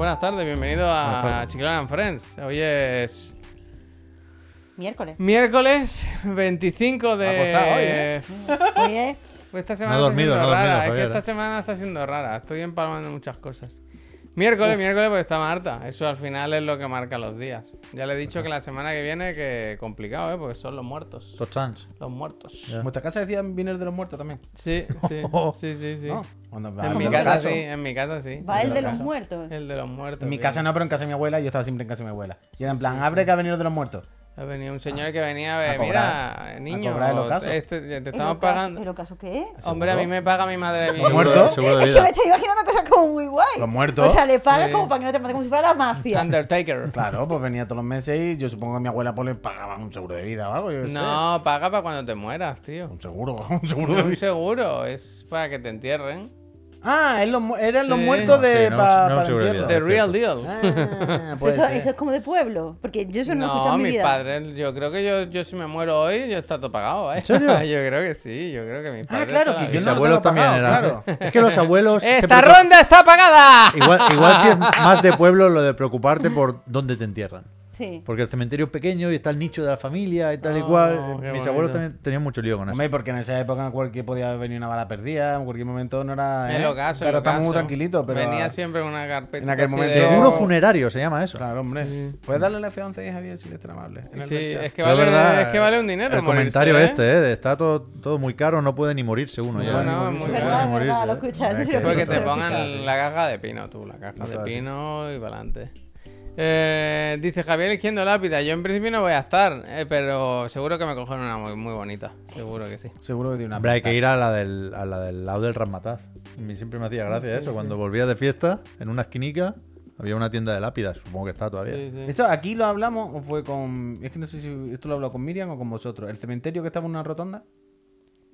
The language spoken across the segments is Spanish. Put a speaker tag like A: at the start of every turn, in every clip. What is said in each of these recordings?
A: Buenas tardes, bienvenido a. Chiclana and Friends. Hoy es
B: Miércoles.
A: miércoles 25 de.
C: Costado hoy, ¿eh?
B: Oye,
A: Pues esta semana
D: No he dormido,
A: está
D: no he
A: siendo
D: dormido,
A: rara. es que esta semana está siendo rara. Estoy empalmando muchas cosas. Miércoles, miércoles, porque está Marta. Eso al final es lo que marca los días. Ya le he dicho que la semana que viene que complicado, ¿eh? Porque son los muertos.
D: Dos chans.
A: Los muertos.
D: Ya.
C: En vuestra casa decían viner de los muertos también.
A: Sí, sí, sí, sí, sí.
C: ¿No? Cuando
A: En mi casa
C: caso.
A: sí, en mi casa sí.
B: va el de los muertos.
A: El de los muertos.
C: En mi
A: sí.
C: casa no, pero en casa de mi abuela, yo estaba siempre en casa de mi abuela. Y era en plan, abre que ha venido de los muertos.
A: Ha venido un señor que venía a ver,
C: A cobrar.
A: mira, niño, este, te
B: ¿El
A: estamos pagando.
B: ¿El ocaso qué es?
A: Hombre, a mí me paga mi madre.
C: ¿Los muertos?
B: Es que me
D: vida.
B: estoy imaginando cosas como muy guay.
C: Los muertos.
B: O sea, le pagas
A: Sí.
B: como para que no te maten, como si fuera la mafia.
A: Undertaker.
C: Claro, pues venía todos los meses y yo supongo que mi abuela pues le pagaba un seguro de vida o algo, yo sé.
A: No, paga para cuando te mueras, tío.
C: Un seguro, un seguro
A: No
C: de
A: es un
C: vida.
A: seguro, es para que te entierren.
C: Ah, mu- eran los
A: Sí.
C: muertos
D: No,
C: de
D: sí, no,
C: pa-
D: no,
C: para
D: seguro de
C: entierro.
D: vida.
A: The real deal.
C: Ah,
B: Eso, eso es como de pueblo. Porque yo eso no, lo he escuchado
A: No,
B: en mi
A: mis
B: vida.
A: padres, yo creo que yo, yo si me muero hoy, yo está todo pagado, ¿eh?
D: ¿En serio?
A: yo creo que sí, yo creo que mis padres.
C: claro,
A: toda la
C: que.
D: Mis
C: no lo
D: abuelos también
C: pagado,
D: eran.
C: claro.
D: Es que los abuelos.
A: ¡Esta ronda está pagada!
D: Igual, igual si es más de pueblo lo de preocuparte por dónde te entierran.
B: Sí.
D: Porque el cementerio es pequeño y está el nicho de la familia y tal y
A: Oh,
D: cual.
A: qué
D: Mis
A: bonito.
D: abuelos también tenían mucho lío con eso.
C: Hombre, porque en esa época cualquier podía venir una bala perdida, en cualquier momento no era.
A: En
C: ¿eh?
A: lo caso, en
C: Pero
A: lo
C: estamos muy tranquilitos, pero.
A: Venía siempre una carpeta.
C: en aquel
A: así
C: momento-
A: de-
D: Seguro funerario se llama eso.
C: Claro, hombre. ¿Puedes darle el F11 Javier si eres tan amable? En el
A: Sí, es que,
D: Pero
A: vale,
D: verdad,
A: es que vale un dinero.
D: El
A: morirse,
D: comentario
A: ¿eh?
D: este, ¿eh? de está todo, todo muy caro, no puede ni morirse uno ya.
A: No, no,
D: Ni
A: es muy
D: morirse,
B: Es
A: caro.
B: verdad,
D: ni
B: es verdad, lo
D: ¿eh?
B: escuchas.
C: Que-
A: Porque te pongan la caja de pino, tú, la caja
C: No
A: de pino y para adelante. Eh, dice Javier Izquierdo Lápida, yo en principio no voy a estar, eh, pero seguro que me cogen una muy, muy bonita, seguro que sí.
C: Seguro que tiene una.
D: Hombre, hay que ir a la del, a la del lado del Ramataz. A mí siempre me hacía gracia eso. Cuando volvía de fiesta, en una esquinica, había una tienda de lápidas. Supongo que está todavía.
A: Sí, sí.
C: ¿Esto aquí lo hablamos o fue con.? Es que no sé si esto lo habló con Miriam o con vosotros. ¿El cementerio que estaba en una rotonda?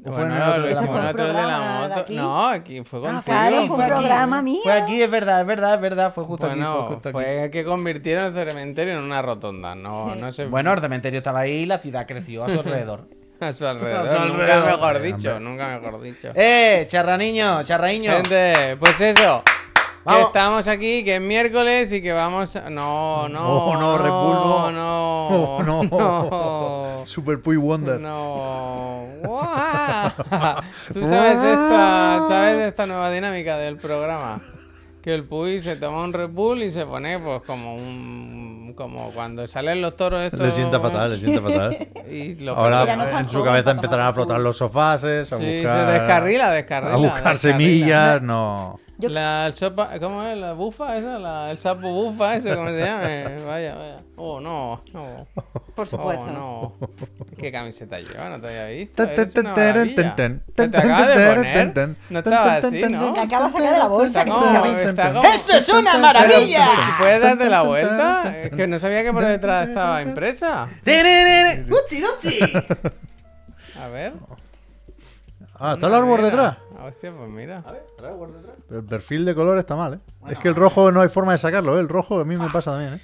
C: ¿O fue en
A: Bueno,
C: otro de la
A: fue
C: moto?
A: en otro de la
B: programa de
A: moto.
B: aquí.
A: No, aquí fue contigo.
B: Claro, fue un
C: aquí.
B: programa mío.
C: Fue aquí, es verdad, es verdad, es verdad. Fue justo aquí. Fue
A: Bueno,
C: justo aquí.
A: fue que convirtieron el cementerio en una rotonda, no, no sé.
C: Bueno, el cementerio estaba ahí y la ciudad creció a su alrededor.
A: a su alrededor,
C: a su
A: nunca
C: alrededor.
A: mejor dicho, nunca mejor dicho.
C: ¡Eh! ¡Charraniño! ¡Charraíño!
A: Gente, pues eso. Que estamos aquí, que es miércoles y que vamos. a- No, no.
D: Oh, no, Red Bull, no.
A: No,
D: Oh, no.
A: no.
D: Super Puy Wonder.
A: No. Tú sabes esta, sabes esta nueva dinámica del programa. Que el Puy se toma un Red Bull y se pone pues como un como cuando salen los toros estos.
D: Le sienta fatal, le sienta fatal.
A: Y lo
D: Ahora
B: no
D: en su cabeza empezarán a flotar los sofases, a
A: Sí, se
D: buscar,
A: descarrila, descarrila.
D: a buscar
A: descarrila.
D: semillas. No.
B: Yo-
A: La sopa, ¿cómo es? ¿La bufa esa? La, el sapo bufa ese, ¿cómo se llama? Vaya, vaya. Oh, no, no.
B: Por supuesto.
A: Oh, no. ¿Qué camiseta lleva? No te había visto. Eres una
D: tan,
A: maravilla.
D: tan,
A: ¿Se
D: tan,
A: te acaba
D: tan,
A: de poner? No estaba así, ¿no?
B: Te acabas de sacar de la bolsa. Te-
A: como-
C: ¡Esto es una maravilla!
A: ¿Puedes darte la vuelta? Es que no sabía que por detrás estaba impresa.
C: ¡Uchi, uchi!
A: A ver.
D: Ah, está el árbol detrás.
A: Ah, Hostia, pues mira.
D: Pero el perfil de color está mal, ¿eh? es que el rojo no hay forma de sacarlo, ¿eh? El rojo a mí me pasa también, ¿eh?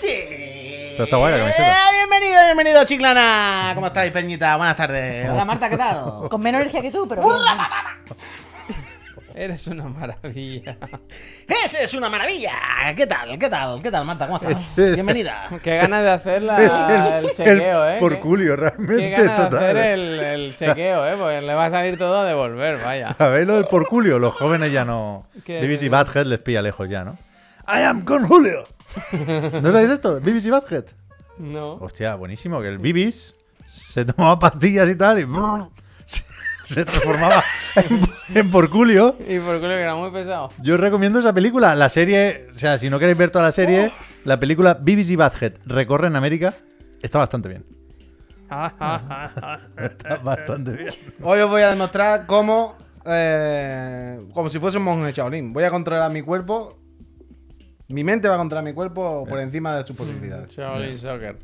D: Pero está guay la camiseta.
C: Eh, Bienvenido, bienvenido, Chiclana. ¿Cómo estáis, Peñita? Buenas tardes. Hola, Marta, ¿qué tal?
B: Con menos energía que tú, pero.
A: Eres una maravilla.
C: ¡Ese es una maravilla! ¿Qué tal? ¿Qué tal? ¿Qué tal, Marta? ¿Cómo estás? Bienvenida.
A: Qué ganas de hacer la- el chequeo, ¿eh?
D: Por
A: Qué-
D: culio,
A: Qué
D: realmente,
A: ganas de hacer
D: ¿eh?
A: el, el chequeo, ¿eh? Porque le va a salir todo a devolver, vaya.
D: ¿Sabéis lo del por culio? Los jóvenes ya no.
A: ¿Qué?
D: BBC Badhead les pilla lejos ya, ¿no? I am con Julio. ¿No sabéis esto? BBC Badhead.
A: No.
D: Hostia, buenísimo. Que el Bibis se tomaba pastillas y tal y se, transformaba en, en porculio.
A: Y por culo que era muy pesado.
D: Yo os recomiendo esa película. La serie, o sea, si no queréis ver toda la serie, la película BBC Badhead recorre en América. Está bastante bien. Está bastante bien.
C: Hoy os voy a demostrar cómo, eh, como si fuese un monje Shaolin. Voy a controlar mi cuerpo. Mi mente va a controlar mi cuerpo por encima de sus posibilidades.
A: Shaolin Soccer.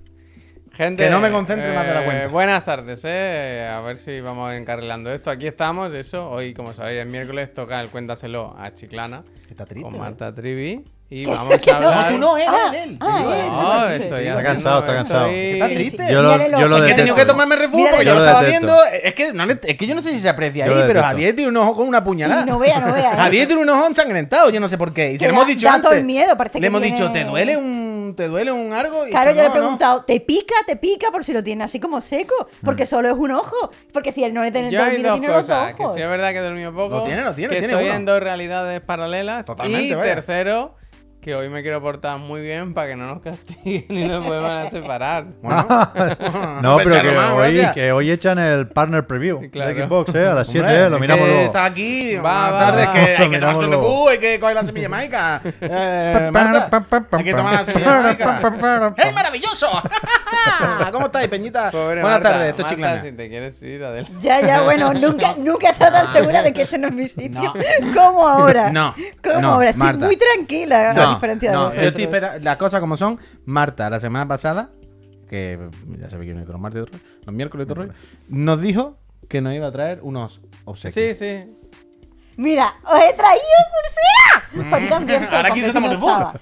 A: Gente,
C: Que no me concentre más de la
A: eh,
C: cuenta.
A: Buenas tardes, eh. A ver si vamos encarrilando esto. Aquí estamos, eso. Hoy, como sabéis, el miércoles toca el Cuéntaselo a Chiclana
C: Está triste.
A: con
C: ¿eh?
A: Marta Trivi. Y vamos a
B: no,
A: hablar.
C: No, tú no, él,
B: Ah,
C: él, él.
B: ah, él.
A: No,
B: Está
A: estoy
D: Está cansado, está cansado.
A: estoy-
C: Está triste.
D: Yo lo, yo lo
C: Es que he tenido que tomarme refugio porque
D: yo
C: lo
D: lo
C: estaba viendo. Es que, no le- es que yo no sé si se aprecia
D: Yo
C: ahí, pero. Javier tiene un ojo con una puñalada.
B: Sí, no vea, no vea. ¿eh?
C: Javier tiene un ojo ensangrentado, yo no sé por qué. Y se lo hemos
B: da-
C: dicho
B: da
C: antes.
B: todo el miedo, parece
C: le
B: que
C: hemos
B: tiene-
C: dicho, ¿te duele un, te duele un algo? Y
B: Claro, yo le he preguntado, ¿te pica? ¿Te pica? Por si lo tiene así como seco. Porque solo es un ojo. Porque si él no le tiene
A: Yo
B: dormido,
A: dos
B: tiene los dos
A: que
B: ojos.
A: sí es verdad que he dormido poco,
C: Lo tiene, lo tiene,
A: que
C: tiene
A: estoy
C: uno.
A: en dos realidades paralelas
C: Totalmente,
A: y
C: vaya.
A: tercero, que hoy me quiero portar muy bien para que no nos castiguen y nos vuelvan a separar.
C: Bueno,
D: No, pero que
C: Más,
D: hoy, que hoy echan el partner preview
A: Claro.
D: de Xbox, ¿eh? A las 7,
C: Hombre,
D: ¿eh? Lo
C: es
D: miramos luego.
C: Está aquí,
A: Va,
C: buenas
A: va,
C: tardes,
A: va.
C: que hay que tomarse el refugio, hay que coger la semilla mágica. Eh, Marta, hay que tomar la semilla mágica. ¡Hey, maravilloso! ¿Cómo estáis, Peñita?
A: Pobre
C: Buenas
A: Marta,
C: tardes, esto es chiclana.
A: si te quieres ir, adelante.
B: Ya, ya, bueno, nunca, nunca he estado tan segura de que este no es mi sitio. como ahora.
C: No,
B: Como
C: no,
B: ahora. Estoy
C: Marta.
B: muy tranquila, a
C: No,
B: diferencia de
C: no,
B: vosotros.
C: yo estoy espera- las cosas como son. Marta, la semana pasada, que ya sabéis que no hay los martes, otro- los miércoles, otro rollo, nos dijo que nos iba a traer unos obsequios.
A: Sí, sí.
B: Mira, os he traído pulsera. Para ti también.
C: Ahora aquí se estamos
B: no
C: de.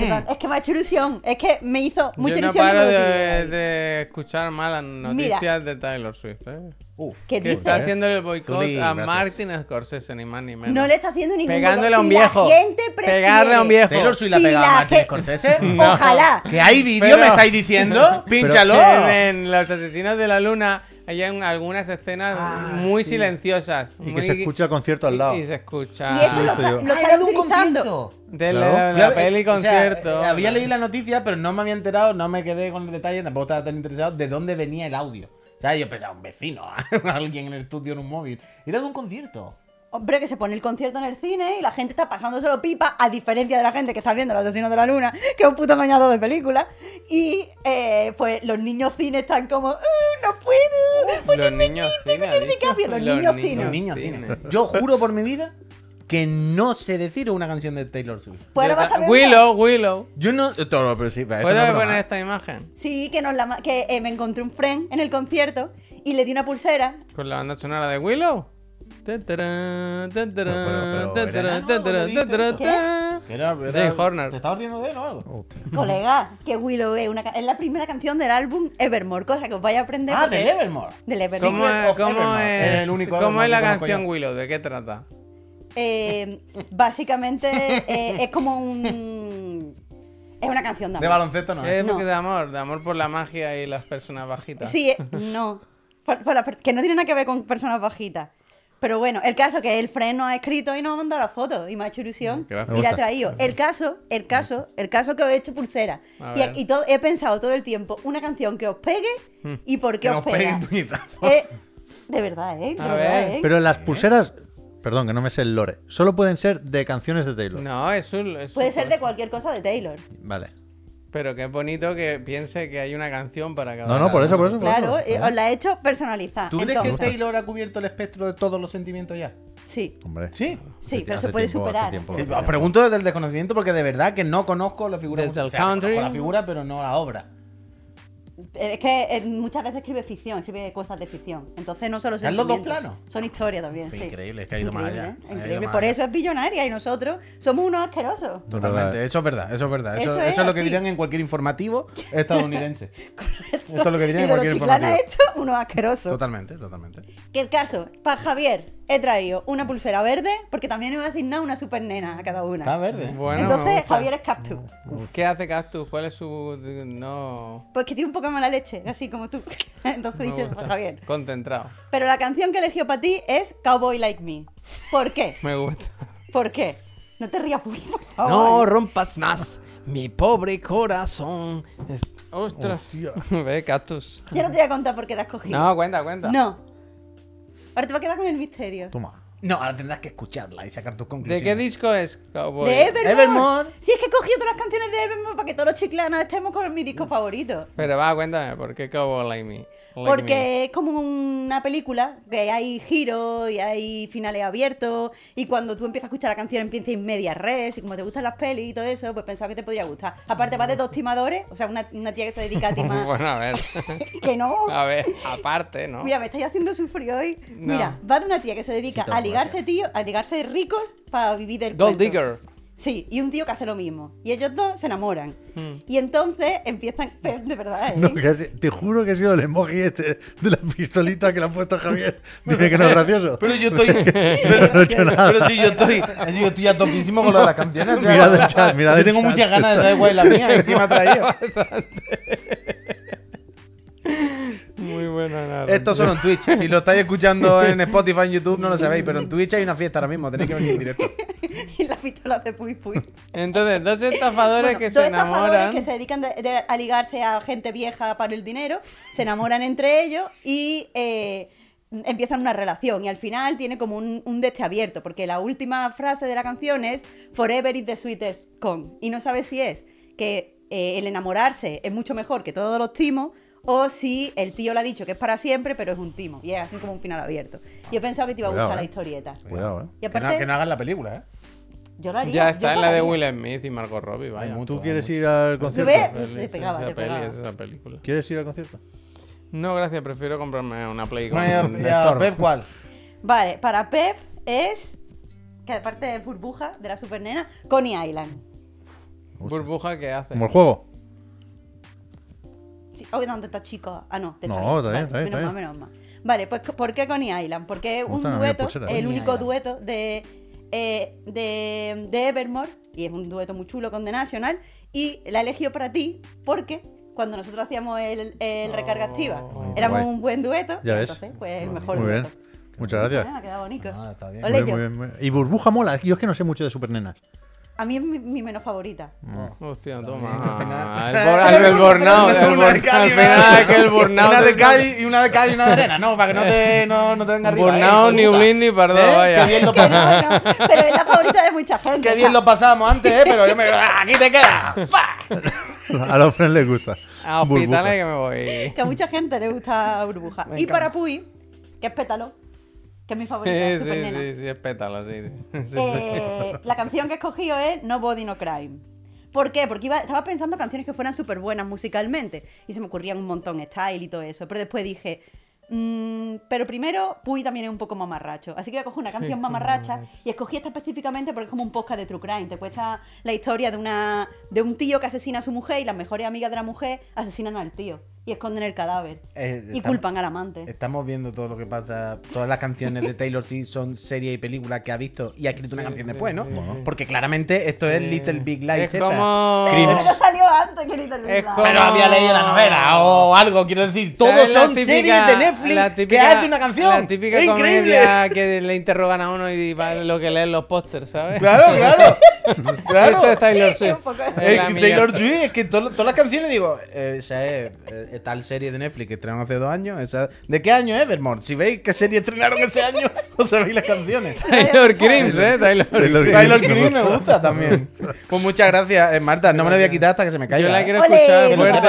B: Perdón, es que me ha hecho ilusión. Es que me hizo mucha
A: Yo no
B: ilusión.
A: paro de, escuchar malas noticias de Taylor Swift. ¿eh?
C: Uf.
B: ¿Qué
A: Que
B: dice?
A: está haciendo el boicot a
C: gracias.
A: Martin Scorsese, ni más ni menos.
B: No le está haciendo ningún
A: Pegándole a un
B: Si la
A: viejo.
B: gente prefiere-
A: Pegarle a un viejo.
C: Taylor Swift la
B: Si
C: pegaba
B: la
C: a Martin
B: ge-
C: Scorsese.
B: Ojalá.
C: Que hay vídeo,
A: Pero-
C: me estáis diciendo. Pínchalo.
A: Que en Los Asesinos de la Luna hay un- algunas escenas
C: Ah,
A: muy
C: sí.
A: silenciosas.
D: Y que se escucha el concierto al lado.
A: Y, y se escucha.
B: Y eso lo,
D: estoy
B: está,
D: yo.
B: lo
C: Ah,
B: están
C: era de un
B: utilizando.
C: concierto.
A: De la,
D: Claro.
A: la
C: Claro,
A: peli
C: o sea,
A: concierto.
C: había leído la noticia, pero no me había enterado, no me quedé con el detalle, tampoco estaba tan interesado de dónde venía el audio. O sea, yo pensaba, un vecino, alguien en el estudio en un móvil. Era de un concierto.
B: Hombre, que se pone el concierto en el cine y la gente está pasándoselo pipa, a diferencia de la gente que está viendo Los Asesinos de la Luna, que es un puto engañado de película. Y eh, pues los niños cine están como, "Ah, no puedo, porque
A: Los niños cine,
B: con
A: ha
B: el
A: dicho.
B: DiCaprio". Los niños cine.
C: Los niños
A: cine.
C: cine. Yo juro por mi vida que no sé decir una canción de Taylor Swift.
B: Pues ahora vas a
A: ta-
B: ver
A: Willow, Willow.
C: Yo no. Todo, pero sí, pero esto no
A: ¿Puedes
C: es broma.
A: poner esta imagen?
B: Sí, que, nos la, que eh, me encontré un friend en el concierto y le di una pulsera.
A: Con la banda sonora de Willow. Jay Horner.
C: ¿Te estabas riendo de él o algo?
B: Colega, que Willow es, una, es la primera canción del álbum Evermore, cosa que os vaya a aprender.
C: Ah,
B: porque-
C: del Evermore.
B: Del Evermore.
A: ¿Cómo es, cómo
C: Evermore.
A: es,
C: Es el único
A: cómo
C: Evermore
A: es la canción
C: yo.
A: Willow? ¿De qué trata?
B: Eh, básicamente eh, es como un. Es una canción de
C: De
B: amor.
C: baloncesto no
A: Es.
B: No.
A: de amor, de amor por la magia y las personas bajitas.
B: Sí, eh, no. Por- por la que no tiene nada que ver con personas bajitas. Pero bueno, el caso que el freno ha escrito y nos ha mandado la foto y me ha hecho ilusión
A: Gracias.
B: y la ha traído. El caso, el caso, el caso que os he hecho pulsera.
A: A
B: Y, todo, he pensado todo el tiempo una canción que os pegue y por qué
C: Que
B: os
C: nos
B: pega. Eh, de verdad, ¿eh? De
A: A
B: verdad,
A: ver.
B: ¿eh?
D: Pero las pulseras, perdón, que no me sé el lore, solo pueden ser de canciones de Taylor.
A: No, es un. es
B: Puede ser de cualquier cosa de Taylor.
D: Vale.
A: Pero qué bonito que piense que hay una canción para cada
D: No, no, por eso, por eso. por
B: Claro,
D: eso.
B: eh, os la he hecho personalizada.
C: ¿Tú crees
B: Entonces,
C: que Taylor ha cubierto el espectro de todos los sentimientos ya?
B: Sí,
D: Hombre.
C: Sí.
B: sí, pero se puede
D: tiempo,
B: superar.
D: tiempo,
C: Eh. Pregunto desde el desconocimiento porque de verdad que no conozco la figura.
A: Desde el
C: o sea, conozco
A: country.
C: la figura, pero no la obra.
B: Es que eh, muchas veces escribe ficción, escribe cosas de ficción. Entonces no solo
C: ¿Están los dos planos?
B: Son historia también, sí.
C: increíble, es que ha ido más allá,
B: ¿eh?
C: ido
B: Increíble.
C: más
B: Por
C: allá.
B: eso es billonaria y nosotros somos unos asquerosos.
C: Totalmente, eso es verdad, eso es verdad. Eso,
B: Eso
C: eso
B: es
C: lo que
B: así.
C: dirían en cualquier informativo estadounidense.
B: Correcto.
C: Esto es lo que dirían
B: y
C: en cualquier informativo.
B: hecho unos asquerosos.
C: Totalmente, totalmente.
B: Que el caso, para Javier, he traído una pulsera verde porque también me he asignado una super nena a cada una.
C: Está verde.
A: Bueno,
B: Entonces. Javier es cactus.
A: ¿Qué hace Cactus? ¿Cuál es su.? No.
B: Pues que tiene un poco mala leche, así como tú. Entonces he
A: me
B: dicho Javier.
A: Concentrado.
B: Pero la canción que eligió para ti es Cowboy Like Me. ¿Por qué?
A: Me gusta.
B: ¿Por qué? No te rías, por
A: No
B: favor.
A: rompas más mi pobre corazón. Es- Ostras. Ve, Cactus.
B: Ya no te voy a contar por qué la escogí.
A: No, cuenta, cuenta.
B: No. Ahora te va a quedar con el misterio.
D: Toma.
C: No, ahora tendrás que escucharla y sacar tus
A: ¿De
C: conclusiones.
A: qué disco es Cowboy?
B: De Evermore.
C: Evermore.
B: Si es que cogí otras canciones de Evermore para que todos los chiclanas estemos con mi disco favorito.
A: Pero va, cuéntame, ¿por qué Cowboy Like Me? Like
B: Porque es como una película que hay giros y hay finales abiertos y cuando tú empiezas a escuchar la canción empieza en media res y como te gustan las pelis y todo eso, pues pensaba que te podría gustar. Aparte va de dos timadores, o sea, una, una tía que se dedica a
A: Me.
B: timar...
A: Bueno, a ver.
B: que no.
A: A ver, aparte, ¿no?
B: Mira, me estáis haciendo sufrir hoy.
A: No.
B: Mira, va de una tía que se dedica a ligarse tío, a ligarse ricos para vivir del
A: Gold. Digger.
B: Sí, y un tío que hace lo mismo. Y ellos dos se enamoran.
A: Hmm.
B: Y entonces empiezan. De verdad, ¿eh?
D: No, te juro que ha sido el emoji este de la pistolita que le han puesto a Javier. Dime que no es gracioso.
C: Pero yo estoy.
D: no he hecho nada.
C: Pero si yo estoy. Yo estoy a topísimo con lo de las canciones.
D: Mirad el chat, mirad
C: Yo
D: el
C: tengo
D: chat.
C: muchas ganas de saber cuál es la mía. ¿Quién me ha traído?
A: Muy buena narración.
C: Esto solo en Twitch. Si lo estáis escuchando en Spotify, en YouTube, no lo sabéis. Pero en Twitch hay una fiesta ahora mismo. Tenéis que venir en directo.
B: y la pistola hace puy puy.
A: Entonces, dos estafadores
B: Bueno,
A: que
B: dos
A: se
B: estafadores
A: enamoran.
B: que se dedican de- de- a ligarse a gente vieja para el dinero, se enamoran entre ellos y eh, empiezan una relación. Y al final tiene como un, un deche abierto, porque la última frase de la canción es Forever is the sweetest con. Y no sabes si es que eh, el enamorarse es mucho mejor que todos los timos. O si el tío le ha dicho que es para siempre, pero es un timo. Y es así como un final abierto. Y he pensado que te iba a
D: Cuidado,
B: gustar la
D: eh.
B: historieta.
D: Cuidado, ¿eh?
B: Y
C: Que
B: aparte,
C: no, que no hagan la película, ¿eh?
B: yo lo haría.
A: Ya
B: yo
A: está en la de
B: pagaría.
A: Will Smith y Margot Robbie, vaya.
D: ¿Tú quieres ir al concierto?
B: ves?
A: Peli,
B: Te pegaba,
A: esa
B: te
A: peli,
B: pegaba.
A: es esa película.
D: ¿Quieres ir al concierto?
A: No, gracias, prefiero comprarme una Play con.
C: Pep, ¿cuál?
B: Vale, para Pep es. Que aparte de burbuja de la super nena, Coney Island.
A: Burbuja que hace.
D: Como el juego.
B: Sí, oh, ¿dónde está chica? Ah, no, te
D: No,
B: está
D: está bien, está bien,
B: menos
D: está
B: mal, menos mal. Vale, pues ¿por qué Coney Island? Porque es un dueto, el
C: Coney
B: único
C: Island.
B: dueto de, eh, de, de Evermore, y es un dueto muy chulo con The National, y la he elegido para ti porque cuando nosotros hacíamos el, el Recarga Activa,
A: Oh.
B: éramos
D: Guay.
B: un buen dueto,
D: Ya ves.
B: entonces, pues el mejor
D: Muy
B: dueto.
D: bien. Muchas gracias.
B: Ah, ha quedado bonito.
C: Ah, está bien.
D: Bien, muy bien, muy bien. Y burbuja mola. Yo es que no sé mucho de supernenas.
B: A mí es mi, mi menos favorita.
A: Hostia,
C: al
A: toma.
C: final-
A: El, bor- el burnout. el
C: Una de
A: burn-
C: cal
A: Al final que el burnout.
C: Una de cal y una de cal y una de arena, no, para que no te, no, no te venga arriba.
A: Burnout,
C: eh,
A: ni Blin, ni perdón,
C: ¿Eh?
A: vaya.
C: Qué bien lo
B: no,
C: pasamos.
B: no, pero es la favorita de mucha gente.
C: Qué
B: o
C: bien
B: sea,
C: lo pasábamos antes, ¿eh? Pero yo me. ¡Aquí te queda! ¡Fa!
D: A los friends les gusta.
A: A
D: Burbuja.
A: hospitales que me voy.
B: que a mucha gente le gusta burbuja. Y para Puy, que es pétalo, que es mi favorita,
A: sí, sí, sí, es pétalo, sí. sí. Sí,
B: Eh, la canción que he escogido es No Body No Crime. ¿Por qué? Porque iba- estaba pensando canciones que fueran súper buenas musicalmente. Y se me ocurrían un montón style y todo eso. Pero después dije. mm, pero primero, Puy también es un poco mamarracho. Así que voy a coger una canción mamarracha. Y escogí esta específicamente porque es como un podcast de True Crime. Te cuesta la historia de, una, de un tío que asesina a su mujer y las mejores amigas de la mujer asesinan al tío. Y esconden el cadáver.
C: Eh,
B: y
C: estamos-
B: culpan al amante.
C: Estamos viendo todo lo que pasa. Todas las canciones de Taylor Swift son series y películas que ha visto y ha escrito una
A: Sí,
C: canción
A: sí,
C: después, ¿no?
A: sí, sí.
C: Porque claramente esto es Little Big Lies.
A: Es como.
B: Pero salió antes que Little Big
A: Es
B: Lies.
A: como-
C: Pero había leído la novela o algo, quiero decir. Todos
A: ¿Sabes la
C: son
A: típica-
C: series de Netflix
A: la
C: que
A: típica-
C: hace una canción.
A: La típica
C: es increíble.
A: que le interrogan a uno y va lo que leen los pósters, ¿sabes?
C: Claro, claro. claro.
A: Eso es Taylor Swift. Es
C: Es. Taylor Swift, es que to- todas las canciones digo, eh, esa es eh, tal serie de Netflix que estrenaron hace dos años. esa- ¿De qué año es Evermore? Si veis qué serie estrenaron ese año, no sabéis las canciones.
A: Taylor Crims, ¿eh? Taylor
D: Taylor
A: Crims.
C: Taylor
D: me
C: gusta también. Pues muchas gracias, eh, Marta. No me la voy a quitar hasta que se me caiga.
A: Yo la
C: ¿eh?
A: quiero escuchar fuerte,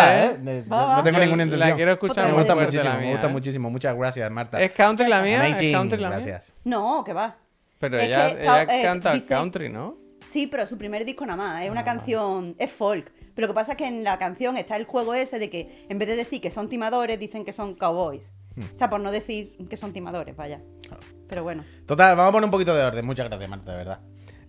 A: ¿eh?
B: Va.
C: No tengo ninguna
A: la
C: intención.
A: quiero escuchar
C: Me gusta muchísimo,
A: la
C: me gusta
A: ¿eh?
C: muchísimo. Muchas gracias, Marta.
A: ¿Es country la mía? ¿Es
C: Amazing,
A: country la mía?
C: gracias.
B: No, que va.
A: Pero
B: Es
A: ella,
B: que,
A: ella
B: eh,
A: canta
B: dice-
A: country, ¿no?
B: Sí, pero su primer disco nada más. Es
A: Ah.
B: una canción. Es folk. Pero lo que pasa es que en la canción está el juego ese de que en vez de decir que son timadores, dicen que son cowboys.
A: Hmm.
B: O sea, por no decir que son timadores, vaya. Pero bueno.
C: Total, vamos a poner un poquito de orden. Muchas gracias, Marta, de verdad.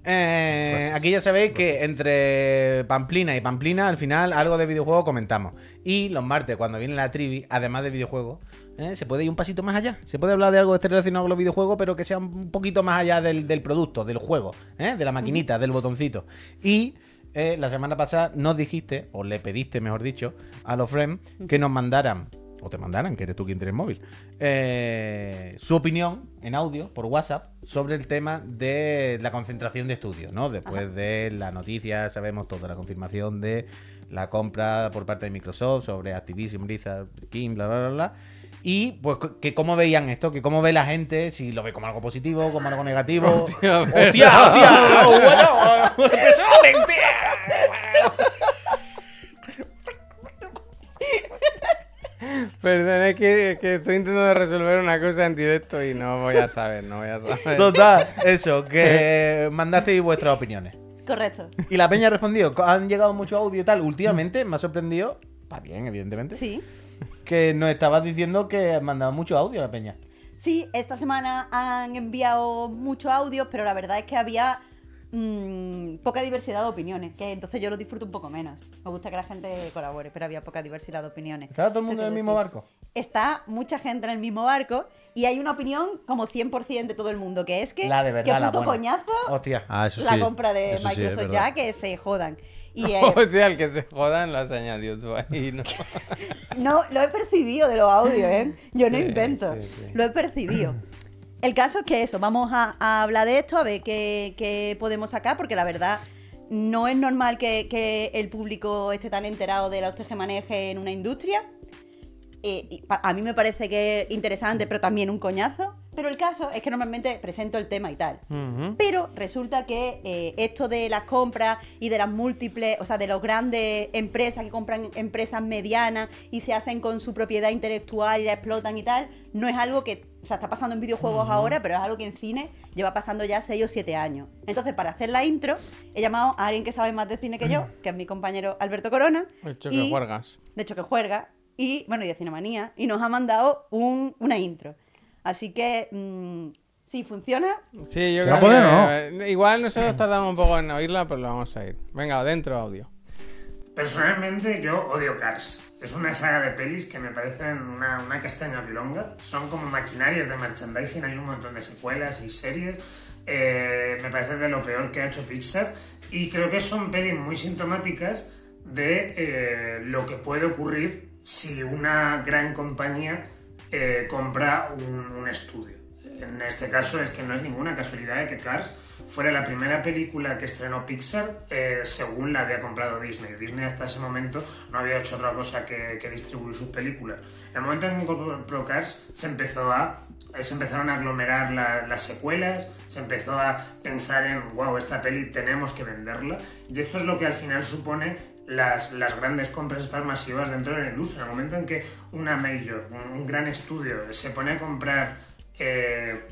C: Eh, aquí ya sabéis que entre Pamplina y Pamplina, al final, algo de videojuego comentamos. Y los martes, cuando viene la trivi, además de videojuegos, eh, se puede ir un pasito más allá. Se puede hablar de algo esté relacionado con los videojuegos, pero que sea un poquito más allá del, del producto, del juego, eh, de la maquinita, del botoncito. Y eh, la semana pasada nos dijiste, o le pediste, mejor dicho, a los friends que nos mandaran o te mandaran, que eres tú quien tienes móvil, eh, su opinión en audio por WhatsApp sobre el tema de la concentración de estudios, ¿no? Después de la noticia, sabemos toda la confirmación de la compra por parte de Microsoft sobre Activision, Blizzard, King, bla, bla, bla, bla. Y pues que cómo veían esto, que cómo ve la gente, si lo ve como algo positivo, como algo negativo.
A: Hostia,
C: ¡Hostia, hostia! Bueno, personalmente.
A: Perdón, es que, es que estoy intentando resolver una cosa en directo y no voy a saber, no voy a saber.
C: Total, eso, que mandasteis vuestras opiniones.
B: Correcto.
C: Y la peña ha respondido, han llegado mucho audio y tal. Últimamente me ha sorprendido, va bien, evidentemente,
B: Sí.
C: Que nos estabas diciendo que mandaba mucho audio la peña.
B: Sí, esta semana han enviado muchos audios, pero la verdad es que había mm, poca diversidad de opiniones, que entonces yo lo disfruto un poco menos. Me gusta que la gente colabore, pero había poca diversidad de opiniones.
C: ¿Estaba todo el mundo
B: ¿Qué
C: en el mismo barco?
B: Está mucha gente en el mismo barco y hay una opinión como 100% de todo el mundo, que es que,
C: La de verdad,
B: que
C: la
B: puto
C: buena.
B: coñazo
C: Hostia.
D: Ah, eso
B: la
D: sí.
B: compra de
D: Eso sí, es
B: Microsoft
D: verdad.
B: ya, que se jodan. Y eh,
A: el que se jodan lo has añadido tú ahí, ¿no?
B: no, lo he percibido de los audios, ¿eh? Yo no
A: Sí,
B: invento,
A: sí, sí.
B: lo he percibido. El caso es que eso, vamos a, a hablar de esto, a ver qué, qué podemos sacar, porque la verdad no es normal que, que el público esté tan enterado de los tejemanejes en una industria. Eh, a mí me parece que es interesante, pero también un coñazo. Pero el caso es que normalmente presento el tema y tal. Pero resulta que eh, esto de las compras y de las múltiples, o sea, de las grandes empresas que compran empresas medianas y se hacen con su propiedad intelectual y la explotan y tal, no es algo que, o sea, está pasando en videojuegos ahora, pero es algo que en cine lleva pasando ya 6 o 7 años. Entonces, para hacer la intro, he llamado a alguien que sabe más de cine que yo, que es mi compañero Alberto Corona.
A: De hecho, que juegas.
B: de hecho que juega, y bueno, y de Cinemanía, y nos ha mandado un- una intro. Así que, mm, si funciona,
A: Sí, yo
D: ¿Se va
A: creo
D: poder
A: que
D: no?
A: eh, igual nosotros tardamos un poco en oírla, pero lo vamos a ir. Venga, adentro audio.
E: Personalmente yo odio Cars. Es una saga de pelis que me parecen una, una castaña pilonga. Son como maquinarias de merchandising, hay un montón de secuelas y series. Eh, me parece de lo peor que ha hecho Pixar. Y creo que son pelis muy sintomáticas de eh, lo que puede ocurrir si una gran compañía eh, compra un, estudio. En este caso es que no es ninguna casualidad de que Cars fuera la primera película que estrenó Pixar eh, según la había comprado Disney. Disney hasta ese momento no había hecho otra cosa que, distribuir sus películas. En el momento en que compró Cars se empezó a se empezaron a aglomerar la- las secuelas, se empezó a pensar en, wow, esta peli tenemos que venderla. Y esto es lo que al final supone las, las grandes compras estas masivas dentro de la industria. En el momento en que una major, un, gran estudio, se pone a comprar... eh,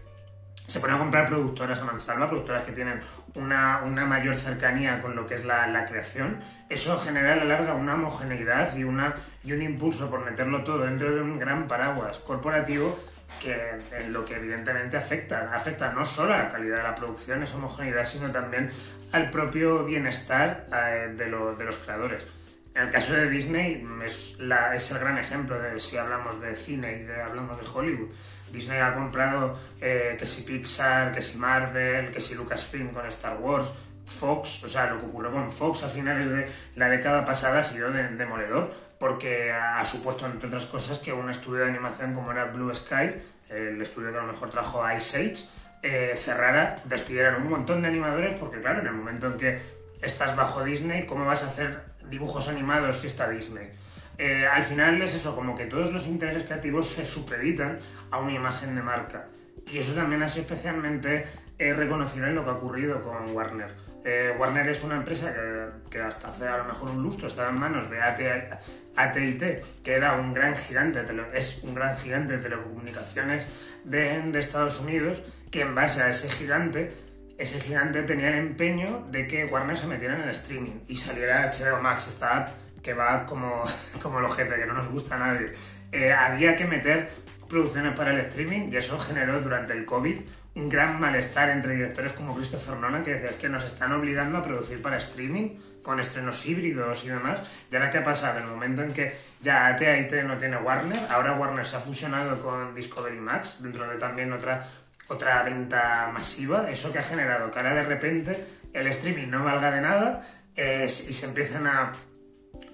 E: se pone a comprar productoras a mansalva, productoras que tienen una, una mayor cercanía con lo que es la, la creación. Eso genera a la larga una homogeneidad y, una, y un impulso por meterlo todo dentro de un gran paraguas corporativo que en lo que evidentemente afecta. Afecta no solo a la calidad de la producción, esa homogeneidad, sino también al propio bienestar eh, de, lo- de los creadores. En el caso de Disney es, la- es el gran ejemplo de si hablamos de cine y de, hablamos de Hollywood. Disney ha comprado eh, que si Pixar, que si Marvel, que si Lucasfilm con Star Wars, Fox, o sea, lo que ocurrió con Fox a finales de la década pasada ha sido de- demoledor, porque ha, supuesto, entre otras cosas, que un estudio de animación como era Blue Sky, el estudio que a lo mejor trajo Ice Age, eh, cerrara, despidieran un montón de animadores, porque claro, en el momento en que estás bajo Disney, ¿cómo vas a hacer dibujos animados si está Disney? Eh, al final es eso, como que todos los intereses creativos se supeditan a una imagen de marca. Y eso también ha sido especialmente eh, reconocible en lo que ha ocurrido con Warner. Warner es una empresa que, que hasta hace a lo mejor un lustro estaba en manos de AT- AT&T, que era un gran gigante, de es un gran gigante de telecomunicaciones de, de Estados Unidos, que en base a ese gigante ese gigante tenía el empeño de que Warner se metiera en el streaming y saliera HBO Max, esta app que va como, como el ojete, que no nos gusta a nadie. Eh, había que meter producciones para el streaming y eso generó durante el COVID un gran malestar entre directores como Christopher Nolan que decía es que nos están obligando a producir para streaming con estrenos híbridos y demás. Y ahora qué ha pasado, el momento en que ya AT&T no tiene Warner, ahora Warner se ha fusionado con Discovery Max, dentro de también otra otra venta masiva, eso que ha generado que ahora de repente el streaming no valga de nada y se empiezan a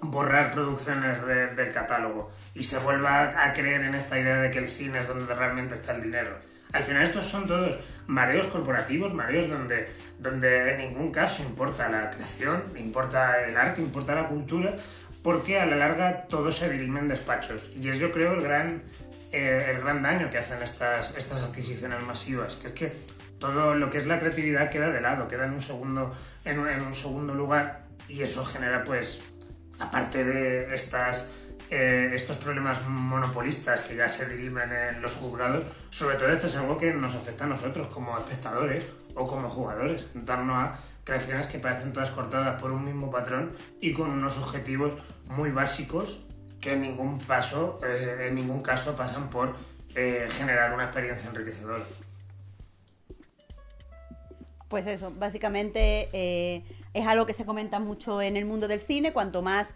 E: borrar producciones de- del catálogo y se vuelva a creer en esta idea de que el cine es donde realmente está el dinero. Al final estos son todos mareos corporativos, mareos donde, donde en ningún caso importa la creación, importa el arte, importa la cultura, porque a la larga todo se dirime en despachos. Y es yo creo el gran, eh, el gran daño que hacen estas, estas adquisiciones masivas, que es que todo lo que es la creatividad queda de lado, queda en un segundo, en un, en un segundo lugar y eso genera pues, aparte de estas, eh, estos problemas monopolistas que ya se dirimen en los juzgados, sobre todo esto es algo que nos afecta a nosotros como espectadores o como jugadores, torno a creaciones que parecen todas cortadas por un mismo patrón y con unos objetivos muy básicos que en ningún paso, eh, en ningún caso pasan por eh, generar una experiencia enriquecedora.
B: Pues eso, básicamente es algo que se comenta mucho en el mundo del cine. Cuanto más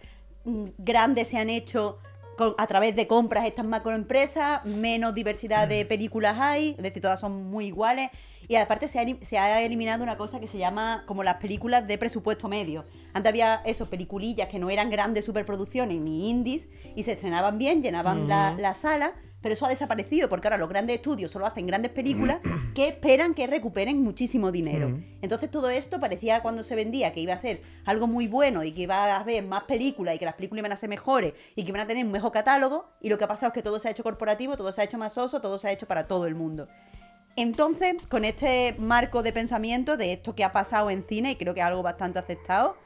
B: grandes se han hecho con- a través de compras estas macroempresas, menos diversidad de películas hay, es decir, todas son muy iguales. Y aparte se ha, elim- se ha eliminado una cosa que se llama como las películas de presupuesto medio. Antes había eso, peliculillas que no eran grandes superproducciones ni indies y se estrenaban bien, llenaban la, la sala, pero eso ha desaparecido porque ahora los grandes estudios solo hacen grandes películas que esperan que recuperen muchísimo dinero. Entonces todo esto parecía cuando se vendía que iba a ser algo muy bueno y que iba a haber más películas y que las películas iban a ser mejores y que iban a tener un mejor catálogo y lo que ha pasado es que todo se ha hecho corporativo, todo se ha hecho más oso, todo se ha hecho para todo el mundo. Entonces, con este marco de pensamiento de esto que ha pasado en cine, y creo que es algo bastante aceptado,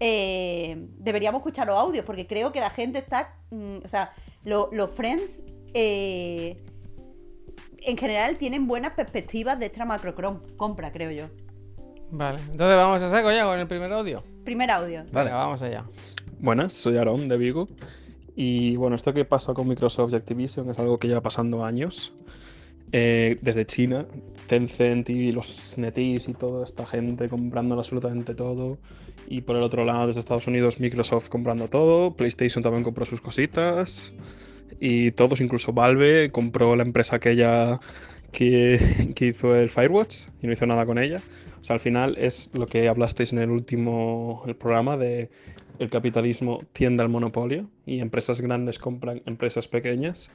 B: eh, deberíamos escuchar los audios, porque creo que la gente está. mm, o sea, lo- los Friends. Eh, en general tienen buenas perspectivas de esta macro compra, creo yo.
A: Vale, entonces vamos a saco ya con el primer audio.
B: Primer audio.
D: Vale.
A: Vamos allá.
F: Buenas, soy Aaron de Vigo. Y bueno, esto que pasa con Microsoft y Activision es algo que lleva pasando años. Eh, desde China, Tencent y los NetEase y toda esta gente comprando absolutamente todo. Y por el otro lado, desde Estados Unidos, Microsoft comprando todo. PlayStation también compró sus cositas. Y todos, incluso Valve, compró la empresa aquella que, que hizo el Firewatch y no hizo nada con ella. O sea, al final es lo que hablasteis en el último el programa de el capitalismo tiende al monopolio y empresas grandes compran empresas pequeñas.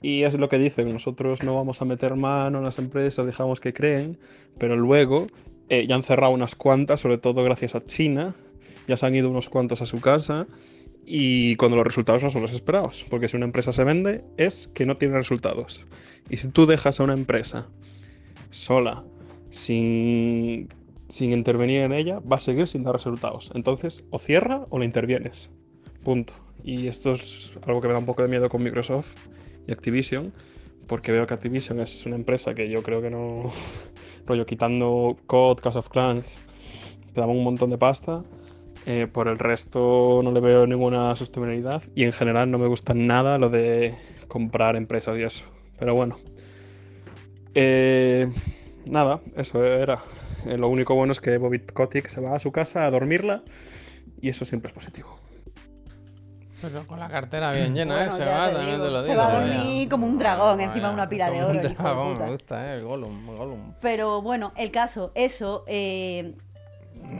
F: Y es lo que dicen, nosotros no vamos a meter mano en las empresas, dejamos que creen, pero luego eh, ya han cerrado unas cuantas, sobre todo gracias a China, ya se han ido unos cuantos a su casa y cuando los resultados no son los esperados, porque si una empresa se vende es que no tiene resultados. Y si tú dejas a una empresa sola, sin, sin intervenir en ella, va a seguir sin dar resultados. Entonces, o cierra o la intervienes. Punto. Y esto es algo que me da un poco de miedo con Microsoft y Activision, porque veo que Activision es una empresa que yo creo que no. rollo, quitando COD, Clash of Clans, te daban un montón de pasta. Eh, por el resto no le veo ninguna sostenibilidad y en general no me gusta nada lo de comprar empresas y eso. Pero bueno. Eh, nada, eso era. Eh, lo único bueno es que Bobby Kotick se va a su casa a dormirla y eso siempre es positivo.
A: Pero con la cartera bien llena,
B: Bueno,
A: ¿eh? Se va,
B: te
A: también te lo
B: se
A: digo.
B: va a
A: vaya.
B: dormir como un dragón
A: Vaya,
B: encima de una pila de
A: un
B: oro, hijo de
A: dragón,
B: puta.
A: me gusta, ¿eh? El Gollum, Gollum.
B: Pero bueno, el caso, eso, eh,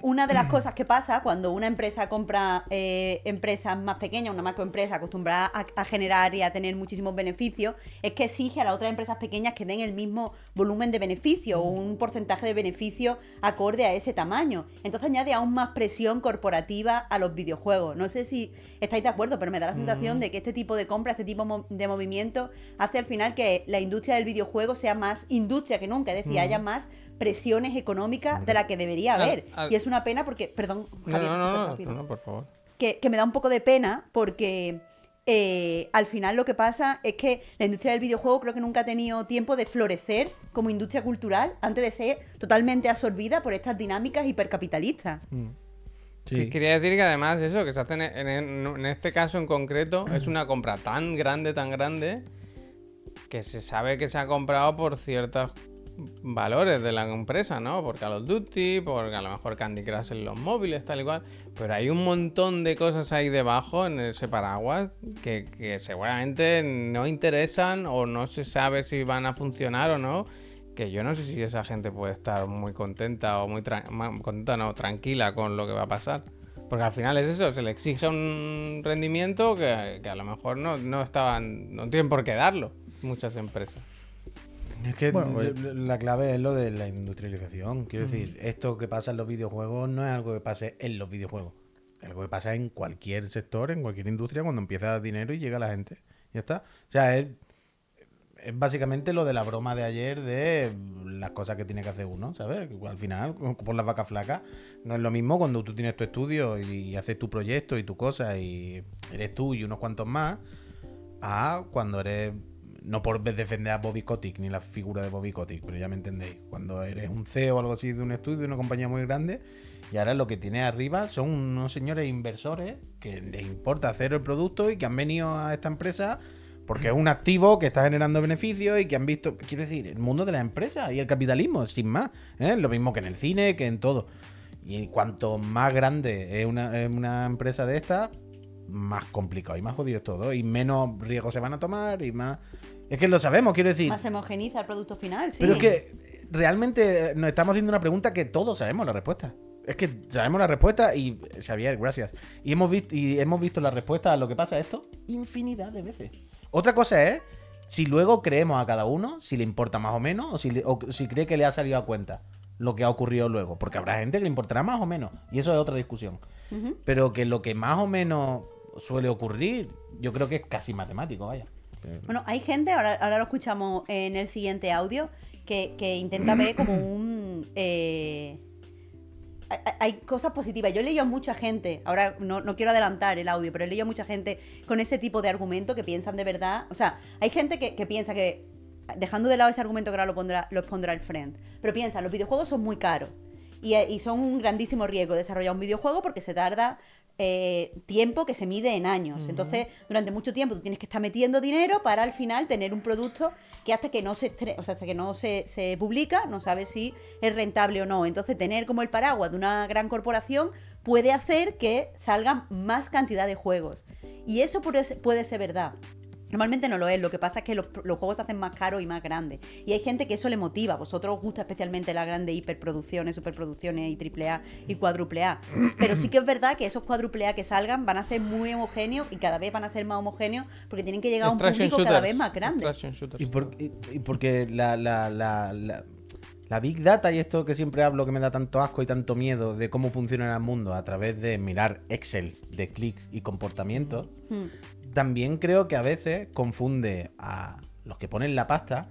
B: una de las cosas que pasa cuando una empresa compra eh, empresas más pequeñas, una macroempresa acostumbrada a, a generar y a tener muchísimos beneficios, es que exige a las otras empresas pequeñas que den el mismo volumen de beneficio o un porcentaje de beneficio acorde a ese tamaño. Entonces añade aún más presión corporativa a los videojuegos. No sé si estáis de acuerdo, pero me da la sensación de que este tipo de compra, este tipo de movimiento hace al final que la industria del videojuego sea más industria que nunca, es decir, haya más presiones económicas de la que debería haber.
A: al-
B: Y es una pena porque, perdón, Javier,
A: no, no, no, por favor.
B: que, que me da un poco de pena porque eh, al final lo que pasa es que la industria del videojuego creo que nunca ha tenido tiempo de florecer como industria cultural antes de ser totalmente absorbida por estas dinámicas hipercapitalistas.
A: Que- Quería decir que además eso, que se hace en, en- en este caso en concreto, es una compra tan grande, tan grande, que se sabe que se ha comprado por ciertos valores de la empresa, ¿no? Por Call of Duty, porque a lo mejor Candy Crush en los móviles, tal y cual. Pero hay un montón de cosas ahí debajo en ese paraguas que, seguramente no interesan o no se sabe si van a funcionar o no. Que yo no sé si esa gente puede estar muy contenta o muy contenta, no, tranquila con lo que va a pasar. Porque al final es eso, se le exige un rendimiento que, que a lo mejor no, no estaban, no tienen por qué darlo muchas empresas.
C: Es que
D: Bueno, pues-
C: la clave es lo de la industrialización. Quiero decir, esto que pasa en los videojuegos no es algo que pase en los videojuegos. Es algo que pasa en cualquier sector, en cualquier industria, cuando empieza dar dinero y llega la gente. Ya está. O sea, es, es básicamente lo de la broma de ayer de las cosas que tiene que hacer uno, ¿sabes? Al final, por las vacas flacas, no es lo mismo cuando tú tienes tu estudio y haces tu proyecto y tu cosa y eres tú y unos cuantos más, a cuando eres no por defender a Bobby Kotick ni la figura de Bobby Kotick, pero ya me entendéis. Cuando eres un CEO o algo así de un estudio, de una compañía muy grande, y ahora lo que tienes arriba son unos señores inversores que les importa hacer el producto y que han venido a esta empresa Porque es un activo que está generando beneficios y que han visto, quiero decir, el mundo de las empresas y el capitalismo, sin más. ¿eh? Lo mismo que en el cine, que en todo. Y cuanto más grande es una, es una empresa de estas, más complicado y más jodido es todo. Y menos riesgos se van a tomar y más... Es que lo sabemos, quiero decir.
B: Más homogeniza el producto final, sí.
C: Pero es que realmente nos estamos haciendo una pregunta que todos sabemos la respuesta. Es que sabemos la respuesta y, Xavier, gracias. Y hemos, visto, y hemos visto la respuesta a lo que pasa esto infinidad de veces. Otra cosa es si luego creemos a cada uno, si le importa más o menos, o si, le- o si cree que le ha salido a cuenta lo que ha ocurrido luego. Porque habrá gente que le importará más o menos. Y eso es otra discusión. Pero que lo que más o menos suele ocurrir, yo creo que es casi matemático, vaya.
B: Bueno, hay gente, ahora, ahora lo escuchamos en el siguiente audio, que, que intenta ver como un... eh, hay- cosas positivas. Yo he leído a mucha gente, ahora no, no quiero adelantar el audio, pero he leído a mucha gente con ese tipo de argumento que piensan de verdad. O sea, hay gente que, que piensa que, dejando de lado ese argumento que ahora lo pondrá, lo expondrá el friend, pero piensa, los videojuegos son muy caros y, eh, y son un grandísimo riesgo desarrollar un videojuego porque se tarda eh, tiempo que se mide en años. Entonces, durante mucho tiempo tú tienes que estar metiendo dinero para al final tener un producto que hasta que no se o sea, hasta que no se, se publica, no sabes si es rentable o no. Entonces, tener como el paraguas de una gran corporación puede hacer que salgan más cantidad de juegos. Y eso puede ser verdad. Normalmente no lo es, lo que pasa es que los, los juegos se hacen más caros y más grandes. Y hay gente que eso le motiva. A vosotros os gusta especialmente las grandes hiperproducciones, superproducciones y triple A y cuádruple A. Pero sí que es verdad que esos cuádruple A que salgan van a ser muy homogéneos y cada vez van a ser más homogéneos porque tienen que llegar a un público cada vez más grande.
A: Extraction shooters.
C: Y, por- y- y porque la, la, la, la- la Big Data y esto que siempre hablo que me da tanto asco y tanto miedo de cómo funciona el mundo a través de mirar Excel de clics y comportamientos,
B: Hmm.
C: también creo que a veces confunde a los que ponen la pasta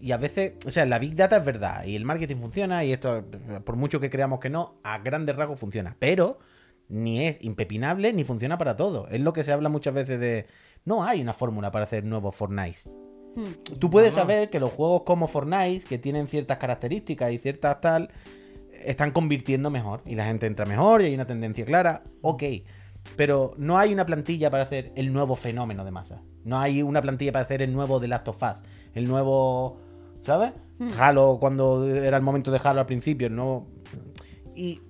C: y a veces, o sea, la Big Data es verdad y el marketing funciona y esto, por mucho que creamos que no, a grandes rasgos funciona, pero ni es impepinable ni funciona para todo. Es lo que se habla muchas veces de, no hay una fórmula para hacer nuevos Fortnite.
B: Hmm.
C: Tú puedes saber que los juegos como Fortnite, que tienen ciertas características y ciertas tal, están convirtiendo mejor y la gente entra mejor y hay una tendencia clara, ok. Pero no hay una plantilla para hacer el nuevo fenómeno de masa. No hay una plantilla para hacer el nuevo The Last of Us, el nuevo, ¿sabes? Halo cuando era el momento de Halo al principio, el nuevo... Y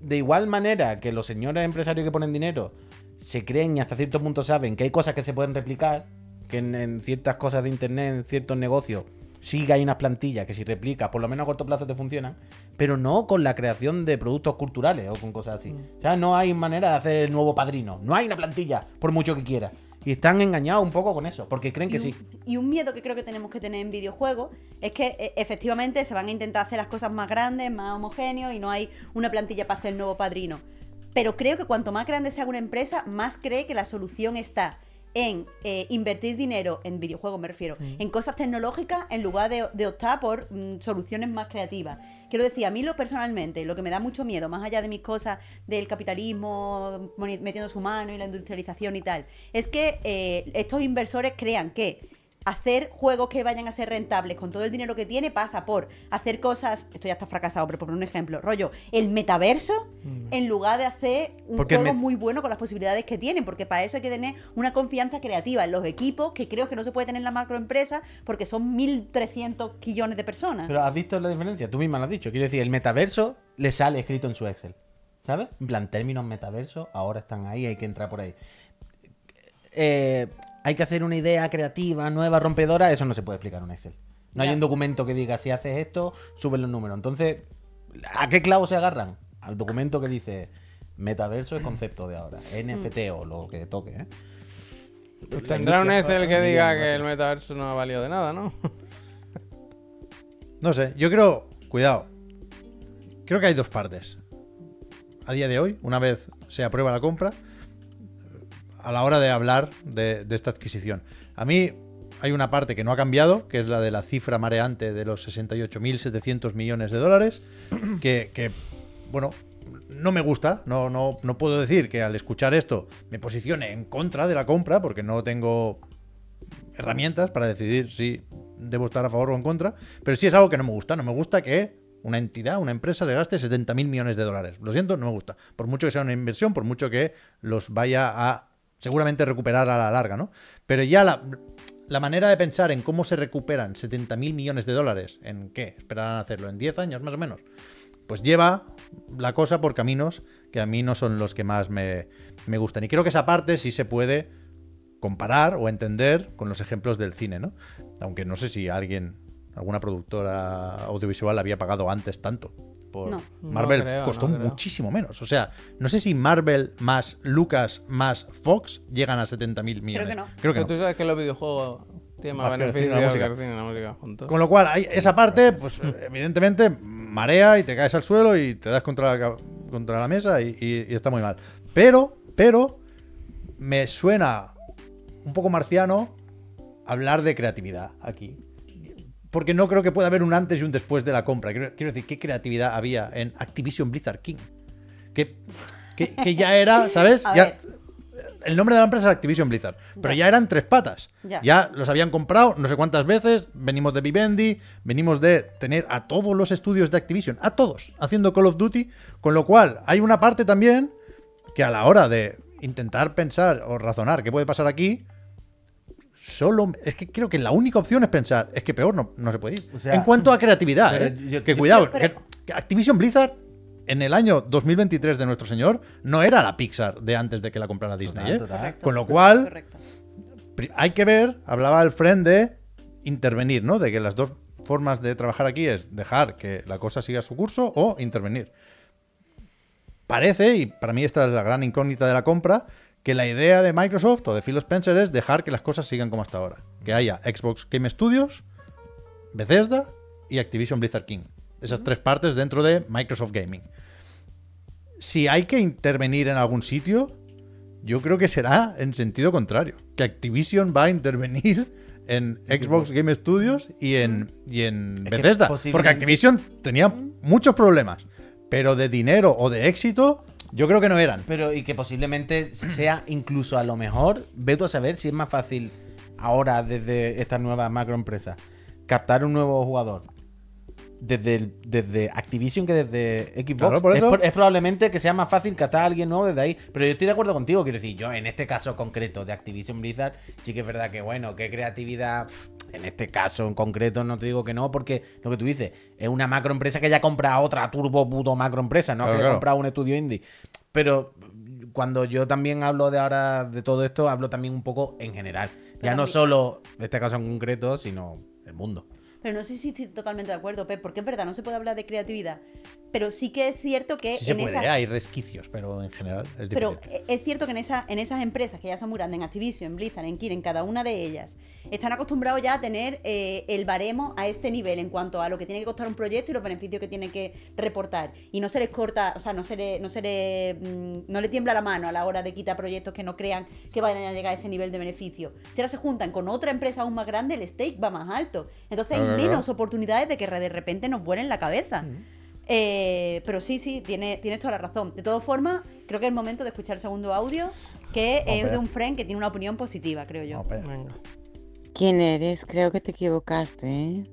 C: de igual manera que los señores empresarios que ponen dinero se creen y hasta cierto punto saben que hay cosas que se pueden replicar, que en, en ciertas cosas de internet, en ciertos negocios, sí que hay unas plantillas que si replicas, por lo menos a corto plazo te funcionan, pero no con la creación de productos culturales o con cosas así. O sea, no hay manera de hacer el nuevo padrino. No hay una plantilla, por mucho que quiera. Y están engañados un poco con eso, porque creen que
B: un,
C: sí.
B: y un miedo que creo que tenemos que tener en videojuegos es que e, efectivamente se van a intentar hacer las cosas más grandes, más homogéneos y no hay una plantilla para hacer el nuevo padrino. Pero creo que cuanto más grande sea una empresa, más cree que la solución está en eh, invertir dinero en videojuegos, me refiero, en cosas tecnológicas en lugar de, de optar por mm, soluciones más creativas. Quiero decir, a mí lo personalmente, lo que me da mucho miedo, más allá de mis cosas del capitalismo metiendo su mano y la industrialización y tal, es que eh, estos inversores crean que hacer juegos que vayan a ser rentables con todo el dinero que tiene pasa por hacer cosas, esto ya está fracasado, pero por poner un ejemplo, rollo, el metaverso, en lugar de hacer un
C: Porque
B: juego muy bueno con las posibilidades que tienen, porque para eso hay que tener una confianza creativa en los equipos, que creo que no se puede tener en la macroempresa, porque son 1.300 quillones de personas.
C: Pero has visto la diferencia, tú misma lo has dicho. Quiero decir, el metaverso le sale escrito en su Excel. ¿Sabes? En plan, términos metaverso, ahora están ahí, hay que entrar por ahí. Eh, hay que hacer una idea creativa, nueva, rompedora, eso no se puede explicar en un Excel. No hay un documento que diga, si haces esto, suben los números. Entonces, ¿a qué clavo se agarran? Al documento que dice, metaverso es concepto de ahora, NFT o lo que toque, ¿eh?
A: Pues tendrá un Excel que diga que el metaverso no ha valido de nada, ¿no?
D: No sé, yo creo, cuidado, creo que hay dos partes. A día de hoy, una vez se aprueba la compra, a la hora de hablar de, esta adquisición. A mí hay una parte que no ha cambiado, que es la de la cifra mareante de los 68.700 millones de dólares, que, que, bueno, no me gusta, no, no, no puedo decir que al escuchar esto me posicione en contra de la compra, porque no tengo herramientas para decidir si debo estar a favor o en contra, pero sí es algo que no me gusta. No me gusta que una entidad, una empresa le gaste 70.000 millones de dólares. Lo siento, no me gusta. Por mucho que sea una inversión, por mucho que los vaya a seguramente recuperar a la larga, ¿no? Pero ya la, la manera de pensar en cómo se recuperan 70 mil millones de dólares, ¿en qué? ¿Esperarán hacerlo? ¿En 10 años más o menos? Pues lleva la cosa por caminos que a mí no son los que más me, me gustan. Y creo que esa parte sí se puede comparar o entender con los ejemplos del cine, ¿no? Aunque no sé si alguien, alguna productora audiovisual había pagado antes tanto. Por
B: No.
D: Marvel
A: No creo,
D: costó
A: no creo.
D: muchísimo menos. O sea, no sé si Marvel más Lucas más Fox llegan a 70 mil millones.
B: que no.
D: Creo que
A: Pero
D: no.
A: tú sabes que los videojuegos tienen más
D: Más que la
A: que
D: música.
A: y la música juntos.
D: Con lo cual, hay esa parte, pues evidentemente, marea y te caes al suelo y te das contra la, contra la mesa y, y- y está muy mal. Pero, pero, me suena un poco marciano hablar de creatividad aquí. Porque no creo que pueda haber un antes y un después de la compra. Quiero, quiero decir, ¿qué creatividad había en Activision Blizzard King? Que, que, que ya era, ¿sabes? Ya- el nombre de la empresa es Activision Blizzard, pero ya eran tres patas.
B: Ya.
D: Ya los habían comprado no sé cuántas veces, venimos de Vivendi, venimos de tener a todos los estudios de Activision, a todos, haciendo Call of Duty, con lo cual hay una parte también que a la hora de intentar pensar o razonar qué puede pasar aquí, solo es que creo que la única opción es pensar, es que peor no, no se puede ir.
C: O sea,
D: en cuanto a creatividad,
C: pero
D: ¿eh?
C: yo-
D: que
C: yo-
D: cuidado,
B: pero-
D: que- que Activision Blizzard en el año 2023 de nuestro señor no era la Pixar de antes de que la comprara Disney,
C: Total,
D: ¿eh?
C: total.
D: Con lo cual,
B: Correcto.
D: hay que ver, hablaba el friend de intervenir, ¿no? De que las dos formas de trabajar aquí es dejar que la cosa siga su curso o intervenir. Parece, y para mí esta es la gran incógnita de la compra, que la idea de Microsoft o de Phil Spencer es dejar que las cosas sigan como hasta ahora. Que haya Xbox Game Studios, Bethesda y Activision Blizzard King. Esas tres partes dentro de Microsoft Gaming. Si hay que intervenir en algún sitio, yo creo que será en sentido contrario. Que Activision va a intervenir en Xbox Game Studios y en, y en Bethesda. Porque Activision tenía muchos problemas. Pero de dinero o de éxito, yo creo que no eran.
C: Pero y que posiblemente sea incluso a lo mejor, ve tú a saber si es más fácil ahora desde esta nueva macroempresa captar un nuevo jugador desde, el- desde Activision que desde Xbox.
D: Claro, por
C: Es,
D: eso.
C: es probablemente que sea más fácil captar a alguien nuevo desde ahí. Pero yo estoy de acuerdo contigo, quiero decir, yo en este caso concreto de Activision Blizzard, sí que es verdad que bueno, qué creatividad. En este caso en concreto no te digo que no, porque lo que tú dices, es una macroempresa que ya compra a otra turbo puto macroempresa, no
D: Claro,
C: que haya
D: claro.
C: comprado un estudio indie. Pero cuando yo también hablo de ahora de todo esto, hablo también un poco en general. Ya no
B: mi-
C: solo este caso en concreto, sino el mundo.
B: Pero no sé si estoy totalmente de acuerdo, Pep, porque es verdad, no se puede hablar de creatividad. Pero sí que es cierto que
D: Sí se
B: en
D: puede,
B: esa-
D: ¿eh? hay resquicios, pero en general es difícil.
B: Pero eh, es cierto que en, esa, en esas empresas que ya son muy grandes, en Activision, en Blizzard, en Kirin, cada una de ellas, están acostumbrados ya a tener eh, el baremo a este nivel en cuanto a lo que tiene que costar un proyecto y los beneficios que tiene que reportar. Y no se les corta, o sea, no se le, no se le, mm, no le tiembla la mano a la hora de quitar proyectos que no crean que vayan a llegar a ese nivel de beneficio. Si ahora se juntan con otra empresa aún más grande, el stake va más alto. Entonces hay menos oportunidades de que de repente nos vuelen la cabeza. Eh, pero sí, sí, tiene, tienes toda la razón. De todas formas, creo que es el momento de escuchar el segundo audio, que es de un friend que tiene una opinión positiva, creo yo.
G: ¿Quién eres? Creo que te equivocaste, ¿eh?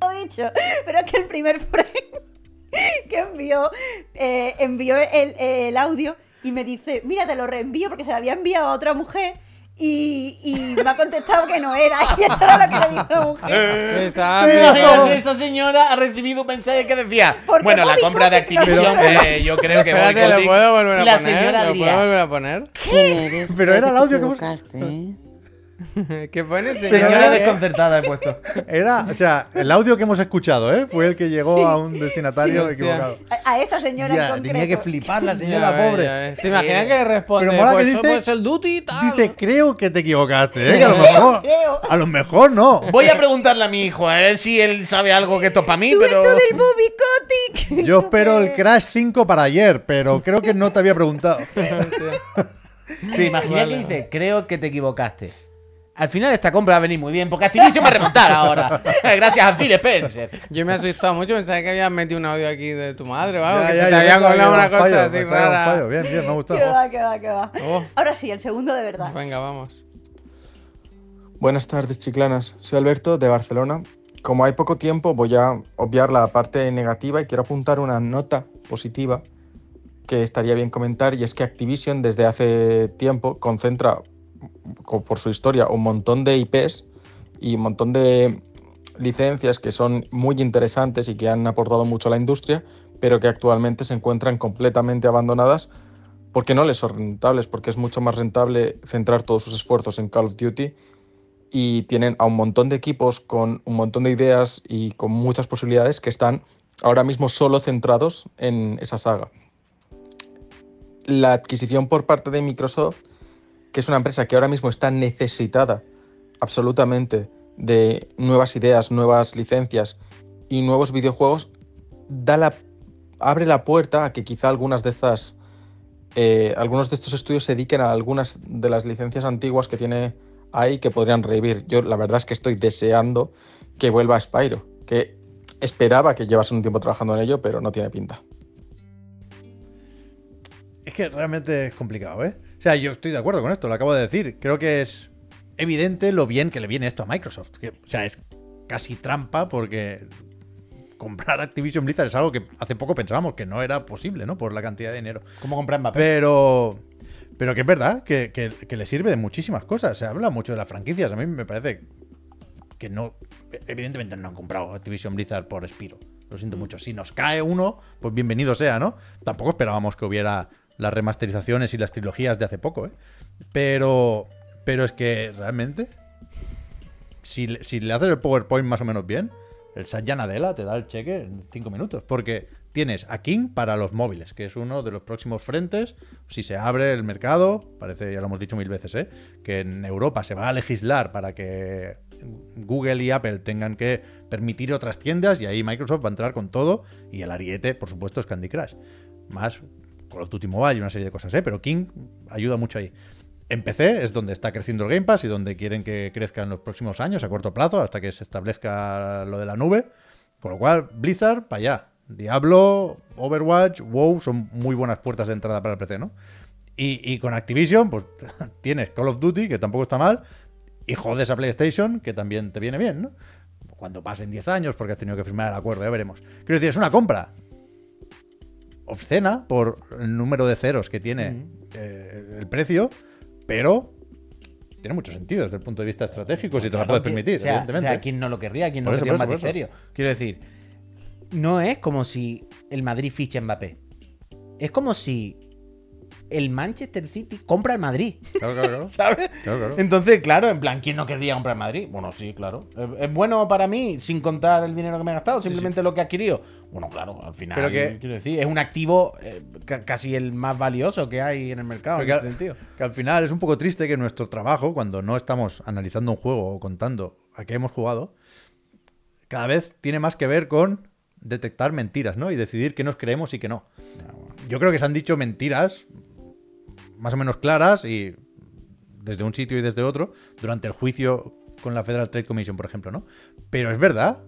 B: Lo he dicho, pero es que el primer friend que envió, eh, envió el, el audio y me dice, mira, te lo reenvío porque se lo había enviado a otra mujer. Y, y me ha contestado que no era. Y esto era lo que le dijo la mujer.
D: Pero-
A: flipado.
C: esa señora ha recibido un mensaje que decía,
B: ¿Por qué
C: bueno, la compra de Activision, eh, yo creo que Bobby
A: Espérate, ¿lo
C: Kotick-
A: puedo volver a
C: la
A: poner?
C: señora
A: ¿Lo
C: diría,
A: puedo volver a poner?
G: ¿Quién eres?
D: Pero era el audio que
G: ¿eh?
A: ¿Qué pone,
C: señora
A: señora?
C: desconcertada he puesto.
D: Era, o sea, el audio que hemos escuchado, ¿eh? Fue el que llegó a un destinatario
A: Sí,
D: equivocado.
B: A, a esta señora en
D: Ya,
B: concreto.
D: tenía que flipar la
A: Ya
D: señora
A: ves,
D: pobre.
A: ya. ¿Te imaginas que responde?
D: Pero mola que
A: pues,
D: dice-
A: pues el duty y tal.
D: Dice, creo que te equivocaste, ¿eh? Que a lo mejor,
B: Creo.
D: a lo mejor no.
C: Voy a preguntarle a mi hijo, a ver si él sabe algo que esto es para mí,
B: Tú
C: pero...
B: esto del Bobby Kotick.
D: Yo
B: ¿Tú
D: espero el Crash 5 para ayer, pero creo que no te había preguntado.
C: ¿Te imaginas
A: Vale.
C: que dice, creo que te equivocaste? Al final esta compra va a venir muy bien, porque Activision va a remontar ahora. Gracias a Phil Spencer.
A: Yo me he asustado mucho, pensaba que habías metido un audio aquí de tu madre o algo,
D: Ya,
A: que
D: ya,
A: se te había colado una
D: un
A: cosa
D: fallo,
A: así rara.
D: fallo. Bien, bien, me ha
B: Que
D: gustado.
B: va, que va, que va.
A: Oh,
B: Ahora sí, el segundo de verdad.
A: venga, vamos.
F: Buenas tardes, chiclanas. Soy Alberto de Barcelona. Como hay poco tiempo, voy a obviar la parte negativa y quiero apuntar una nota positiva
H: que estaría bien comentar y es que Activision desde hace tiempo concentra, co- por su historia, un montón de IPs y un montón de licencias que son muy interesantes y que han aportado mucho a la industria, pero que actualmente se encuentran completamente abandonadas porque no les son rentables, porque es mucho más rentable centrar todos sus esfuerzos en Call of Duty y tienen a un montón de equipos con un montón de ideas y con muchas posibilidades que están ahora mismo solo centrados en esa saga. La adquisición por parte de Microsoft, que es una empresa que ahora mismo está necesitada absolutamente de nuevas ideas, nuevas licencias y nuevos videojuegos, da abre la puerta a que quizá algunas de estas eh, algunos de estos estudios se dediquen a algunas de las licencias antiguas que tiene ahí que podrían revivir. Yo la verdad es que estoy deseando que vuelva a Spyro, que esperaba que llevase un tiempo trabajando en ello, pero no tiene pinta.
D: Es que realmente es complicado, ¿eh? O sea, yo estoy de acuerdo con esto, lo acabo de decir. Creo que es evidente lo bien que le viene esto a Microsoft. Que, o sea, es casi trampa porque comprar Activision Blizzard es algo que hace poco pensábamos que no era posible, ¿no? Por la cantidad de dinero.
C: ¿Cómo comprar Mbappé?
D: Pero, pero que es verdad que, que- que le sirve de muchísimas cosas. Se habla mucho de las franquicias. A mí me parece que no. Evidentemente no han comprado Activision Blizzard por Spiro. Lo siento mucho. Si nos cae uno, pues bienvenido sea, ¿no? Tampoco esperábamos que hubiera las remasterizaciones y las trilogías de hace poco, ¿eh? Pero, pero es que realmente, si, si le haces el PowerPoint más o menos bien, el Satya Nadella te da el cheque en cinco minutos. Porque tienes a King para los móviles, que es uno de los próximos frentes. Si se abre el mercado, parece, ya lo hemos dicho mil veces, ¿eh? que en Europa se va a legislar para que Google y Apple tengan que permitir otras tiendas y ahí Microsoft va a entrar con todo y el ariete, por supuesto, es Candy Crush. Más Call of Duty Mobile y una serie de cosas, ¿eh? pero King ayuda mucho ahí. En PC es donde está creciendo el Game Pass y donde quieren que crezca en los próximos años, a corto plazo, hasta que se establezca lo de la nube. Con lo cual, Blizzard, para allá. Diablo, Overwatch, WoW son muy buenas puertas de entrada para el PC, ¿no? Y, y con Activision, pues tienes Call of Duty, que tampoco está mal, y jodes a PlayStation, que también te viene bien, ¿no? Cuando pasen 10 años, porque has tenido que firmar el acuerdo, ya veremos. Quiero decir, es una compra obscena por el número de ceros que tiene eh, el precio, pero tiene mucho sentido desde el punto de vista estratégico, si te la puedes permitir,
C: o sea,
D: evidentemente.
C: O sea, ¿quién no lo querría? ¿Quién no
D: eso,
C: querría un batisterio? Quiero decir, no es como si el Madrid ficha Mbappé. Es como si el Manchester City compra el Madrid.
D: Claro, claro, claro.
C: ¿Sabes?
D: Claro, claro.
C: Entonces, claro, en plan, ¿quién no querría comprar Madrid? Bueno, sí, claro. ¿Es, es bueno para mí sin contar el dinero que me he gastado? Simplemente lo que he adquirido. Bueno, claro, al final.
D: Pero que-
C: quiero decir, es un activo eh, ca- casi el más valioso que hay en el mercado. En
D: al,
C: ese sentido.
D: que al final es un poco triste que nuestro trabajo, cuando no estamos analizando un juego o contando a qué hemos jugado, cada vez tiene más que ver con detectar mentiras, ¿no? Y decidir qué nos creemos y qué no. Yo creo que se han dicho mentiras más o menos claras y desde un sitio y desde otro durante el juicio con la Federal Trade Commission, por ejemplo, ¿no? Pero es verdad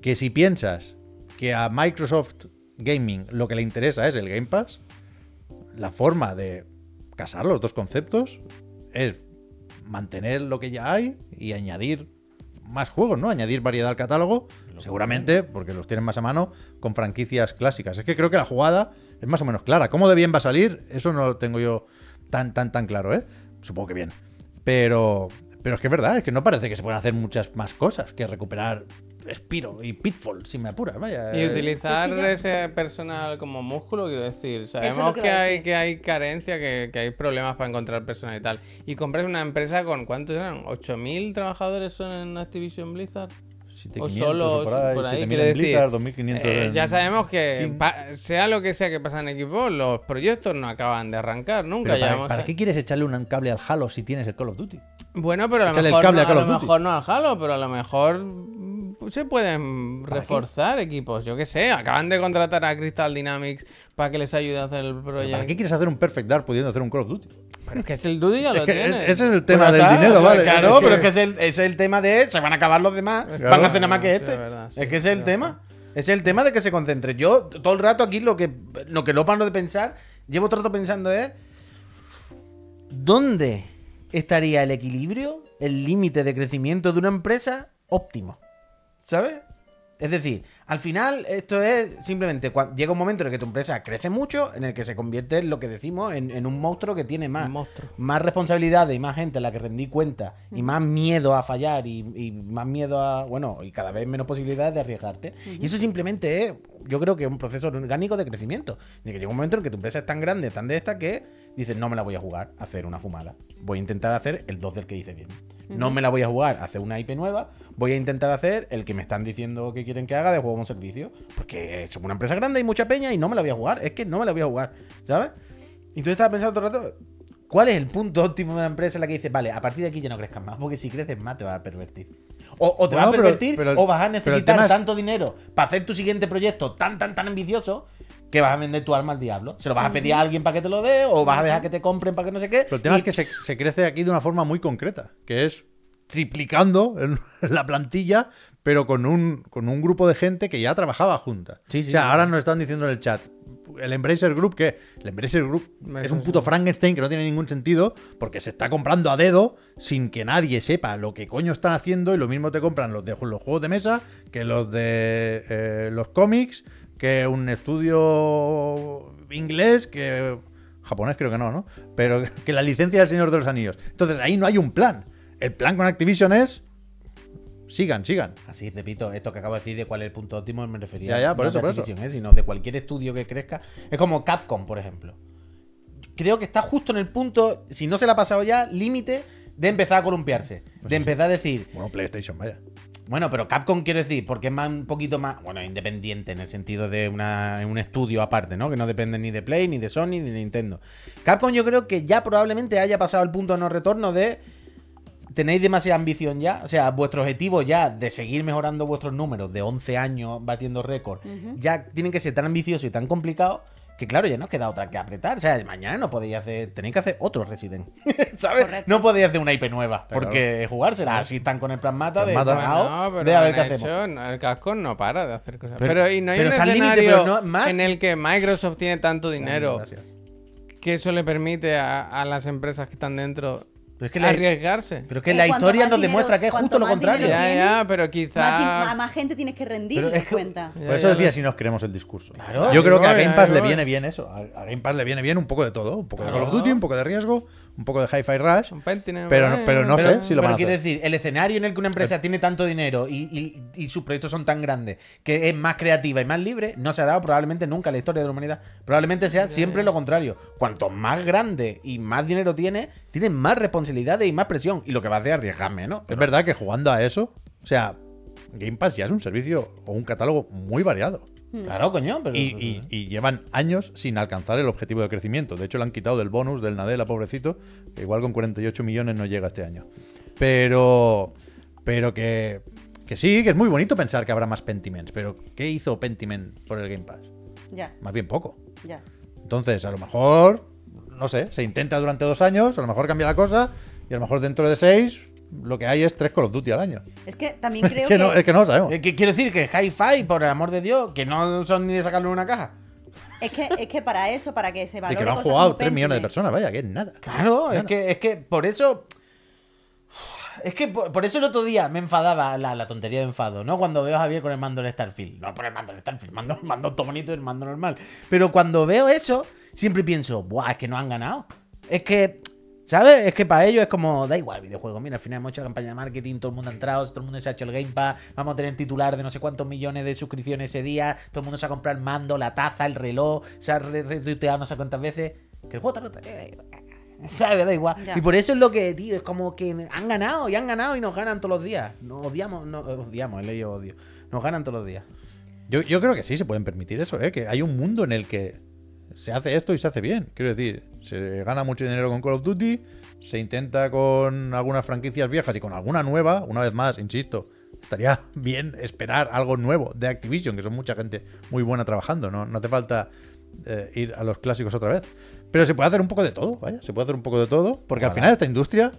D: que si piensas que a Microsoft Gaming lo que le interesa es el Game Pass, la forma de casar los dos conceptos es mantener lo que ya hay y añadir más juegos, ¿no? Añadir variedad al catálogo, seguramente, porque los tienen más a mano, con franquicias clásicas. Es que creo que la jugada es más o menos clara. ¿Cómo de bien va a salir? Eso no lo tengo yo tan, tan, tan claro, ¿eh? Supongo que bien. Pero, pero es que es verdad, es que no parece que se puedan hacer muchas más cosas que recuperar Spiro y Pitfall, si me apuras, vaya.
A: Y
D: Eh,
A: utilizar
B: es que ya-
A: ese personal como músculo, quiero decir. Sabemos
B: que
A: hay, que hay carencia, que, que hay problemas para encontrar personal y tal. Y compras una empresa con, ¿cuántos eran? ¿8.000 trabajadores son en Activision Blizzard?
D: 7.500
A: o solo
D: por ahí,
A: por ahí,
D: 7.000
A: quiero
D: en
A: decir,
D: Blizzard, 2.500
A: Eh,
D: en
A: ya sabemos que sea lo que sea que pasa en equipo, los proyectos no acaban de arrancar nunca.
D: Para, ¿para qué quieres echarle un cable al Halo si tienes el Call of Duty?
A: Bueno, pero a lo mejor, no,
D: a
A: a lo mejor no al Halo, pero a lo mejor se pueden
D: ¿Para qué?
A: reforzar equipos. Yo qué sé, acaban de contratar a Crystal Dynamics para que les ayude a hacer el
D: ¿Para
A: proyecto.
D: qué quieres hacer un Perfect Dark pudiendo hacer un Call of Duty?
A: Pero es que es el Duty ya lo
D: Es que
A: tiene.
D: es- ese es el tema
C: Pues
D: del dinero, ¿vale?
C: Claro,
D: Es que-
C: pero es que es el, es el tema de se van a acabar los demás, van a hacer nada más que este.
A: es verdad, sí,
C: es que ese es el tema. Es el tema de que se concentre. Yo todo el rato aquí lo que lo que no paro de pensar, llevo todo el rato pensando es ¿dónde estaría el equilibrio, el límite de crecimiento de una empresa óptimo? ¿Sabes? Es decir, al final esto es simplemente cua- llega un momento en el que tu empresa crece mucho, en el que se convierte en lo que decimos, en, en un monstruo que tiene más, más responsabilidades y más gente a la que rendí cuenta y más miedo a fallar y, y más miedo a, bueno, y cada vez menos posibilidades de arriesgarte. Y eso simplemente es, yo creo que es un proceso orgánico de crecimiento. De que llega un momento en el que tu empresa es tan grande, tan de esta, que dices, no me la voy a jugar a hacer una fumada. Voy a intentar hacer el 2 del que dice bien. No me la voy a jugar a hacer una IP nueva, voy a intentar hacer el que me están diciendo que quieren que haga de juego como servicio. Porque somos una empresa grande y mucha peña y no me la voy a jugar. Es que no me la voy a jugar, ¿sabes? Y entonces estaba pensando todo el rato, ¿cuál es el punto óptimo de una empresa en la que dice, vale, a partir de aquí ya no crezcas más? Porque si creces más te vas a pervertir. O, o te vas
D: Bueno,
C: a
D: pero-
C: pervertir
D: pero-
C: o vas a necesitar
D: es-
C: tanto dinero para hacer tu siguiente proyecto tan, tan, tan ambicioso que vas a vender tu alma al diablo. Se lo vas a pedir a alguien para que te lo dé o vas a dejar que te compren para que no sé qué.
D: Pero el tema
C: y-
D: es que se, se crece aquí de una forma muy concreta, que es triplicando la plantilla, pero con un, con un grupo de gente que ya trabajaba junta.
C: Sí, sí,
D: o sea,
C: sí.
D: ahora nos están diciendo en el chat, el Embracer Group, que el Embracer Group
A: Me
D: es un puto Frankenstein que no tiene ningún sentido, porque se está comprando a dedo sin que nadie sepa lo que coño están haciendo, y lo mismo te compran los de los juegos de mesa que los de eh, los cómics, que un estudio inglés, que japonés creo que no, ¿no? Pero que la licencia del Señor de los Anillos. Entonces ahí no hay un plan. El plan con Activision es sigan, sigan.
C: Así, repito, esto que acabo de decir de cuál es el punto óptimo me refería
D: Ya, ya, por
C: no
D: eso,
C: de
D: por eso.
C: Activision, ¿eh? sino de cualquier estudio que crezca. Es como Capcom, por ejemplo. Creo que está justo en el punto, si no se le ha pasado ya, límite de empezar a columpiarse. De empezar a decir,
D: Bueno, PlayStation, vaya.
C: Bueno, pero Capcom quiero decir, porque es más un poquito más, bueno, independiente en el sentido de una, un estudio aparte, ¿no? Que no depende ni de Play, ni de Sony, ni de Nintendo. Capcom yo creo que ya probablemente haya pasado el punto de no retorno de tenéis demasiada ambición ya, o sea, vuestro objetivo ya de seguir mejorando vuestros números de 11 años batiendo récord, ya tienen que ser tan ambiciosos y tan complicados que claro, ya no queda otra que apretar. O sea, mañana no podéis hacer, tenéis que hacer otro Resident, ¿sabes?
B: Correcto.
C: No podéis hacer una IP nueva,
D: Claro.
C: porque jugársela así están con el plan mata de
D: Plan mata.
C: cagao,
A: No, pero
C: de a ver
A: han
C: qué hacemos.
A: hecho- no, el casco no para de hacer cosas.
C: Pero-
A: Pero, y no hay
C: pero
A: un
C: está al límite,
A: escenario
C: pero no- más-
A: en el que Microsoft tiene tanto dinero
C: Gracias.
A: que eso le permite a, a las empresas que están dentro
C: Pero es que la,
A: arriesgarse.
C: pero es que la historia nos
B: dinero-
C: demuestra que es justo lo contrario.
A: ya,
B: tiene,
A: ya, pero
B: Más, di-
A: quizá...
B: a más gente tienes que rendir
C: Pero es que-
B: cuenta.
A: Ya,
D: Por eso decía si nos queremos el discurso.
C: Claro.
D: Yo creo que a Game Pass le
A: voy.
D: viene bien eso. A a Game Pass le viene bien un poco de todo. Un poco de Call of. Duty, un poco de riesgo, un poco de Hi-Fi Rush.
A: Un Pentiment,
D: Pero no-
A: eh,
D: pero no
C: Pero,
D: sé si lo van a
C: quiero decir, el escenario en el que una empresa tiene tanto dinero y, y- y sus proyectos son tan grandes que es más creativa y más libre, no se ha dado probablemente nunca en la historia de la humanidad. Probablemente sea siempre lo contrario. Cuanto más grande y más dinero tiene, tienen más responsabilidades y más presión. Y lo que va a hacer es arriesgarme, ¿no?
D: Es verdad que jugando a eso, o sea, Game Pass ya es un servicio o un catálogo muy variado.
C: Claro, coño, pero.
D: Y, y- y llevan años sin alcanzar el objetivo de crecimiento. De hecho, le han quitado del bonus del Nadella, pobrecito, que igual con 48 millones no llega este año. Pero, pero que, que sí, que es muy bonito pensar que habrá más Pentiments. Pero, ¿qué hizo Pentiment por el Game Pass?
B: Ya,
D: Más bien poco.
B: ya.
D: Entonces, a lo mejor, no sé, se intenta durante dos años, a lo mejor cambia la cosa, y a lo mejor dentro de seis, lo que hay es tres Call of Duty al año.
B: Es que también creo
D: Es que, no, es que no lo sabemos.
C: Eh, que- quiero decir que Hi-Fi, por el amor de Dios, que no son ni de sacarlo en una caja.
B: Es que, es que para eso, para que se
D: De
B: valore
D: que lo han
B: cosas
D: jugado
B: como
D: 3 millones de personas, vaya, que es nada.
C: Claro, es que, es que por eso. Es que por, por eso el otro día me enfadaba la, la tontería de enfado, ¿no? Cuando veo a Javier con el mando del Starfield. No por el mando del Starfield, el mando, el mando todo bonito y el mando normal. Pero cuando veo eso, siempre pienso, ¡buah! Es que no han ganado. Es que, ¿sabes? Es que para ellos es como, da igual el videojuego. Mira, al final hemos hecho la campaña de marketing, todo el mundo ha entrado, todo el mundo se ha hecho el Game Pass, vamos a tener titular de no sé cuántos millones de suscripciones ese día, todo el mundo se ha comprado el mando, la taza, el reloj, se ha re- retuiteado no sé cuántas veces. Que el juego está roto. ¿Sabes? Da igual.
B: Ya.
C: Y por eso es lo que, tío, es como que han ganado y han ganado y nos ganan todos los días. Nos odiamos, no, odiamos, he leído odio. Nos ganan todos los días.
D: Yo, yo creo que sí se pueden permitir eso, ¿eh? que hay un mundo en el que se hace esto y se hace bien. Quiero decir, se gana mucho dinero con Call of Duty, se intenta con algunas franquicias viejas y con alguna nueva, una vez más, insisto, estaría bien esperar algo nuevo de Activision, que son mucha gente muy buena trabajando, no, no hace falta eh, ir a los clásicos otra vez. Pero se puede hacer un poco de todo, vaya, se puede hacer un poco de todo, porque al final esta industria,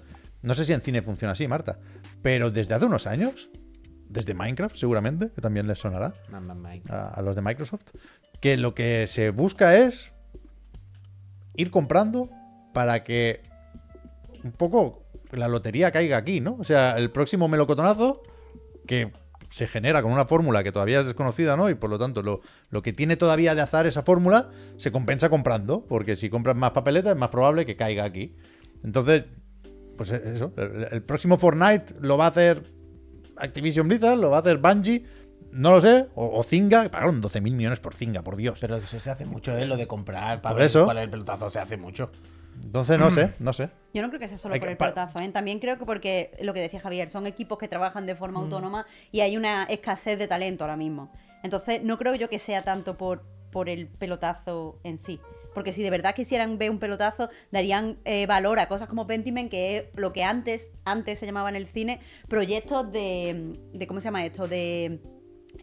D: no sé si en cine funciona así, Marta, pero desde hace unos años, desde Minecraft seguramente, que también les sonará, a los de Microsoft, que lo que se busca es ir comprando para que un poco la lotería caiga aquí, ¿no? O sea, el próximo melocotonazo, que se genera con una fórmula que todavía es desconocida, ¿no? Y por lo tanto, lo, lo que tiene todavía de azar esa fórmula se compensa comprando, porque si compras más papeletas es más probable que caiga aquí. Entonces, pues eso, el, el próximo Fortnite lo va a hacer Activision Blizzard, lo va a hacer Bungie, no lo sé, o, o Zynga, pagaron 12 mil millones por Zynga, por Dios.
C: Pero eso se hace mucho, ¿eh? Lo de comprar para
D: Por
C: ver
D: eso.
C: cuál es el pelotazo se hace mucho.
D: Entonces, no sé, no sé.
B: Yo no creo que sea solo
D: Hay
B: por
D: que-
B: el
D: pa-
B: pelotazo, ¿eh? También creo que porque lo que decía Javier, son equipos que trabajan de
D: Mm.
B: forma autónoma y hay una escasez de talento ahora mismo. Entonces, no creo yo que sea tanto por, por el pelotazo en sí. Porque si de verdad quisieran ver un pelotazo, darían eh, valor a cosas como Pentiment, que es lo que antes, antes se llamaba en el cine, proyectos de, de ¿cómo se llama esto? De...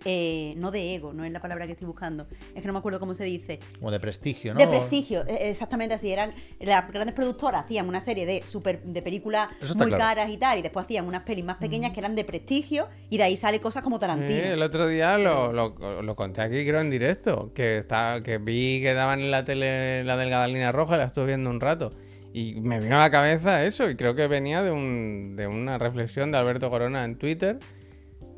B: eh, no de ego, no es la palabra que estoy buscando. Es que no me acuerdo cómo se dice.
D: Como de prestigio, ¿no?
B: De prestigio, eh, exactamente así. Eran las grandes productoras hacían una serie de super de películas muy
D: claro.
B: caras y tal, y después hacían unas pelis más pequeñas que eran de prestigio, y de ahí sale cosas como Tarantino.
A: Sí, el otro día lo, lo, lo conté aquí, creo, en directo. Que, está, que vi que daban en la tele la delgada línea roja, la estuve viendo un rato. Y me vino a la cabeza eso, y creo que venía de, un, de una reflexión de Alberto Corona en Twitter,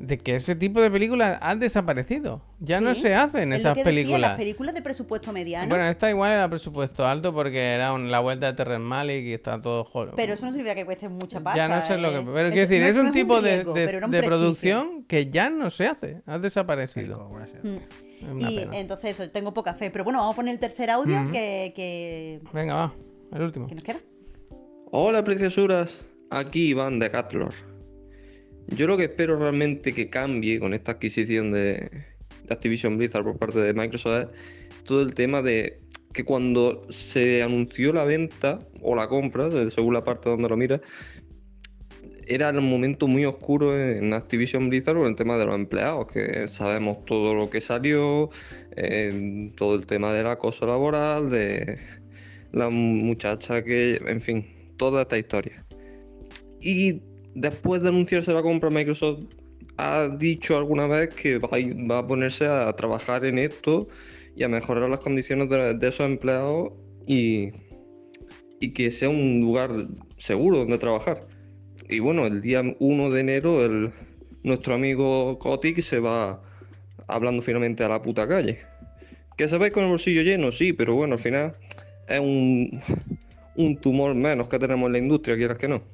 A: de que ese tipo de películas han desaparecido. Ya no se hacen
B: es
A: esas
B: lo que decía,
A: películas.
B: las películas de presupuesto mediano.
A: Bueno, esta igual era presupuesto alto porque era un- la vuelta de Terrence Malick y está todo jolo.
B: pero eso no significa que cueste mucha pasta.
A: Ya no sé lo que.
B: eh.
A: Pero
B: Eso
A: quiero decir,
B: no
A: es un
B: no
A: tipo de,
B: riesgo,
A: de-
B: pero
A: producción que ya no se hace. Ha desaparecido.
B: Mm. Y
A: pena.
B: entonces eso, tengo poca fe. Pero bueno, vamos a poner el tercer audio que, que,
A: Venga, va. El último.
B: que nos queda.
I: Hola preciosuras, aquí Iván de Catlor. Yo lo que espero realmente que cambie con esta adquisición de, Activision Blizzard por parte de Microsoft es todo el tema de que cuando se anunció la venta o la compra, según la parte donde lo mira, era un momento muy oscuro en Activision Blizzard por el tema de los empleados, que sabemos todo lo que salió, todo el tema del acoso laboral, de la muchacha que, en fin, toda esta historia. Y después de anunciarse la compra, Microsoft ha dicho alguna vez que va a, ponerse a trabajar en esto y a mejorar las condiciones de, de esos empleados y, que sea un lugar seguro donde trabajar. Y bueno, el día 1 de enero nuestro amigo Kotick se va hablando finalmente a la puta calle. ¿Que se veis con el bolsillo lleno? Sí, pero bueno, al final es un tumor menos que tenemos en la industria, quieras que no.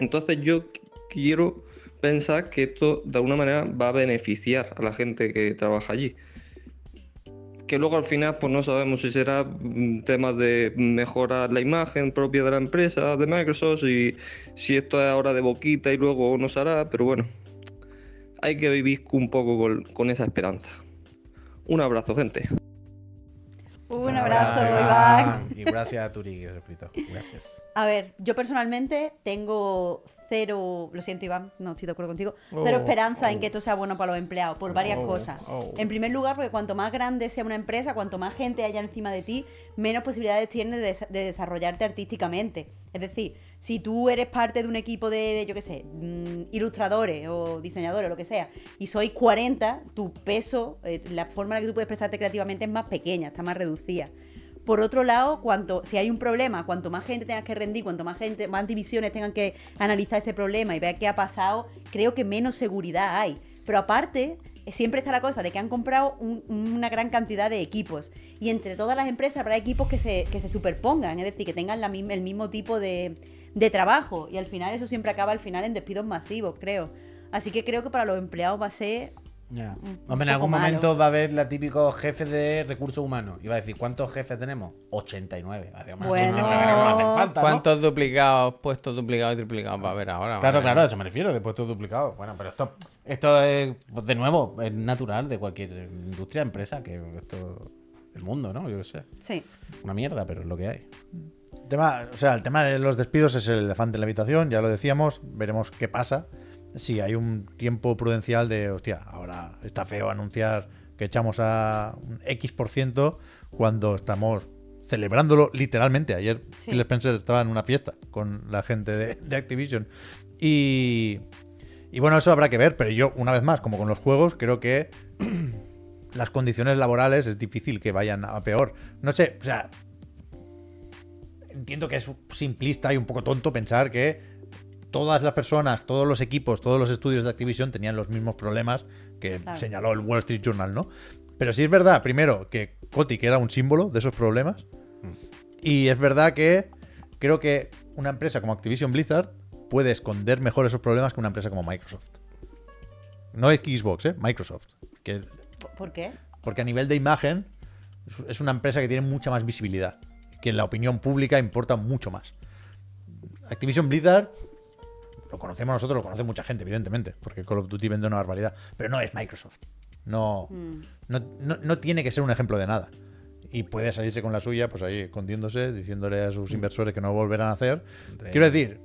I: Entonces yo qu- quiero pensar que esto de alguna manera va a beneficiar a la gente que trabaja allí. Que luego al final pues no sabemos si será mm, temas de mejorar la imagen propia de la empresa, de Microsoft, y si esto es ahora de boquita y luego no se hará, pero bueno, hay que vivir un poco con esa esperanza. Un abrazo, gente.
B: Un abrazo, Iván.
C: Y gracias a Turi que se suscrito. Gracias.
B: A ver, yo personalmente tengo cero, lo siento Iván, no estoy de acuerdo contigo, cero
A: Oh,
B: esperanza en
A: oh.
B: que esto sea bueno para los empleados, por varias
A: Oh,
B: cosas.
A: oh.
B: En primer lugar, porque cuanto más grande sea una empresa, cuanto más gente haya encima de ti, menos posibilidades tienes de, des- de desarrollarte artísticamente. Es decir, si tú eres parte de un equipo de, de, yo qué sé, mm, ilustradores o diseñadores o lo que sea, y sois 40, tu peso, eh, la forma en la que tú puedes expresarte creativamente es más pequeña, está más reducida. Por otro lado, cuanto, si hay un problema, cuanto más gente tengas que rendir, cuanto más gente, más divisiones tengan que analizar ese problema y ver qué ha pasado, creo que menos seguridad hay. Pero aparte, eh, siempre está la cosa de que han comprado un- una gran cantidad de equipos. Y entre todas las empresas habrá equipos que se, que se superpongan, es decir, que tengan la el mismo tipo de, de trabajo. Y al final eso siempre acaba al final en despidos masivos, creo. Así que creo que para los empleados va a ser
C: Ya. Hombre, en algún
B: malo.
C: momento va a haber la típico jefe de recursos humanos. Y va a decir, ¿cuántos jefes tenemos? 89. Va a decir,
B: Bueno.
C: 89 no nos hacen falta, ¿no?
A: ¿Cuántos duplicados, puestos duplicados y triplicados va a haber ahora?
C: Claro, claro, a eso me refiero, de puestos duplicados. Bueno, pero esto, esto es, de nuevo, es natural de cualquier industria, empresa, que esto el mundo, ¿no? Yo qué sé.
B: Sí.
C: Una mierda, pero es lo que hay.
D: Tema, o sea, el tema de los despidos es el elefante en la habitación, ya lo decíamos, veremos qué pasa. Si hay un tiempo prudencial de, hostia, ahora está feo anunciar que echamos a un X por ciento cuando estamos celebrándolo literalmente. Ayer
B: Sí.
D: Phil Spencer estaba en una fiesta con la gente de, de Activision. Y, y bueno, eso habrá que ver, pero yo, una vez más, como con los juegos, creo que las condiciones laborales es difícil que vayan a peor. No sé, o sea, entiendo que es simplista y un poco tonto pensar que todas las personas, todos los equipos, todos los estudios de Activision tenían los mismos problemas que
B: Claro.
D: señaló el Wall Street Journal, ¿no? Pero sí es verdad, primero, que Kotick era un símbolo de esos problemas. Y es verdad que creo que una empresa como Activision Blizzard puede esconder mejor esos problemas que una empresa como Microsoft. No es Xbox, ¿eh? Microsoft. Que,
B: ¿Por qué?
D: porque a nivel de imagen es una empresa que tiene mucha más visibilidad. Que en la opinión pública importa mucho más. Activision Blizzard lo conocemos nosotros, lo conoce mucha gente, evidentemente, porque Call of Duty vende una barbaridad. Pero no es Microsoft. No, no, no- no tiene que ser un ejemplo de nada. Y puede salirse con la suya, pues ahí escondiéndose, diciéndole a sus inversores que no volverán a hacer. Quiero decir,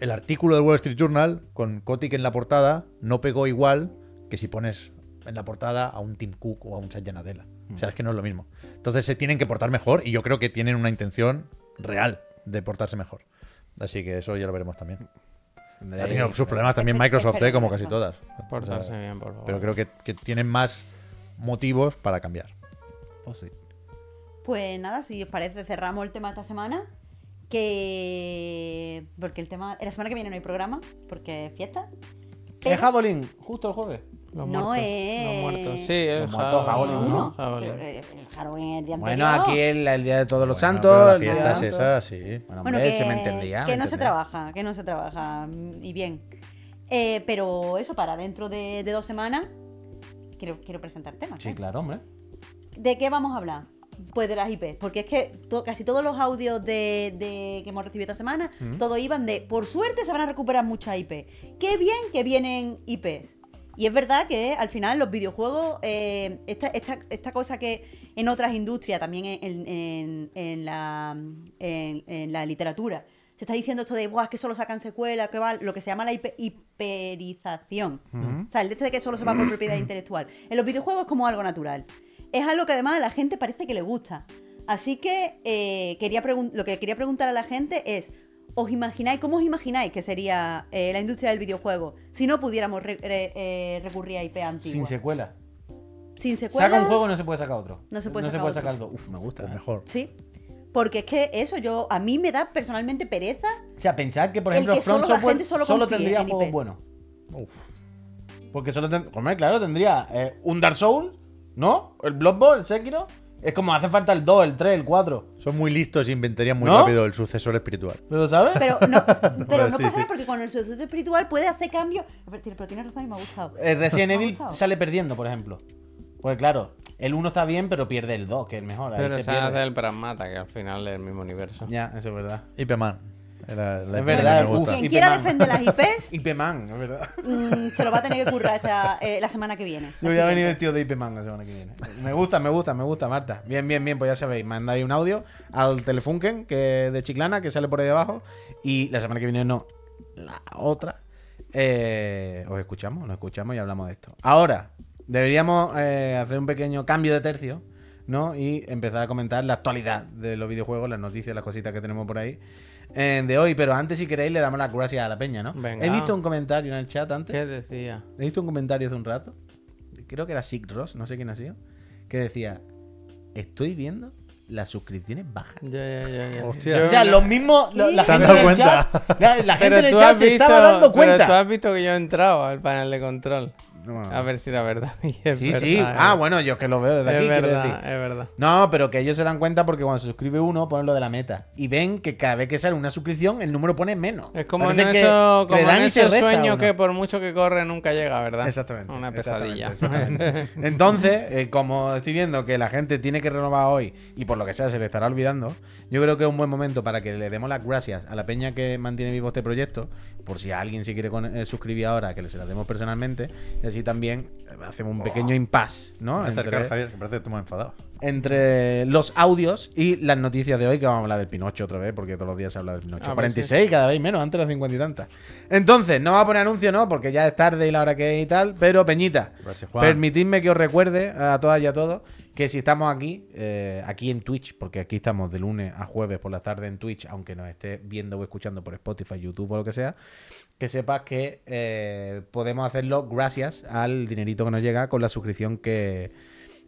D: el artículo del Wall Street Journal con Kotick en la portada no pegó igual que si pones en la portada a un Tim Cook o a un Satya Nadella. O sea, es que no es lo mismo. Entonces se tienen que portar mejor y yo creo que tienen una intención real de portarse mejor. Así que eso ya lo veremos también. Ha tenido sus problemas también
B: Espe-
D: Microsoft, ¿eh? como
B: esperemos
D: casi todas.
A: Portarse
D: O sea,
A: bien, por favor.
D: Pero creo que, que tienen más motivos para cambiar.
C: Pues sí.
B: Pues nada, si os parece, cerramos el tema de esta semana. Que. Porque el tema. La semana que viene no hay programa, porque es fiesta.
C: ¿Es Javelin? Justo el jueves.
A: Los
B: no
A: muertos,
B: es-
A: Los muertos. Sí, el
C: Los muertos,
A: jabalí,
C: jabalí, ¿no?
B: Pero, eh, el Halloween el día
C: Bueno,
B: anterior.
C: aquí el, el día de todos los
D: Bueno,
C: santos.
D: pero la
C: el día
D: fiesta
C: de
D: es esa, sí.
C: Bueno,
B: Bueno,
C: hombre,
B: que,
C: se me entendía.
B: que
C: ¿me
B: no se trabaja, que no se trabaja. mm, Y bien. Eh, pero eso, para dentro de, de dos semanas, quiero, quiero presentar temas.
C: Sí,
B: ¿eh?
C: claro, hombre.
B: ¿De qué vamos a hablar? Pues de las IP. Porque es que to- casi todos los audios de, de- que hemos recibido esta semana, todos iban de, por suerte se van a recuperar muchas IP. Qué bien que vienen IPs. Y es verdad que al final los videojuegos, eh, esta, esta- esta cosa que en otras industrias, también en, en- en la, en- la literatura, se está diciendo esto de, Buah, es que solo sacan secuelas, que va, lo que se llama la hipe- hiperización. O sea, el este de que solo se va por propiedad intelectual. En los videojuegos es como algo natural. Es algo que además a la gente parece que le gusta. Así que eh, quería lo que quería preguntar a la gente es, ¿os imagináis, cómo os imagináis que sería eh, la industria del videojuego si no pudiéramos re- re- eh, recurrir a IP antiguas?
C: Sin secuela.
B: Sin secuela.
C: Saca un juego y no se puede sacar otro.
B: No se puede
C: no
B: sacar
C: se puede
B: otro.
C: sacar dos. Uf, me gusta.
D: Pues
C: ¿eh?
D: mejor.
B: Sí. Porque es que eso yo a mí me da personalmente pereza.
C: O sea, pensad que, por ejemplo,
B: que
C: From
B: solo la
C: Software
B: gente solo
C: solo tendría
B: en
C: juegos buenos. Porque solo tendría. Hombre, claro, tendría eh, un Dark Souls, ¿no? El Bloodborne, el Sekiro. Es como hace falta el 2, el 3, el 4.
D: Son muy listos y inventarían muy
C: ¿No?
D: rápido el sucesor espiritual.
C: ¿Pero lo sabes?
B: Pero no, pero no
D: Sí,
B: pasa
D: sí.
B: porque con el suceso espiritual puede hacer cambios. Pero tienes razón y me ha gustado.
C: El Resident
B: Me ha
C: Evil sale perdiendo, por ejemplo. Pues claro, el 1 está bien, pero pierde el 2, que es el mejor. Ahí
A: Pero
C: se
A: se
C: pierde.
A: hace el Pragmata, que al final es el mismo universo.
C: Ya, eso es verdad.
D: IP Man. Era la
C: Es
D: IP
C: verdad,
D: me
C: uf.
D: gusta.
B: Quien quiera defender las IPs,
C: IP Man, es verdad.
B: mm, se lo va a tener que currar esta, eh, la semana que viene.
C: Yo voy a venir vestido de IP Man la semana que viene. Me gusta, me gusta, me gusta, Marta. Bien, bien, bien, pues ya sabéis, mandáis un audio al Telefunken, que es de Chiclana, que sale por ahí abajo. Y la semana que viene no, la otra. eh, os escuchamos, nos escuchamos y hablamos de esto. Ahora, deberíamos eh, hacer un pequeño cambio de tercio, ¿no? Y empezar a comentar la actualidad de los videojuegos, las noticias, las cositas que tenemos por ahí. Eh, de hoy, pero antes, si queréis, le damos las gracias a la peña, ¿no?
A: Venga.
C: He visto un comentario en el chat antes.
A: ¿Qué decía?
C: He visto un comentario hace un rato. Creo que era Sig Ross, no sé quién ha sido. Que decía: Estoy viendo las suscripciones bajas.
A: Ya, ya, ya, ya.
D: Hostia.
A: Yo
C: O sea, los mismos. la- La
D: Se han
C: gente
D: dado cuenta.
C: chat- la, la gente en el chat se
A: visto,
C: estaba dando
A: pero tú
C: cuenta.
A: has visto que yo he entrado al panel de control.
C: No.
A: A ver si era verdad. Es
C: Sí,
A: verdad,
C: sí.
A: es
C: Ah, bueno, yo es que lo veo desde
A: Es
C: aquí. quiero
A: verdad,
C: decir.
A: es verdad.
C: No, pero que ellos se dan cuenta porque cuando se suscribe uno, ponen lo de la meta. Y ven que cada vez que sale una suscripción, el número pone menos.
A: Es como en,
C: Parece que
A: eso,
C: le
A: como
C: dan
A: en
C: y se
A: esos
C: resta
A: sueños
C: uno.
A: que por mucho que corre nunca llega, ¿verdad?
C: Exactamente.
A: Una
C: exactamente,
A: pesadilla.
C: exactamente. Entonces, eh, como estoy viendo que la gente tiene que renovar hoy y por lo que sea se le estará olvidando, yo creo que es un buen momento para que le demos las gracias a la peña que mantiene vivo este proyecto, por si alguien se quiere con- eh, suscribir ahora, que se las demos personalmente, y así también eh, hacemos un pequeño impasse, ¿no?
D: Me acercar,
C: Entre,
D: Javier, que parece que estamos enfadados.
C: entre los audios y las noticias de hoy, que vamos a hablar del Pinocho otra vez, porque todos los días se habla del Pinocho.
A: A ver
C: 46 cada vez menos, antes las 50 y tantas. Entonces, no va a poner anuncio, ¿no? Porque ya es tarde y la hora que es y tal, pero Peñita,
D: Gracias,
C: permitidme que os recuerde a todas y a todos que si estamos aquí, eh, aquí en Twitch, porque aquí estamos de lunes a jueves por la tarde en Twitch, aunque nos esté viendo o escuchando por Spotify, YouTube o lo que sea, que sepas que eh, podemos hacerlo gracias al dinerito que nos llega con la suscripción que,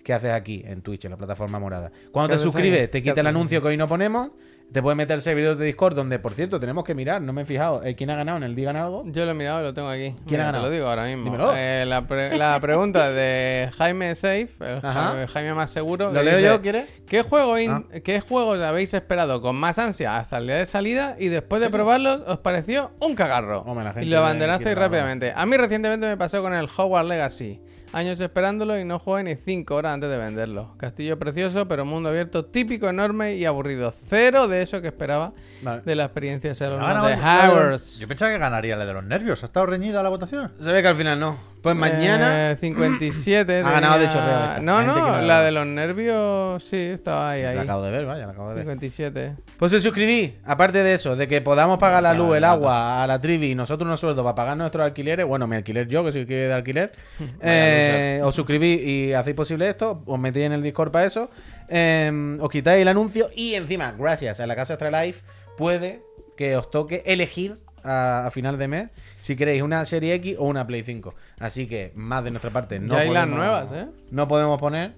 C: que haces aquí en Twitch, en la plataforma morada. Cuando
A: ¿Qué
C: te suscribes, te
A: ¿Qué
C: quita el anuncio que hoy no ponemos. Te puedes meter servidores de Discord donde, por cierto, tenemos que mirar, no me he fijado, eh, ¿quién ha ganado en el Digan Algo?
A: Yo lo he mirado y lo tengo aquí.
C: ¿Quién ha ganado?
A: Te lo digo ahora mismo.
C: Dímelo.
A: Eh, la, pre- la pregunta de Jaime Safe, el. Jaime, Jaime más seguro.
C: ¿Lo leo
A: dice,
C: yo, quieres?
A: ¿Qué, juego
C: Ah.
A: ¿Qué juegos habéis esperado con más ansia hasta el día de salida y después de probarlos os pareció un cagarro?
C: Hombre,
A: y lo abandonasteis rápidamente. A mí recientemente me pasó con el Hogwarts Legacy. Años esperándolo y no jugué ni 5 horas antes de venderlo. Castillo precioso, pero mundo abierto típico, enorme y aburrido. Cero de eso que esperaba
C: Vale.
A: de la experiencia de
D: ganado
A: de Hogwarts.
D: Yo pensaba que ganaría la de los nervios. ¿Ha estado reñida la votación?
C: Se ve que al final no. Pues mañana.
A: Eh, 57.
C: Ha ganado de chorreo.
A: No, no, la
C: la-
A: de los nervios, sí, estaba ahí. ahí.
C: La acabo de ver, vaya, la acabo de ver.
A: 57.
C: Pues se suscribí, aparte de eso, de que podamos pagar la luz, el agua, a la trivi y nosotros unos sueldos para pagar nuestros alquileres, bueno, mi alquiler yo, que soy de alquiler, eh, os suscribís y hacéis posible esto, os metéis en el Discord para eso, eh, os quitáis el anuncio y encima, gracias a la casa Extra Life, puede que os toque elegir a, a final de mes si queréis una serie X o una Play 5. Así que más de nuestra parte no
A: Ya hay las nuevas, ¿eh?
C: No podemos poner.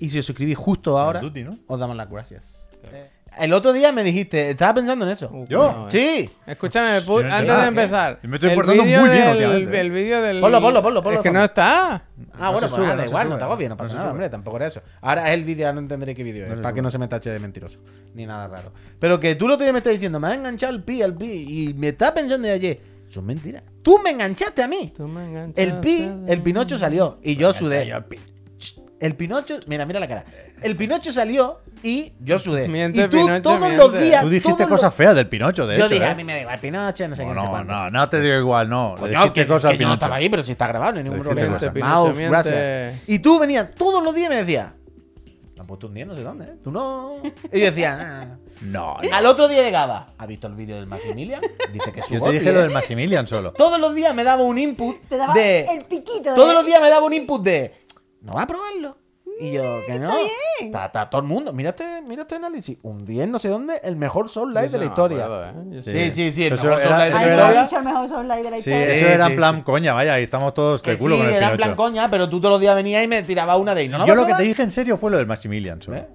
C: Y si os suscribís justo ahora,
D: Duty, ¿no?
C: os damos las gracias. El otro día me dijiste, estaba pensando en eso.
A: Uh,
D: ¿Yo?
A: no, eh.
C: Sí.
A: Pu-
D: Sí,
A: antes de
D: ¿qué?
A: empezar.
D: Me estoy
A: el
D: portando muy bien
A: del-. El vídeo del.
C: Ponlo, ponlo, ponlo, ponlo,
A: Es que no está.
C: Ah,
D: No
C: bueno, pues da igual,
D: sube,
C: no te hago bien, no pasa nada, hombre, tampoco era eso. Ahora es el vídeo, no entenderé qué vídeo es, para que no se me tache de mentiroso, ni nada raro. Pero que tú lo día me estás diciendo, me has enganchado el pi, al pi, y me estás pensando de ayer, eso es mentira. Tú me enganchaste a mí.
A: Tú me enganchaste
C: El pi, el Pinocho salió, y yo sudé.
D: yo.
C: El Pinocho, mira, mira la cara. El Pinocho salió y yo sudé.
A: Miente,
C: y tú
A: Pinocho,
C: todos
A: miente.
C: los días.
D: Tú dijiste
C: todos los-
D: cosas feas del Pinocho, de
C: Yo
D: hecho.
C: dije,
D: ¿eh?
C: a mí me da igual Pinocho, no sé qué,
D: No,
C: no
D: no, no, no te digo igual, no. Le
C: Coño,
D: dijiste
C: que,
D: cosas
C: que yo no estaba ahí, pero si está grabado, no hay ningún problema.
D: cosas.
A: Pinocho,
C: Mouse,
A: miente.
C: gracias. Y tú venías todos los días y me decías, me han puesto un día no sé dónde, ¿eh? Tú no. Y yo decía, "Ah".
D: No,
C: Al otro día llegaba, ¿has visto el vídeo del Maximilian? Dice que es su
D: yo te dije
C: ¿eh?".
D: lo del Maximilian solo.
C: Todos los días me daba un input
B: Te daba
C: de.
B: el piquito.
C: Todos
B: ¿eh?
C: los días me daba un input de. ¿No va a probarlo? Y yo, que no.
B: Está bien.
C: Está, está todo el mundo. Mira este, mira este análisis. Un 10 no sé dónde, el mejor Soul Live de la
A: no
C: historia.
A: ¿eh?
C: Sí, sí, sí, el
D: Eso
C: mejor
D: era- eso
B: no, dicho el mejor Soul Live de la
D: Sí,
B: historia.
D: eso era
C: sí,
D: en plan
C: sí.
D: coña, vaya, y estamos todos de
C: Que
D: culo
C: sí,
D: con el
C: era en
D: Pinocho.
C: plan coña, pero tú todos los días venías y me tirabas una de ahí. ¿No
D: Yo
C: a
D: lo que te dije en serio fue lo del Maximilian solo.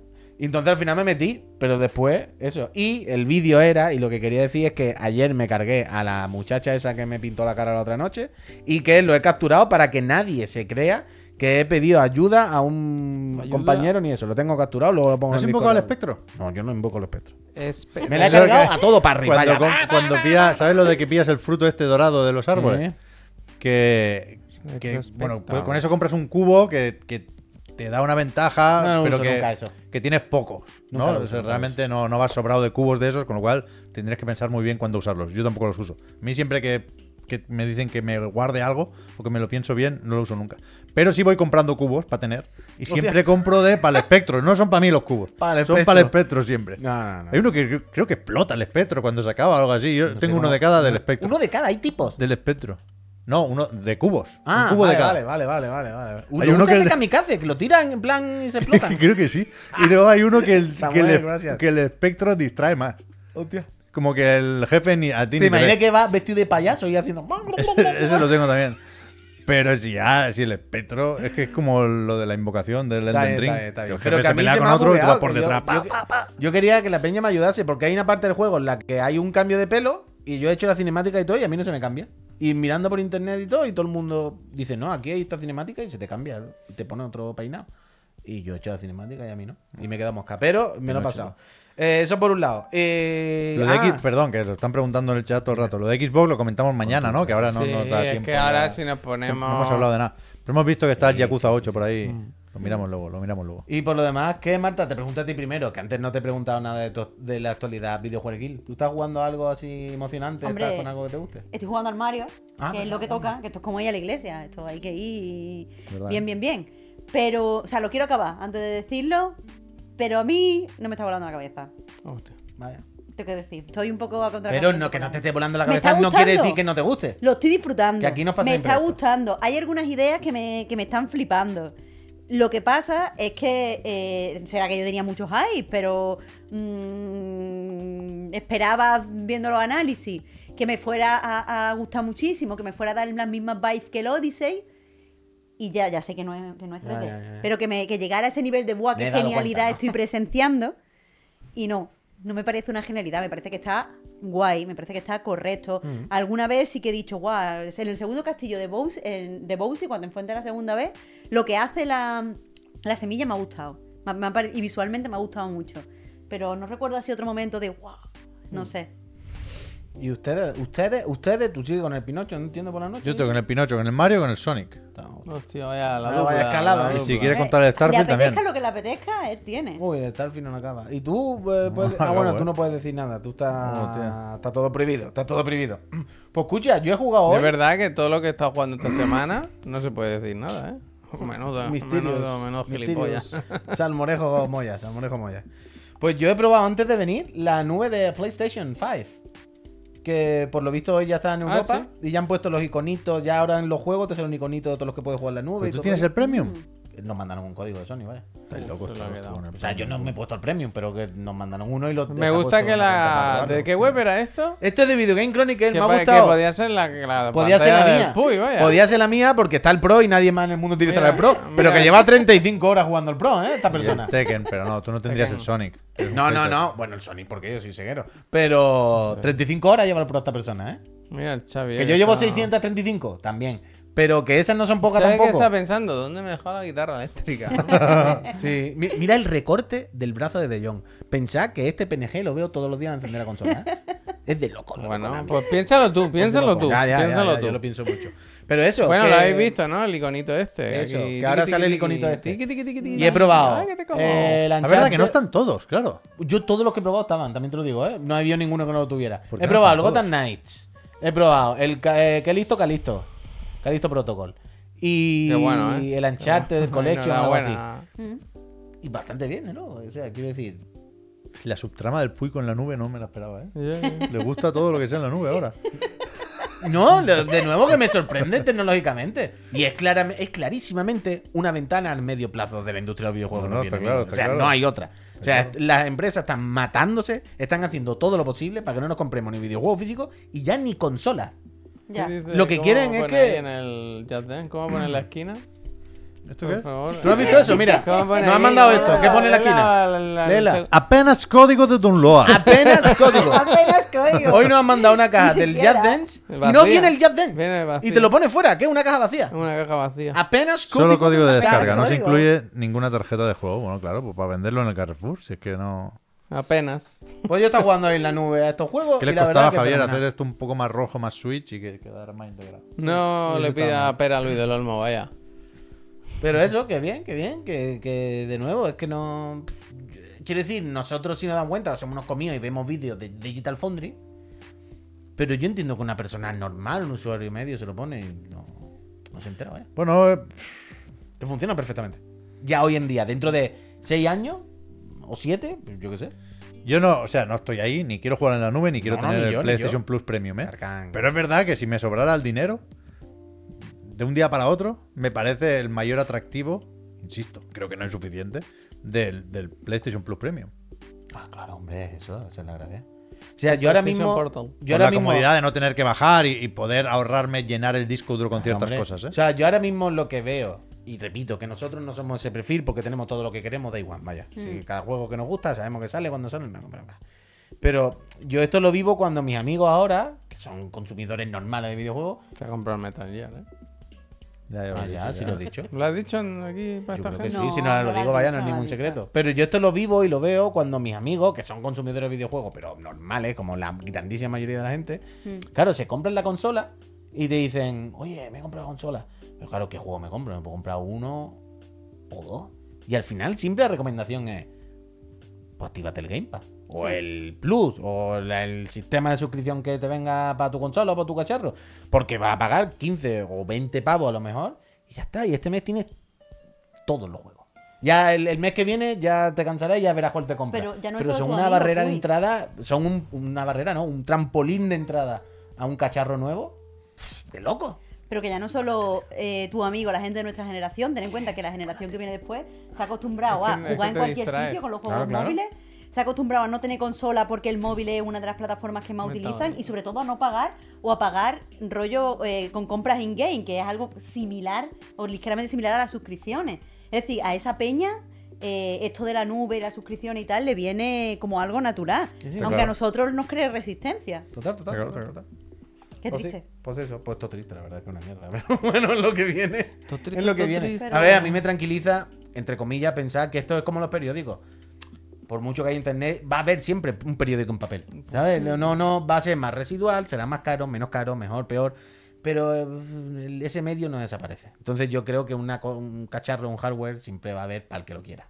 C: Y entonces al final me metí, pero después, eso. Y el vídeo era, y lo que quería decir es que ayer me cargué a la muchacha esa que me pintó la cara la otra noche y que lo he capturado para que nadie se crea que he pedido ayuda a un
A: Ayuda.
C: compañero ni eso. Lo tengo capturado, luego lo pongo
D: ¿No has invocado al espectro?
C: No, yo no invoco el espectro.
A: Espe-
C: Me la he cargado a todo para arriba.
D: Cuando, ¿sabes lo de que pillas el fruto este dorado de los árboles?
C: Sí.
D: Que, bueno, pues con eso compras un cubo que, que te da una ventaja,
C: No
D: pero que,
C: eso.
D: que tienes pocos. ¿no? O sea, realmente no, no vas sobrado de cubos de esos, con lo cual tendrías que pensar muy bien cuándo usarlos. Yo tampoco los uso. A mí siempre que, que me dicen que me guarde algo o que me lo pienso bien, no lo uso nunca. Pero sí voy comprando cubos para tener. Y siempre compro de para el espectro. No son para mí los cubos.
C: Para
D: son para el espectro siempre. Hay uno que creo- que explota el espectro cuando se acaba o algo así. Yo tengo uno
C: cómo-
D: de cada del espectro.
C: Uno de cada, hay tipos.
D: Del espectro. No, uno de cubos.
C: Ah,
D: un cubo
C: vale,
D: de cada.
C: vale, vale, vale, vale, vale.
D: Hay uno que
C: el de kamikaze, que lo tiran en plan y se explotan.
D: creo que sí. Y luego hay uno que el,
C: Samuel,
D: que, el,
C: gracias.
D: que el espectro distrae más.
C: Hostia.
D: Como que el jefe ni a ti
C: ¿Te
D: ve.
C: que va vestido de payaso y haciendo.
D: Ese lo tengo también. Pero si ya, si el espectro, es que es como lo de la invocación del Elden Ring.
C: está bien,
D: que
C: Pero
D: se pelea con otro y tú vas por detrás.
C: Yo quería que la peña me ayudase porque hay una parte del juego en la que hay un cambio de pelo y yo he hecho la cinemática y todo y a mí no se me cambia. Y mirando por internet y todo y todo el mundo dice, no, aquí hay esta cinemática y se te cambia y te pone otro peinado. Y yo he hecho la cinemática y a mí no. Y me quedo mosca. Pero me lo he pasado. Eh, eso por un lado. Eh,
D: Lo de
C: ah,
D: X, perdón, que lo están preguntando en el chat todo el rato. Lo de Xbox lo comentamos mañana, ¿no? Que ahora no
A: Sí,
D: nos da
A: es
D: tiempo.
A: que ahora si nos
D: No-
A: ponemos.
D: No hemos hablado de nada. Pero hemos visto que está el Yakuza
C: sí,
D: 8 por ahí. Lo miramos luego, lo miramos luego.
C: Y por lo demás, ¿qué, Marta? Te pregunto a ti primero, que antes no te he preguntado nada de, tu- de la actualidad videojueguil. ¿Tú estás jugando algo así emocionante?
B: Hombre,
C: ¿Estás con algo que te guste?
B: Estoy jugando al Mario,
C: Ah,
B: que es
C: verdad,
B: lo que
C: verdad.
B: toca, que esto es como ir a la iglesia, esto hay que ir
D: Verdad,
B: bien,
D: ¿eh?
B: bien, bien. Pero, o sea, lo quiero acabar antes de decirlo, pero a mí no me está volando la cabeza.
A: Hostia.
C: Vaya.
B: Tengo que decir, estoy un poco a contra
C: Pero no, que no te esté volando la cabeza no quiere decir que no te guste.
B: Lo estoy disfrutando.
C: Que aquí nos pasa
B: Me está gustando. Hay algunas ideas que me, que me están flipando. Lo que pasa es que eh, será que yo tenía muchos hype, pero mm, esperaba viendo los análisis que me fuera a, a gustar muchísimo, que me fuera a dar las mismas vibes que el Odyssey. Y ya, ya sé que no es, que no es 3D.
C: Ya, ya, ya.
B: Pero que, me, que llegara a ese nivel de ¡buah, qué genialidad
C: cuenta, ¿no?
B: estoy presenciando! Y no. no me parece una genialidad, me parece que está guay, me parece que está correcto.
C: Mm.
B: Alguna vez sí que he dicho, guau, en el segundo castillo de Bowser, en- de Bowser, cuando enfrenté la segunda vez, lo que hace la, la semilla me ha gustado. Me ha- me ha pare- y visualmente me ha gustado mucho. Pero no recuerdo así otro momento de, wow,
C: Mm.
B: no sé.
C: Y ustedes, ustedes, ustedes, tú sigues con el Pinocho, no entiendo por la noche.
D: Yo tengo con el Pinocho, con el Mario y con el Sonic.
A: Hostia, vaya la dupla.
C: vaya escalada.
A: la
C: Y
D: Y
A: dupla.
D: si quieres
B: Eh,
D: contar el
B: le
D: Starfield
B: apetezca
D: también.
B: lo que le apetezca, él tiene.
C: Uy, el Starfield no acaba. Y tú, eh, puedes- ah,
D: acabo,
C: bueno,
D: eh.
C: tú no puedes decir nada. Tú estás.
D: Hostia.
C: está todo prohibido, está todo prohibido. Pues escucha, yo he jugado hoy.
A: Es verdad que todo lo que he estado jugando esta semana no se puede decir nada, ¿eh? Menudo,
C: Misterios.
A: menudo, menudo
C: misterios.
A: gilipollas.
C: Salmorejo Moya, Salmorejo Moya. Pues yo he probado antes de venir la nube de PlayStation 5. Que por lo visto hoy ya está en
A: Ah,
C: Europa. Y ya han puesto los iconitos. Ya ahora en los juegos te salen un iconito de todos los que puedes jugar en la nube.
D: ¿Pero
C: y
D: tú
C: todo
D: tienes el premium?
C: Nos mandaron un código de Sony, vaya.
D: Estáis locos
A: se lo ha
D: todos,
A: quedado.
D: tú, con el
C: O sea, yo no me he puesto el premium, pero que nos mandaron uno y lo.
A: Me gusta que la... ¿De qué web era esto?
C: Esto es de Video Game Chronicle, me ha
A: que
C: gustado.
A: podía ser la, la
C: Podía ser la mía.
A: del Puy, vaya.
C: Podía ser la mía porque está el Pro y nadie más en el mundo tiene que el Pro. Pero que lleva 35 horas jugando el Pro, ¿eh? Esta persona.
D: Tekken, pero no, tú no tendrías el. Sonic.
C: No, no, no. Bueno, el Sonic, porque yo soy ceguero. Pero 35 horas lleva el Pro esta persona, ¿eh?
A: Mira el Xavi.
C: Que yo llevo
A: está-
C: 635 también. Pero que esas no son pocas
A: ¿Sabes qué
C: tampoco.
A: está pensando? ¿Dónde me dejó la guitarra eléctrica?
C: Sí, mi- mira el recorte del brazo de De Jong. Pensad que este PNG lo veo todos los días encender la consola. ¿eh? Es de loco. loco,
A: bueno,
C: loco.
A: pues piénsalo tú, piénsalo tú.
C: Ya, ya, ya,
A: piénsalo
C: ya,
A: tú.
C: Yo lo pienso mucho. Pero eso.
A: Bueno,
C: que-
A: lo habéis visto, ¿no? El iconito este.
C: Eso,
A: aquí.
C: que ahora sale el iconito este. Y he probado. Eh, el
D: La verdad que no
C: Uncharted-
D: están todos, claro.
C: Yo todos los que he probado estaban, también te lo digo, ¿eh? No había ninguno que no lo tuviera.
D: ¿Por qué
C: He
D: no
C: probado el
D: están
C: Gotham Knights. He probado el Ca- eh, Calisto Calisto. Calisto Protocol. Y
A: Qué bueno, ¿eh?
C: el Uncharted, el
A: Qué
C: Collection, algo así.
B: Mm.
C: Y bastante bien, ¿no? O sea, quiero decir.
D: La subtrama del Puy con la nube no me la esperaba, ¿eh? Le gusta todo lo que sea en la nube ahora.
C: No, de nuevo que me sorprende tecnológicamente. Y es, clara, es clarísimamente una ventana al medio plazo de la industria del videojuego.
D: No,
C: que
D: no, está claro, está
C: o sea,
D: claro.
C: no hay otra. O sea, las empresas están matándose, están haciendo todo lo posible para que no nos compremos ni videojuegos físicos y ya ni consolas.
B: Ya.
A: ¿Qué dice?
C: Lo que
A: ¿Cómo
C: quieren es que-
A: En el Dance? ¿Cómo pone en la esquina?
D: ¿Esto
A: Por
D: qué?
A: favor.
C: ¿Tú has visto eso? Mira,
A: ¿Cómo pone
C: nos han mandado esto. ¿Qué pone en la
A: Léela,
C: esquina?
A: la- la-
C: Léela.
A: el-
D: Apenas código de download.
C: Apenas código.
B: Apenas código.
C: Hoy nos han mandado una caja del. Jazz Dance y no viene el Jazz Dance.
A: Viene vacía.
C: Y te lo pone fuera, que es una caja vacía.
A: Una caja vacía.
C: Apenas código.
D: Solo código de
B: descarga.
D: no se incluye ninguna tarjeta de juego. Bueno, claro, pues para venderlo en el Carrefour, si es que no.
A: Apenas.
C: Pues yo estaba jugando ahí en la nube a estos juegos.
D: ¿Qué
C: y
D: le
C: la
D: costaba Javier
C: fenomenal.
D: hacer esto un poco más rojo, más switch y que quedara más integrado?
A: No le pida pera a Luis del Olmo, vaya.
C: Pero eso, que bien, que bien, que, que de nuevo, es que no. Quiero decir, nosotros si nos damos cuenta, somos unos comidos y vemos vídeos de Digital Foundry. Pero yo entiendo que una persona normal, un usuario medio, se lo pone y no, no se entera, ¿eh?
D: Bueno, eh,
C: Que funciona perfectamente. Ya hoy en día, dentro de 6 años o 7, yo qué sé.
D: yo no, o sea, no estoy ahí, ni quiero jugar en la nube, ni quiero
C: No, no,
D: tener
C: ni
D: el
C: yo,
D: PlayStation. Plus Premium, ¿eh? Pero es verdad que si me sobrara el dinero, de un día para otro, me parece el mayor atractivo, insisto, creo que no es suficiente, del, del PlayStation Plus Premium.
C: Ah, claro, hombre, eso, esa es la gracia. O sea, yo ahora mismo.
A: Portal.
C: Yo ahora
D: la
C: mismo.
D: comodidad de no tener que bajar y, y poder ahorrarme llenar el disco duro con ciertas
C: Hombre,
D: cosas, ¿eh?
C: O sea, yo ahora mismo lo que veo, y repito, que nosotros no somos ese perfil porque tenemos todo lo que queremos, da igual, vaya. Si cada juego que nos gusta, sabemos que sale, cuando sale, no compramos. Pero yo esto lo vivo cuando mis amigos ahora, que son consumidores normales de videojuegos,
A: Se ha comprado el Metal Gear, ¿eh?
D: Ya, ya
C: ah, ya,
D: ya.
C: lo he dicho.
A: ¿Lo has dicho aquí para
C: Yo
A: esta
C: creo que
A: gente?
C: sí,
B: No,
C: si no lo
B: no lo
C: digo, vaya,
B: dicho,
C: no es ningún secreto. Pero yo esto lo vivo y lo veo cuando mis amigos, que son consumidores de videojuegos, pero normales, como la grandísima mayoría de la gente,
B: Mm.
C: claro, se compran la consola y te dicen, oye, me he comprado la consola. Pero claro, ¿qué juego me compro? Me puedo comprar uno o dos. Y al final siempre la recomendación es, pues actívate el Game Pass. O
B: Sí.
C: el Plus, o el sistema de suscripción que te venga para tu consola o para tu cacharro. Porque vas a pagar 15 o 20 pavos a lo mejor. Y ya está. Y este mes tienes todos los juegos. Ya el, el mes que viene ya te cansarás y ya verás cuál te compras.
B: Pero ya no es
C: Pero
B: solo
C: son una
B: amigo,
C: barrera de entrada, son un- una barrera, ¿no? Un trampolín de entrada a un cacharro nuevo. De loco.
B: Pero que ya no solo eh, tu amigo, la gente de nuestra generación, ten en cuenta que la generación que viene después se ha acostumbrado
A: Es
B: a
A: que-
B: jugar en cualquier
A: distraes.
B: sitio con los juegos
C: Claro, claro.
B: móviles, se ha acostumbrado a no tener consola porque el móvil es una de las plataformas que más
A: Me
B: utilizan y sobre todo a no pagar o a pagar rollo eh, con compras in-game, que es algo similar o ligeramente similar a las suscripciones. Es decir, a esa peña eh, esto de la nube y la suscripción y tal le viene como algo natural.
C: sí.
B: aunque
D: Claro.
B: a nosotros nos cree resistencia.
C: Total, total. Total, total.
B: Qué
C: Pues sí,
B: triste.
C: pues eso, pues todo triste, la verdad que es una mierda. Pero bueno, es lo que viene.
A: Todo triste,
C: es lo que
A: todo
C: viene.
A: triste.
C: A ver, a mí me tranquiliza, entre comillas, pensar que esto es como los periódicos. Por mucho que haya internet, va a haber siempre un periódico en papel. ¿Sabes? No, no, no va a ser más residual, será más caro, menos caro, mejor, peor. Pero eh, ese medio no desaparece. Entonces yo creo que una co- un cacharro, un hardware, siempre va a haber para el que lo quiera.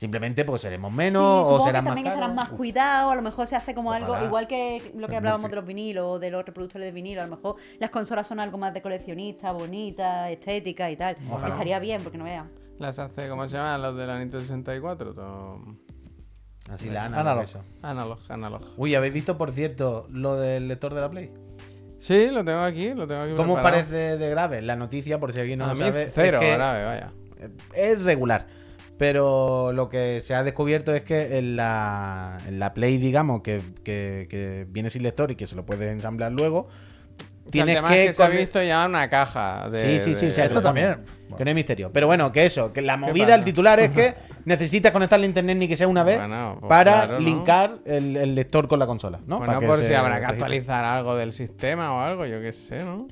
C: Simplemente pues seremos menos
B: Sí,
C: o serán
B: que
C: más
B: también estarán
C: caros.
B: más cuidados, a lo mejor se hace como algo, igual que lo que hablábamos de los vinilos o de los reproductores de vinilo, a lo mejor las consolas son algo más de coleccionista, bonita, estética y tal.
C: Ojalá.
B: Estaría bien, porque no vean.
A: Las hace, ¿cómo se llaman? Los de la Nintendo 64. todo-
C: Así la
D: Analog.
C: analog.
A: Analog, analog.
C: Uy, ¿habéis visto, por cierto, lo del lector de la Play?
A: Sí, lo tengo aquí, lo tengo aquí.
C: ¿Cómo
A: preparado.
C: parece de grave? La noticia, por si alguien no
A: a
C: lo
A: mí
C: sabe, es
A: cero
C: que
A: grave, vaya.
C: es regular. Pero lo que se ha descubierto es que en la, en la Play, digamos, que, que- que viene sin lector y que se lo puedes ensamblar luego,
A: O sea, el
C: tienes
A: tema
C: que...
A: es que se ha visto ya una caja de.
C: Sí, sí, sí,
A: de-
C: se ha
D: Esto también.
C: Que no hay misterio. Pero bueno, que eso, que la movida, el titular es que necesitas conectarle a internet ni que sea una vez
A: Bueno, pues
C: para
A: claro, ¿no?
C: linkar el, el lector con la consola, ¿no?
A: Bueno,
C: Para que
A: por
C: se
A: si habrá que actualizar algo del sistema o algo, yo qué sé, ¿no?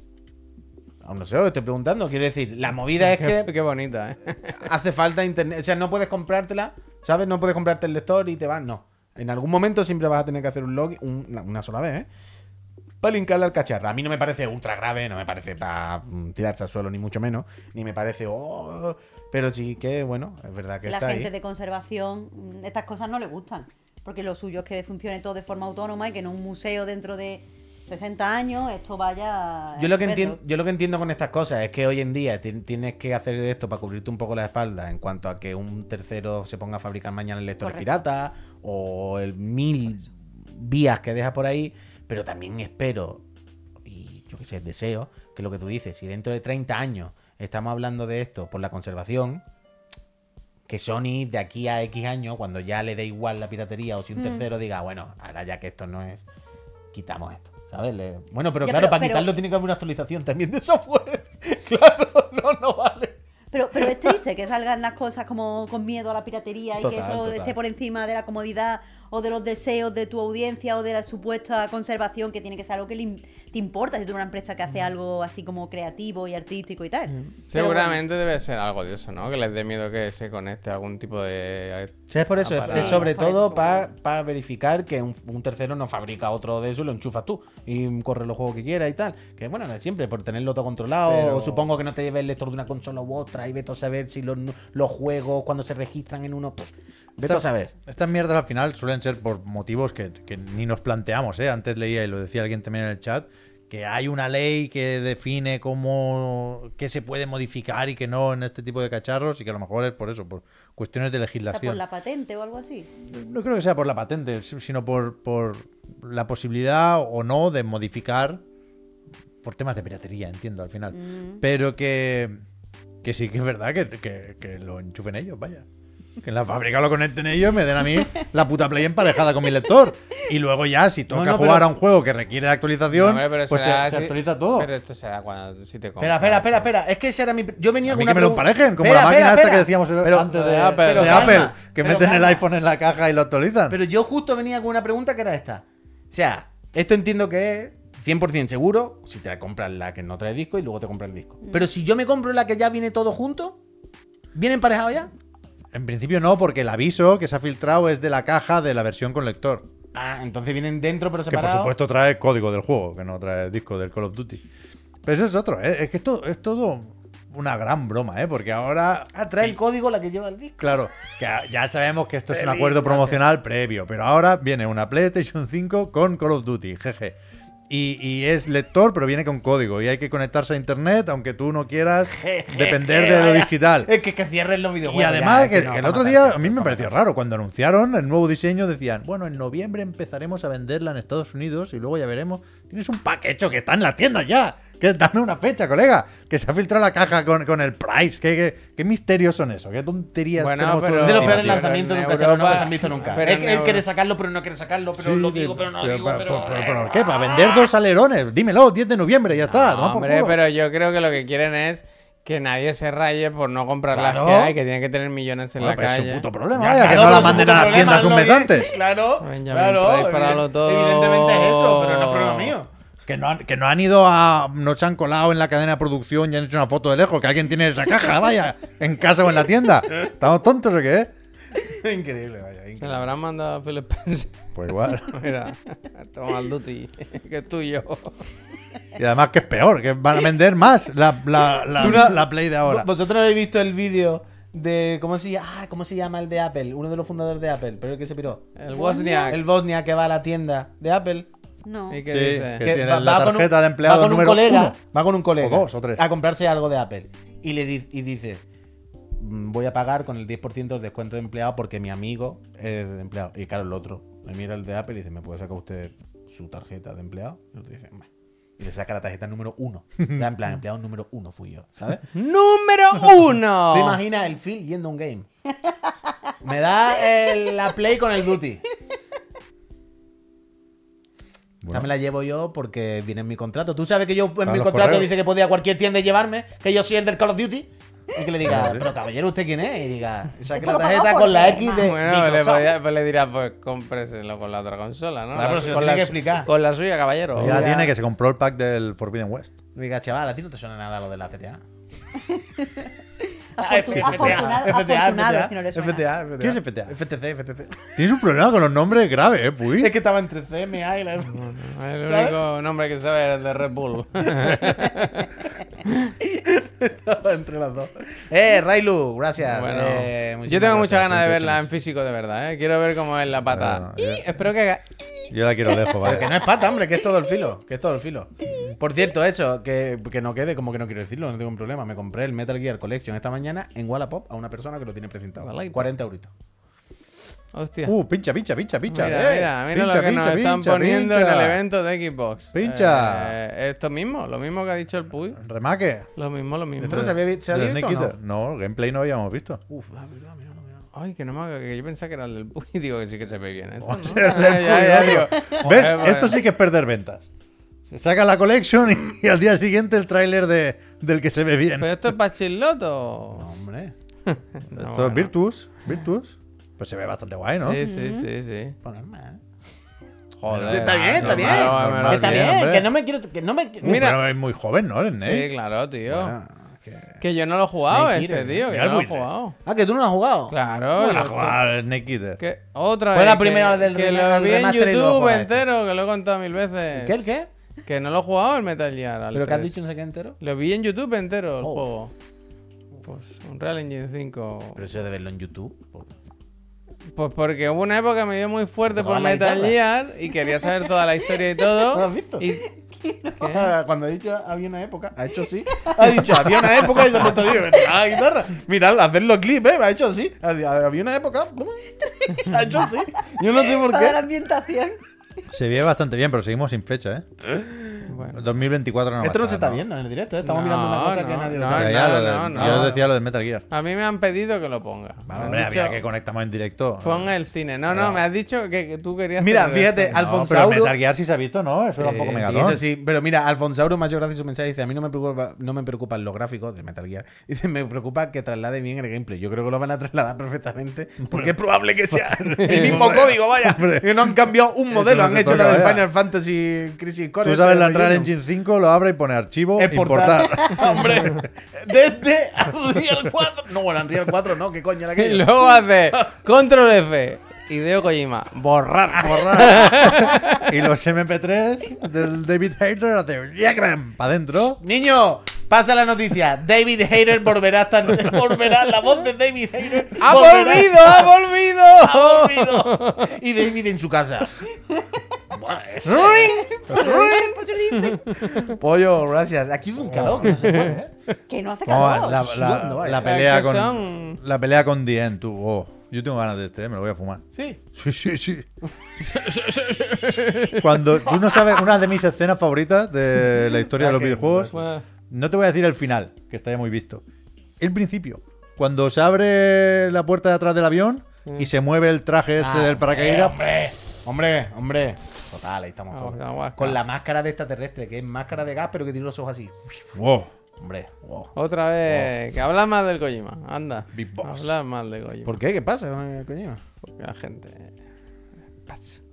C: Aún no sé, os estoy preguntando. Quiero decir, la movida es que
A: qué bonita, ¿eh?
C: hace falta internet. O sea, no puedes comprártela, ¿sabes? No puedes comprarte el lector y te vas. No. En algún momento siempre vas a tener que hacer un log un- una, sola vez, ¿eh? Para linkarle al cacharro. A mí no me parece ultra grave, no me parece para mm, tirarse al suelo, ni mucho menos. Ni me parece. oh, pero sí que, bueno, es verdad que
B: Si la
C: está
B: gente
C: ahí.
B: de conservación, mm, estas cosas no le gustan. Porque lo suyo es que funcione todo de forma autónoma y que en un museo dentro de 60 años esto vaya.
C: Yo lo, que entiendo, yo lo que entiendo con estas cosas es que hoy en día ti- tienes que hacer esto para cubrirte un poco la espalda en cuanto a que un tercero se ponga a fabricar mañana lectores
B: Correcto.
C: pirata o el mil vías que deja por ahí, pero también espero, y yo que sé, deseo, que lo que tú dices, si dentro de 30 años estamos hablando de esto por la conservación, que Sony de aquí a X años, cuando ya le dé igual la piratería o si un
B: Mm.
C: tercero diga, bueno, ahora ya que esto no es, quitamos esto. ¿Sabes? Le- Bueno, pero
B: Ya,
C: claro,
B: pero-
C: para
B: pero-
C: quitarlo tiene que haber una actualización también de software. claro, no, no vale.
B: Pero, pero es triste que salgan las cosas como con miedo a la piratería y que eso
C: total.
B: esté por encima de la comodidad o de los deseos de tu audiencia o de la supuesta conservación que tiene que ser algo que te importa si tú eres una empresa que hace algo así como creativo y artístico y tal. Pero
A: Seguramente debe ser algo de eso, ¿no? Que les dé miedo que se conecte a algún tipo de.
C: Sí, es por eso, es.
B: Sí,
C: sobre todo
B: eso.
C: para verificar que un, un tercero no fabrica otro de eso y lo enchufas tú y corre los juegos que quieras y tal. Que bueno, no es siempre, por tenerlo todo controlado.
D: Pero-
C: Supongo que no te lleves el lector de una consola u otra y vete a saber si los, los juegos cuando se registran en uno. pff, vete a saber.
D: Estas mierdas al final suelen ser por motivos que, que ni nos planteamos, ¿eh? Antes leía, y lo decía alguien también en el chat, que hay una ley que define cómo qué se puede modificar y que no en este tipo de cacharros y que a lo mejor es por eso, por cuestiones de
B: sea, por
D: legislación.
B: la patente o algo así.
D: No creo que sea por la patente, si- sino por, por la posibilidad o no de modificar por temas de piratería, entiendo al final.
B: Mm.
D: Pero que, que sí que es verdad que, que- que lo enchufen ellos, vaya. Que en la fábrica lo conecten ellos, me den a mí la puta play emparejada con mi lector. Y luego ya, si toca
C: No, no,
D: jugar
C: pero-
D: a un juego que requiere de
A: No,
D: actualización,
A: hombre,
D: pues se,
A: será
D: se
A: si-
D: actualiza todo.
A: Pero esto será cuando si te
C: Espera, espera, espera, espera. Es que ese era mi. Yo venía
D: a
C: con
D: mí
C: una
D: que me lo emparejen, como
C: Espera,
D: la máquina
C: espera,
D: esta que decíamos
C: Pero-
D: antes de,
A: de Apple,
D: de
A: pero
D: Apple,
C: calma,
D: que meten el iPhone en la caja y lo actualizan.
C: Pero yo justo venía con una pregunta que era esta. O sea, esto entiendo que es 100% seguro si te compras la que no trae disco y luego te compras el disco. Pero si yo me compro la que ya viene todo junto, ¿viene emparejado ya?
D: En principio no, porque el aviso que se ha filtrado es de la caja de la versión con lector.
C: Ah, entonces vienen dentro pero
D: Que por
C: separados.
D: supuesto trae código del juego, que no trae disco del Call of Duty. Pero eso es otro, ¿eh? es que esto es todo una gran broma, ¿eh? porque ahora.
C: Ah, trae el código la que lleva el disco.
D: Claro, que ya sabemos que esto es un acuerdo promocional previo, pero ahora viene una PlayStation 5 con Call of Duty, jeje. Y, y es lector, pero viene con código. Y hay que conectarse a internet, aunque tú no quieras depender de lo digital.
C: Es que, que cierren los
D: Y
C: videojuegos.
D: además,
C: ya,
D: que,
C: no,
D: el otro día a mí me
C: pa'
D: pareció raro. Cuando anunciaron el nuevo diseño, decían, bueno, en noviembre empezaremos a venderla en Estados Unidos y luego ya veremos. Tienes un paquete que está en la tienda ya. Que dame una fecha, colega. Que se ha filtrado la caja con, con el price. ¿Qué, qué, qué misterios son eso? ¿Qué tonterías
A: Bueno,
D: tenemos
A: pero-
C: De los peores lanzamientos de un cacharro no se han visto nunca.
A: pero
C: Él, él quiere sacarlo, pero no quiere sacarlo, pero
D: Sí,
C: lo digo, pero no lo
D: pero-
C: digo.
D: pero-
C: Pero,
D: pero- pero ¿por qué? ¿Para vender dos alerones? Dímelo, 10 de noviembre, ya está.
A: No, hombre, pero yo creo que lo que quieren es Que nadie se raye por no comprar
D: Claro.
A: las que hay, que tiene que tener millones en
D: Bueno,
A: la
D: pero es
A: calle.
D: su puto problema,
C: Ya,
D: vaya, que
C: claro,
D: no la
C: es un
D: manden a las
C: problema,
D: tiendas un mes antes.
C: Claro,
A: Benjamin,
C: claro. Evidentemente es eso, pero no es problema mío.
D: Que no, han, que no han ido a. No se han colado en la cadena de producción y han hecho una foto de lejos. Que alguien tiene esa caja, vaya, en casa o en la tienda. ¿Estamos tontos o qué?
C: Increíble, vaya.
A: Se
C: increíble.
A: la habrán mandado a Philip Spencer.
D: Pues igual.
A: Mira, toma el duty, que es tuyo.
D: Y además que es peor, que van a vender más la, la, la, Play de ahora.
C: ¿Vosotros habéis visto el vídeo de. ¿cómo se, llama? Ah, ¿Cómo se llama el de Apple? Uno de los fundadores de Apple, pero el que se piró.
A: El Wozniak.
C: El Bosnia que va a la tienda de Apple.
B: No.
A: ¿Y qué
D: Sí,
A: dice?
D: que tiene la
C: con un-
D: tarjeta de empleado
C: va con un
D: número
C: colega,
D: uno.
C: va con un colega
D: O dos o tres.
C: a comprarse algo de Apple y le di- y dice "Mm, voy a pagar con el 10% del descuento de empleado porque mi amigo es de empleado y claro el otro me mira el de Apple y dice me puede sacar usted su tarjeta de empleado y el otro dice "Bah". y le saca la tarjeta número uno Ya en plan empleado número uno fui yo ¿sabes?
A: ¡Número uno!
C: ¿Te imaginas el Phil yendo a un game? Me da el- la Play con el Duty. Esta me la llevo yo porque viene en mi contrato. Tú sabes que yo en mi contrato
D: correos.
C: dice que podía cualquier tienda llevarme, que yo soy el del Call of Duty. Y que le diga, pero caballero, ¿usted quién es? Y diga, y saque
B: Esto
C: la tarjeta con la X de
A: Bueno, le,
C: Microsoft.
A: podía- pues le dirás, pues cómpreselo con la otra consola, ¿no?
C: Claro,
A: La-
C: pero se lo
A: con,
C: tiene
A: la,
C: que explicar.
A: con la suya, caballero.
D: Ya la tiene que se compró el pack del Forbidden West.
C: Diga, chaval, a ti no te suena nada lo de la CTA.
B: Afortunado, afortunado si no le suena.
C: FTA, FTA.
D: ¿Qué es FTA?
C: FTC, FTC.
D: Tienes un problema con los nombres grave, ¿eh, Puy?
C: Es que estaba entre CMA y la
A: El
C: ¿Sabes?
A: único nombre que sabe es el de Red Bull.
C: Estaba entre las dos. Eh, Railu, gracias.
A: Bueno,
C: Eh,
A: yo tengo muchas ganas de verla en
D: 28
A: físico de verdad, ¿eh? Quiero ver cómo es la pata.
D: Bueno,
A: Y
D: yo-
A: espero que haga...
D: Yo la quiero lejos, vale.
C: que no es pata, hombre, que es todo el filo. Que es todo el filo. Por cierto, eso, que, que no quede como que no quiero decirlo, no tengo un problema. Me compré el Metal Gear Collection esta mañana en Wallapop a una persona que lo tiene presentado.
A: Wallapop.
C: 40 euritos.
A: Hostia.
D: Uh, pincha, pincha, pincha, pincha.
A: mira,
D: eh.
A: mira, mira
D: Pincha,
A: lo que nos
D: pincha,
A: están
D: pincha,
A: poniendo en
D: pincha.
A: el evento de Xbox.
D: Pincha.
A: Eh, esto mismo, lo mismo que ha dicho el Puy.
D: Remake.
A: Lo mismo, lo mismo.
C: ¿Esto no se había, visto no?
D: Gameplay no habíamos visto.
C: Uf, verdad, mira, mira.
A: Ay, que no me haga que yo pensaba que era el del Puy. Digo que sí que se ve bien. Esto,
D: O
A: ¿no?
D: sea, el
A: Ah,
D: del
A: ya,
D: Puy,
A: ya,
D: ¿no?
A: digo,
D: ¿Ves?
A: joder, pues-
D: Esto sí que es perder ventas. Se saca la collection y, y al día siguiente el tráiler de, del que se ve bien.
A: ¿Pero esto es para Chiloto?
C: No, hombre.
A: No,
D: Esto
A: bueno.
D: es Virtus. Virtus. Pues se ve bastante guay, ¿no?
A: Sí, sí, sí, sí.
C: Ponerme, ¿eh?
A: Joder.
C: Está bien, está
A: normal,
C: bien.
A: normal,
D: Normal,
C: Está
D: bien,
C: que no me quiero. Que no me,
A: Mira.
D: Pero es muy joven, ¿no? El.
A: Sí, claro, tío.
C: Bueno, que-
A: Que yo no lo he jugado
C: Snake
A: este,
C: Eater,
A: tío. Que
D: Mira
A: no lo he
D: buitre.
A: jugado.
C: Ah, que tú no lo has jugado.
A: Claro.
D: Para
A: yo-
D: jugar Snake Eater.
A: que, otra
C: Fue
A: vez.
C: la primera
A: que,
C: del
A: que lo vi en
C: remaster y luego
A: YouTube
C: este.
A: entero, que lo he contado mil veces.
C: ¿Qué, el qué?
A: Que no lo he jugado el Metal Gear. al
C: ¿Pero que has
A: 3.
C: dicho no sé qué entero?
A: Lo vi en YouTube entero el
C: Oh.
A: juego. Pues Unreal Engine 5.
C: Pero eso de verlo en YouTube.
A: Pues porque hubo una época que me dio muy fuerte por
C: Tocaba la
A: Metal
C: guitarra.
A: Gear y quería saber toda la historia y todo.
C: ¿No lo has visto?
A: Y... ¿Qué?
C: Cuando ha dicho había una época, ha hecho así. Ha dicho había una época y se ha puesto tío, la guitarra. Mirad, hacerlo clip, ¿eh? Me ha hecho así. Ha- Había una época. Ha hecho así. Yo no sé por
B: Toda la
C: qué.
B: ambientación.
D: Se ve bastante bien, pero seguimos sin fecha, ¿eh?
A: Bueno.
D: 2024 no va a
C: Esto no se está viendo en el directo, ¿eh? Estamos
A: No,
C: mirando una cosa que
A: no,
C: nadie
A: no,
C: lo
D: Ya,
C: sabe.
D: ya,
A: no,
D: lo de-
A: no, no.
D: Yo decía lo de Metal Gear.
A: A mí me han pedido que lo ponga. Me han
D: Hombre, había
A: dicho,
D: que conectamos en directo.
A: Pon el cine. No, no, me has dicho que, que tú querías.
C: Mira,
A: hacer
C: fíjate, al-
D: No,
C: Alfonsauro-
D: pero Metal Gear sí se ha visto, ¿no? Eso era un
A: Sí,
D: poco
A: sí,
C: Sí,
D: megatón.
C: eso sí. Pero mira, Alfonsauro me ha hecho gracia su mensaje. Dice: A mí no me, preocupa, no me preocupan los gráficos de Metal Gear. Dice: Me preocupa que traslade bien el gameplay. Yo creo que lo van a trasladar perfectamente. Porque es probable que sea el mismo código, vaya. Que no han cambiado un modelo.
D: no
C: han
D: se
C: hecho
D: toca,
C: la del
D: vaya.
C: Final Fantasy Crisis Core.
D: Tú sabes la Unreal. Engine 5, lo abre y pone archivo,
C: Exportar.
D: importar.
C: Hombre, desde Unreal 4. No, bueno, Unreal 4 no, ¿qué coño era
A: Y
C: aquello?
A: luego hace Control F. Hideo Kojima. Borrar.
D: y los MP3 del David Hayter hace Diagram para adentro.
C: Niño, pasa la noticia. David Hayter volverá hasta volverá la voz de David Hayter.
A: ¡Ha volvido! ¡Ha volvido!
C: ¡Ha volvido! Y David en su casa. Buah, ese- Pollo, gracias. Aquí es un calor que no se puede, ¿eh?
B: Que no hace calor.
D: la, pelea con
A: son-
D: la pelea con Dien, tú. Oh, yo tengo ganas de este, eh, me lo voy a fumar.
C: Sí.
D: Sí, sí, sí. Cuando tú no sabes una de mis escenas favoritas de la historia de los videojuegos,
A: Bueno,
D: no te voy a decir el final, que está ya muy visto. El principio, cuando se abre la puerta de atrás del avión y se mueve el traje este
C: Ah,
D: del paracaídas.
C: Hombre, hombre, hombre. Total, ahí estamos
A: Ah,
C: todos. Con la máscara de extraterrestre, que es máscara de gas, pero que tiene los ojos así.
D: ¡Wow!
C: Hombre, wow.
A: Otra vez. Que hablas más del Kojima. Anda.
D: Big Boss.
A: Hablas más del Kojima.
C: ¿Por qué? ¿Qué pasa con el Kojima?
A: Porque la gente.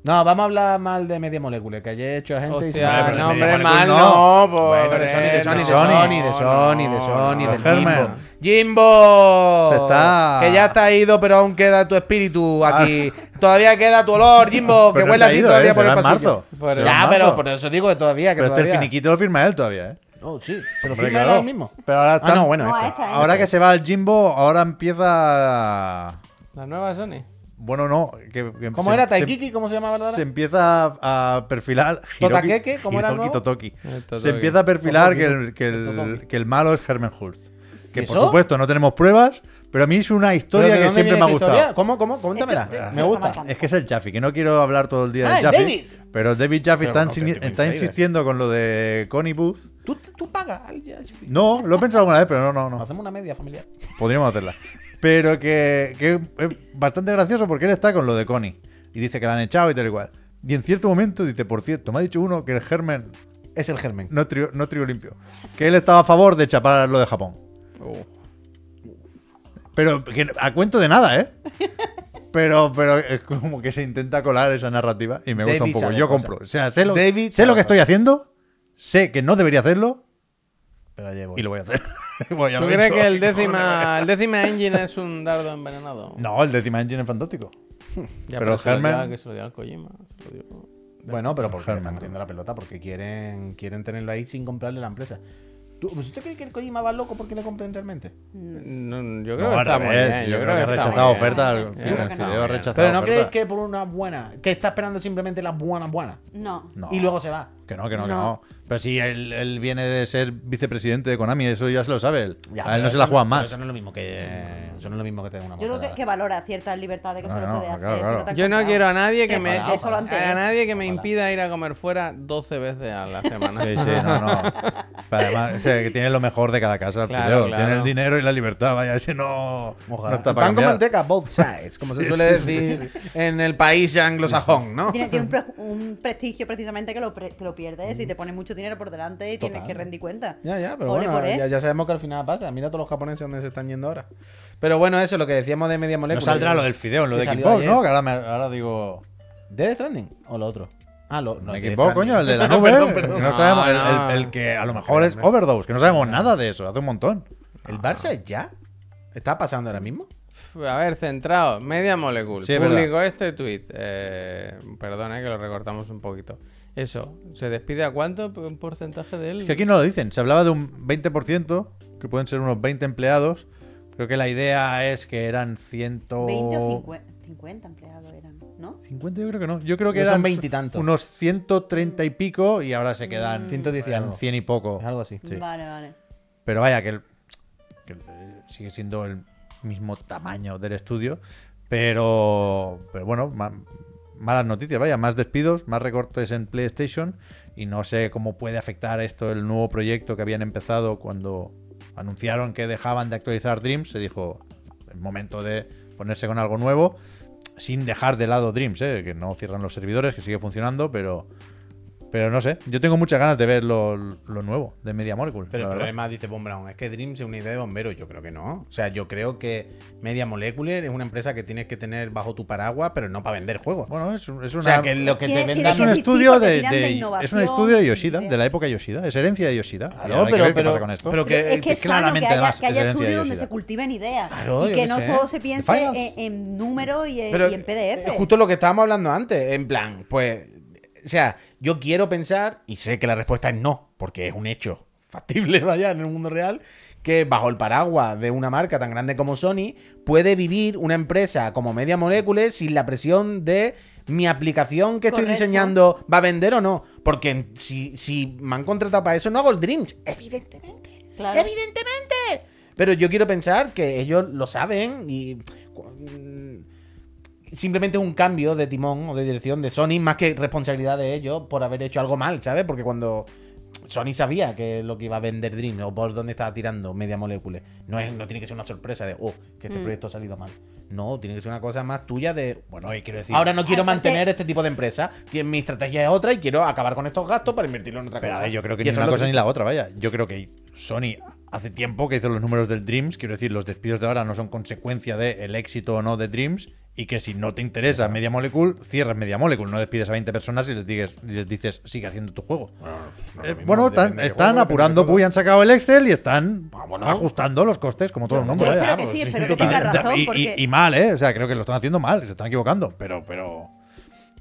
C: No, vamos a hablar mal de Media Molecule, que haya hecho a gente y se-
A: Hostia,
D: pero
A: no,
D: de
A: hombre, mal no,
D: no.
A: pobre.
C: Bueno, de Sony, de Sony, de
A: no,
C: Sony, de
A: no,
C: Sony, de Sony,
A: no,
C: de
D: Germen.
C: Jimbo.
D: Se está-
C: Que ya está ido, pero aún queda tu espíritu aquí. Todavía queda tu olor, Jimbo, que
D: Pero
C: huele a ti
D: ido,
C: todavía
D: eh,
C: por el pasillo. Ya, pero por eso digo que todavía, que
D: Pero este el
C: todavía.
D: finiquito lo firma él todavía, ¿eh?
C: Oh, sí, se lo firma él mismo.
D: Pero ahora
C: Ah,
D: está-
C: no, bueno,
B: No,
C: este.
B: esta, ¿eh?
D: Ahora que se va el Jimbo, ahora empieza.
A: La nueva Sony.
D: Bueno, no. Que, que
C: ¿Cómo
D: se-
C: era
D: se-
C: Taikiki? ¿Cómo se llamaba ahora?
D: Se empieza a, a perfilar.
C: ¿Totakeke? ¿Cómo
D: Hiroki? Totoki.
A: El Totoki.
D: Se empieza a perfilar que el, que, el, que el malo es Herman Hulst. Que
C: ¿Y
D: por supuesto no tenemos pruebas, pero a mí es una
C: ¿Pero
D: historia que siempre me ha gustado.
C: historia? ¿Cómo, cómo? Cuéntamela. Me gusta.
D: Es que es el Jaffe, que no quiero hablar todo el día
C: Ah,
D: del
C: el
D: Jaffe.
C: David.
D: Pero David Jaffe está,
C: no,
D: insistiendo con lo de Connie Booth.
C: ¿Tú, tú pagas al Jaffe?
D: No, lo he pensado alguna vez, pero no, no, no.
C: Hacemos una media familiar.
D: Podríamos hacerla. Pero que, que es bastante gracioso porque él está con lo de Connie. Y dice que la han echado y tal y cual. Y en cierto momento dice, por cierto, me ha dicho uno que el germen
C: Es el germen.
D: no trío, no trío limpio. Que él estaba a favor de chapar lo de Japón.
A: Uh,
D: Pero que a cuento de nada, ¿eh? Pero, pero es como que se intenta colar esa narrativa y me gusta
C: David
D: un poco. Yo compro. O sea, sé lo,
C: David
D: sé lo que estoy haciendo, sé que no debería hacerlo
C: Pero
D: y lo voy a hacer. Bueno, ya
A: ¿Tú
D: he
A: crees que el décima, el décima engine es un dardo envenenado?
D: No, el décima engine es fantástico.
A: Ya,
D: pero
A: se lo
D: Germen-
A: dio- que se lo dio al Kojima. se lo dio-
C: Bueno, pero porque están metiendo la pelota, porque quieren, quieren tenerlo ahí sin comprarle la empresa. ¿Tú, pues ¿Usted cree que el Kojima va loco porque le compren realmente?
A: No, yo creo
D: No,
A: que
D: al
A: está muy
D: revés,
A: bien.
D: yo creo que ha
A: está muy
D: rechazado
A: bien.
D: ofertas.
A: Yo
D: El
A: creo que
D: Fideo
A: está
D: ha
A: muy bien.
D: rechazado
C: Pero no creéis
D: ofertas.
C: que por una buena, que está esperando simplemente las buenas buenas.
B: No.
D: No.
C: Y luego se va.
D: Que no, que no, que
B: No.
D: no. Pero si él, él viene de ser vicepresidente de Konami, eso ya se lo sabe él.
C: Ya,
D: a él no se
C: eso
D: la juegan más.
C: Eso no es lo mismo que, eso no es lo mismo que tener una
B: Yo creo que, que valora ciertas libertades que
D: No,
B: solo
D: no,
B: puede hacer.
D: claro,
B: si
D: claro.
B: te han
A: Yo no
B: comprado.
A: quiero a nadie que me a nadie que me impida ir a comer fuera 12 veces a la semana.
D: Sí, sí, no, no. Pero además, o sea, que tiene lo mejor de cada casa, el
A: Claro.
D: Tiene el dinero y la libertad, vaya, ese no,
C: Ojalá.
D: no está para
C: Pan con manteca, both sides, como se
D: Sí,
C: suele
D: sí,
C: decir en el país anglosajón, ¿no?
B: Tiene, tiene un, pre- un prestigio precisamente que lo, pre- que lo pierdes y te pones mucho dinero por delante y tienes que rendir cuenta.
C: Ya, ya, pero
B: Ole,
C: bueno,
B: ¿eh?
C: ya, ya sabemos que al final pasa. Mira todos los japoneses donde se están yendo ahora. Pero bueno, eso, lo que decíamos de media
D: No
C: molécula.
D: saldrá lo del Fideo, lo de
C: ayer.
D: ¿no? Que ahora, me- ahora digo.
C: ¿Death Stranding o lo otro? Ah, lo, no,
D: No, Xbox, coño, el de la nube.
C: Perdón,
D: que
C: perdón.
D: no
A: No,
D: sabemos, el,
A: no.
D: el- el que a lo mejor es Overdose, que no sabemos nada de eso, hace un montón.
C: ¿El Barça ya? ¿Está pasando ahora mismo?
A: A ver, centrado. Media Molecule.
D: Sí,
A: Publicó este tweet. Eh, perdona que lo recortamos un poquito. Eso. ¿Se despide a cuánto un porcentaje de él?
D: Es que aquí no lo dicen, se hablaba de un 20%, que pueden ser unos 20 empleados. Creo que la idea es que eran 100...
B: 20 o 50, 50 empleados eran, ¿no?
D: 50 yo creo que no. Yo creo que eran
C: 20 y tanto.
D: unos 130 y pico y ahora se quedan
C: 110 y
D: en
C: algo.
D: 100 y poco.
C: Algo así.
D: Sí.
B: Vale, vale.
D: Pero vaya, que, el- que el- eh, sigue siendo el mismo tamaño del estudio. Pero, pero bueno, malas noticias, vaya, más despidos, más recortes en PlayStation. Y no sé cómo puede afectar esto el nuevo proyecto que habían empezado cuando anunciaron que dejaban de actualizar Dreams. Se dijo, es momento de ponerse con algo nuevo. Sin dejar de lado Dreams, ¿eh? que no cierran los servidores, que sigue funcionando, pero, pero no sé. Yo tengo muchas ganas de ver lo, lo nuevo de Media Molecule.
C: Pero el
D: verdad.
C: problema, dice Von Braun, es que Dreams es una idea de bomberos. Yo creo que no. O sea, yo creo que Media Molecular es una empresa que tienes que tener bajo tu paraguas, pero no para vender juegos.
D: Bueno, es, es una,
C: o sea, que lo que te vendan...
D: es un estudio de,
B: de
D: de- es un estudio de Yoshida,
B: de-
D: de la época Yoshida, es herencia de Yoshida.
C: Claro,
D: que
C: pero, pero,
D: pasa con esto.
C: pero que,
B: es que es
D: claramente,
B: que haya,
D: además,
B: que
D: es
B: haya
D: de
B: estudios donde se cultiven ideas
C: Claro,
B: y que no
C: sé.
B: todo se piense en, en números y, y en PDF.
C: eh, Justo lo que estábamos hablando antes, en plan, pues, o sea, yo quiero pensar, y sé que la respuesta es no, porque es un hecho factible, vaya, en el mundo real, que bajo el paraguas de una marca tan grande como Sony, puede vivir una empresa como Media Molecule sin la presión de mi aplicación que estoy diseñando va a vender o no. Porque si, si me han contratado para eso, no hago el Dreams. Evidentemente.
B: Claro.
C: Evidentemente. Pero yo quiero pensar que ellos lo saben y simplemente es un cambio de timón o de dirección de Sony más que responsabilidad de ellos por haber hecho algo mal, ¿sabes? Porque cuando Sony sabía que lo que iba a vender Dream o por dónde estaba tirando Media Molecule, no, es, no tiene que ser una sorpresa de, oh, que este proyecto ha salido mal. No, tiene que ser una cosa más tuya de, bueno, y quiero decir, ahora no quiero
B: Aparte-
C: mantener este tipo de empresa, que mi estrategia es otra y quiero acabar con estos gastos para invertirlo en otra
D: Pero
C: cosa.
D: ver, yo creo que
C: Y
D: ni una cosa
C: que-
D: ni la otra, vaya. Yo creo que Sony hace tiempo que hizo los números del Dreams. Quiero decir, los despidos de ahora no son consecuencia del éxito o no de Dreams. Y que si no te interesa Media Molecule, cierras Media Molecule. No despides a 20 personas y les, dices, y les dices, sigue haciendo tu juego. Eh, bueno, están, están apurando Puy, han sacado el Excel y están ajustando los costes, como todo el mundo.
B: Yo
D: vaya.
B: espero que sí, razón.
D: Y, y-
B: porque...
D: y mal, ¿eh? O sea, creo que lo están haciendo mal, que se están equivocando. Pero, pero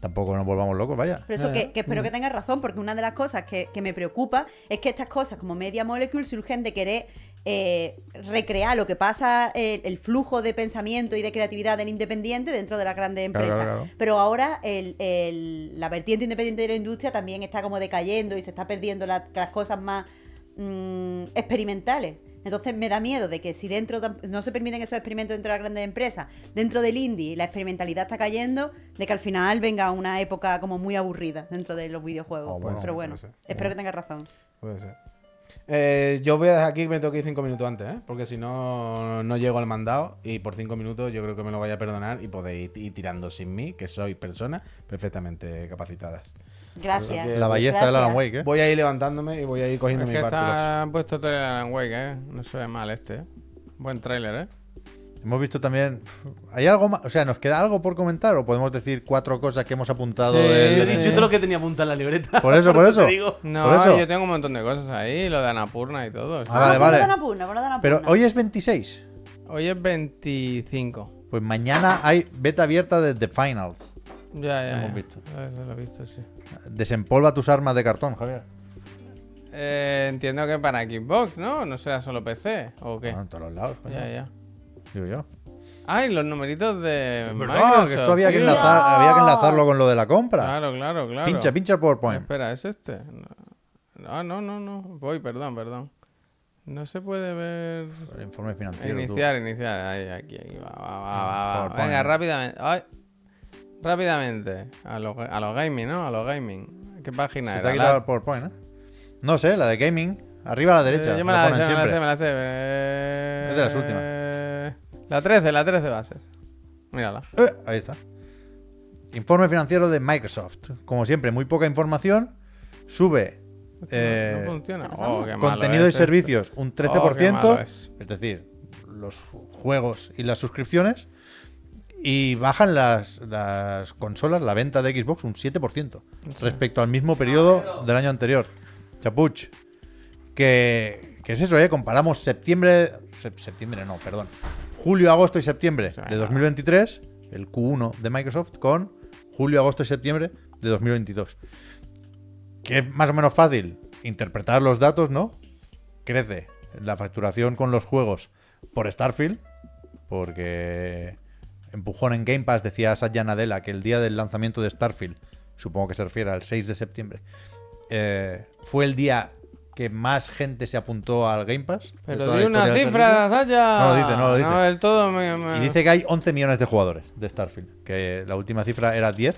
D: tampoco nos volvamos locos, vaya.
B: Por eso que, que espero que tengas razón, porque una de las cosas que, que me preocupa es que estas cosas como Media Molecule surgen de querer eh, recrear lo que pasa, eh, el flujo de pensamiento y de creatividad del independiente dentro de las grandes empresas.
D: claro, claro.
B: Pero ahora el- el- la vertiente independiente de la industria también está como decayendo y se está perdiendo la- las cosas más mm, experimentales. Entonces me da miedo de que si dentro no se permiten esos experimentos dentro de las grandes empresas, dentro del indie la experimentalidad está cayendo, de que al final venga una época como muy aburrida dentro de los videojuegos.
C: Oh, bueno,
B: Pero bueno, espero que tengas razón.
C: Puede ser. Eh, yo voy a dejar aquí que me tengo que ir cinco minutos antes, ¿eh? porque si no, no llego al mandado y por cinco minutos yo creo que me lo vaya a perdonar y podéis ir tirando sin mí, que sois personas perfectamente capacitadas.
B: Gracias.
D: La ballesta del. Alan Wake, ¿eh?
C: Voy a ir levantándome y voy a ir cogiendo
A: Es
C: mis
A: que
C: bártulos.
A: está puesto todo el Alan Wake, ¿eh? No se ve mal este, ¿eh? Buen tráiler, ¿eh?
D: Hemos visto también. ¿Hay algo más? O sea, ¿nos queda algo por comentar? ¿O podemos decir cuatro cosas que hemos apuntado?
A: Sí,
D: del-
C: Yo he
A: sí.
C: dicho todo lo que tenía apuntado en la libreta.
D: Por eso, por eso.
C: te digo.
A: No,
D: Por eso.
A: yo tengo un montón de cosas ahí, lo de Anapurna y todo.
D: Ah, vale, vale.
B: de de Annapurna.
D: Pero hoy es 26.
A: Hoy es 25.
D: Pues mañana hay beta abierta de The Finals.
A: Ya, ya.
D: Hemos
A: ya.
D: visto.
A: Eso lo he visto, sí.
D: Desempolva tus armas de cartón, Javier.
A: Eh, entiendo que para Xbox, ¿no? No será solo PC, ¿o qué?
D: Ah, en todos los lados, coño.
A: ya, ya.
D: Digo yo.
A: Ay, los numeritos de
D: Es
A: Microsoft.
D: verdad, que esto había que,
A: tío.
D: enlazar, había que enlazarlo con lo de la compra.
A: Claro, claro, claro.
D: Pincha, pincha el PowerPoint.
A: Espera, ¿es este? No, Ah, no, no, no. Voy, perdón, perdón. No se puede ver...
D: El informe financiero. tú.
A: Iniciar, iniciar. Ahí, aquí, aquí. Va, va, va, va. Venga, rápidamente. Ay. Rápidamente. A lo, a lo gaming, ¿no? A lo gaming. ¿Qué página
D: Se te
A: era?
D: ha quitado
A: La-
D: el PowerPoint, ¿eh? No sé, la de gaming. Arriba a la derecha.
A: Eh, yo me la,
D: ponen
A: sé, me la sé, me la sé. Eh,
D: Es de las últimas.
A: La 13, la 13 va a ser. Mírala.
D: Eh, ahí está. Informe financiero de Microsoft. Como siempre, muy poca información. Sube eh,
A: no funciona. Oh, qué malo
D: contenido y
A: es esto.
D: servicios un
A: Oh, qué
D: 13%.
A: malo es.
D: es decir, los juegos y las suscripciones. Y bajan las, las consolas, la venta de Xbox, un 7% respecto al mismo periodo del año anterior. Chapuch. Que, que es eso, ¿eh? Comparamos septiembre. sep- septiembre, no, perdón. Julio, agosto y septiembre de 2023, el Q1 de Microsoft, con julio, agosto y septiembre de 2022. Que es más o menos fácil interpretar los datos, ¿no? Crece la facturación con los juegos por Starfield, porque empujón en Game Pass, decía Satya Nadella, que el día del lanzamiento de Starfield, supongo que se refiere al 6 de septiembre, eh, fue el día que más gente se apuntó al Game Pass.
A: Pero di una cifra, Zaya.
D: No lo dice, no lo dice.
A: No, del todo me, me-
D: y dice que hay 11 millones de jugadores de Starfield, que la última cifra era 10,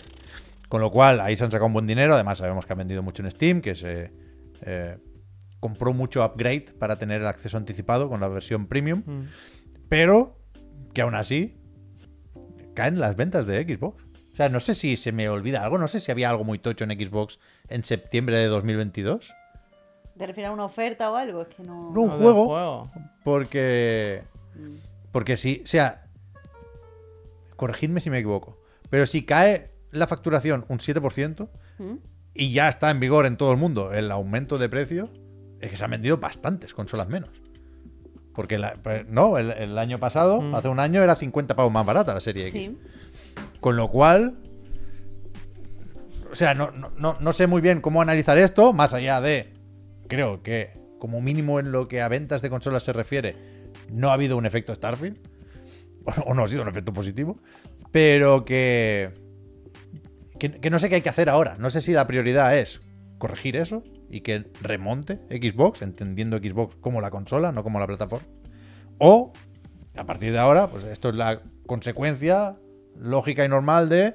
D: con lo cual ahí se han sacado un buen dinero, además sabemos que han vendido mucho en Steam, que se eh, compró mucho upgrade para tener el acceso anticipado con la versión premium,
A: Mm.
D: pero que aún así caen las ventas de Xbox. O sea, no sé si se me olvida algo, no sé si había algo muy tocho en Xbox en septiembre de 2022.
B: ¿Te refieres a una oferta o algo? Es que no.
D: No, un
A: No,
D: juego,
A: juego.
D: porque porque si, o sea, corregidme si me equivoco, pero si cae la facturación un 7%
B: ¿Mm?
D: y ya está en vigor en todo el mundo el aumento de precio, es que se han vendido bastantes consolas menos. Porque la- pues, no, el, el año pasado,
A: Mm.
D: hace un año, era 50 pavos más barata la serie X.
B: Sí.
D: Con lo cual. O sea, no, no, no, sé muy bien cómo analizar esto, más allá de. Creo que, como mínimo en lo que a ventas de consolas se refiere, no ha habido un efecto Starfield. O no ha sido un efecto positivo. Pero que, que. que no sé qué hay que hacer ahora. No sé si la prioridad es corregir eso y que remonte Xbox, entendiendo Xbox como la consola, no como la plataforma. O, a partir de ahora, pues esto es la consecuencia lógica y normal de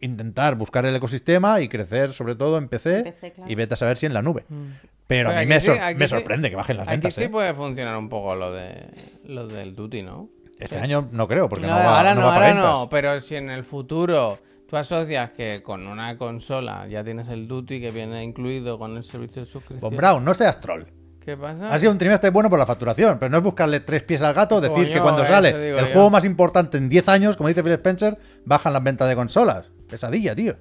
D: intentar buscar el ecosistema y crecer sobre todo en PC,
B: En PC, claro.
D: y vete a saber si en la nube.
A: Mm.
D: Pero
A: Oye,
D: a mí
A: aquí
D: me,
A: sí-
D: sor-
A: aquí
D: me
A: sí-
D: sorprende que bajen las
A: Aquí
D: ventas.
A: sí
D: ¿eh?
A: puede funcionar un poco lo de lo del duty, ¿no?
D: Este año no creo, porque no,
A: No,
D: va,
A: ahora
D: no
A: no,
D: va para
A: ahora
D: ventas.
A: no, pero si en el futuro tú asocias que con una consola ya tienes el duty que viene incluido con el servicio de suscripción.
D: Von Braun, no seas troll.
A: ¿Qué pasa?
D: Ha sido un trimestre bueno por la facturación, pero no es buscarle tres pies al gato, decir
A: Coño,
D: que cuando sale el
A: yo.
D: juego más importante en 10 años, como dice Phil Spencer, bajan las ventas de consolas. Pesadilla, tío.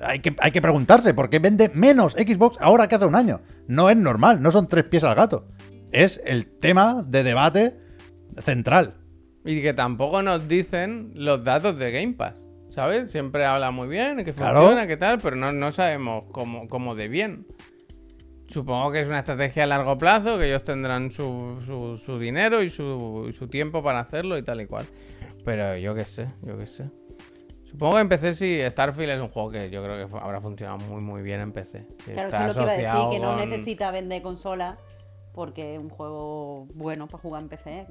D: Hay que, hay que preguntarse por qué vende menos Xbox ahora que hace un año. No es normal, no son tres pies al gato. Es el tema de debate central.
A: Y que tampoco nos dicen los datos de Game Pass. ¿Sabes? Siempre habla muy bien, que
D: Claro.
A: funciona, que tal, pero no, no sabemos cómo, cómo de bien. Supongo que es una estrategia a largo plazo, que ellos tendrán su, su, su dinero y su, y su tiempo para hacerlo y tal y cual. Pero yo qué sé, yo qué sé. Supongo que en PC sí, Starfield es un juego que yo creo que habrá funcionado muy muy bien en PC.
B: Claro,
A: está
B: eso es lo que iba a decir, que no
A: con-
B: necesita vender consola porque es un juego bueno para jugar en PC.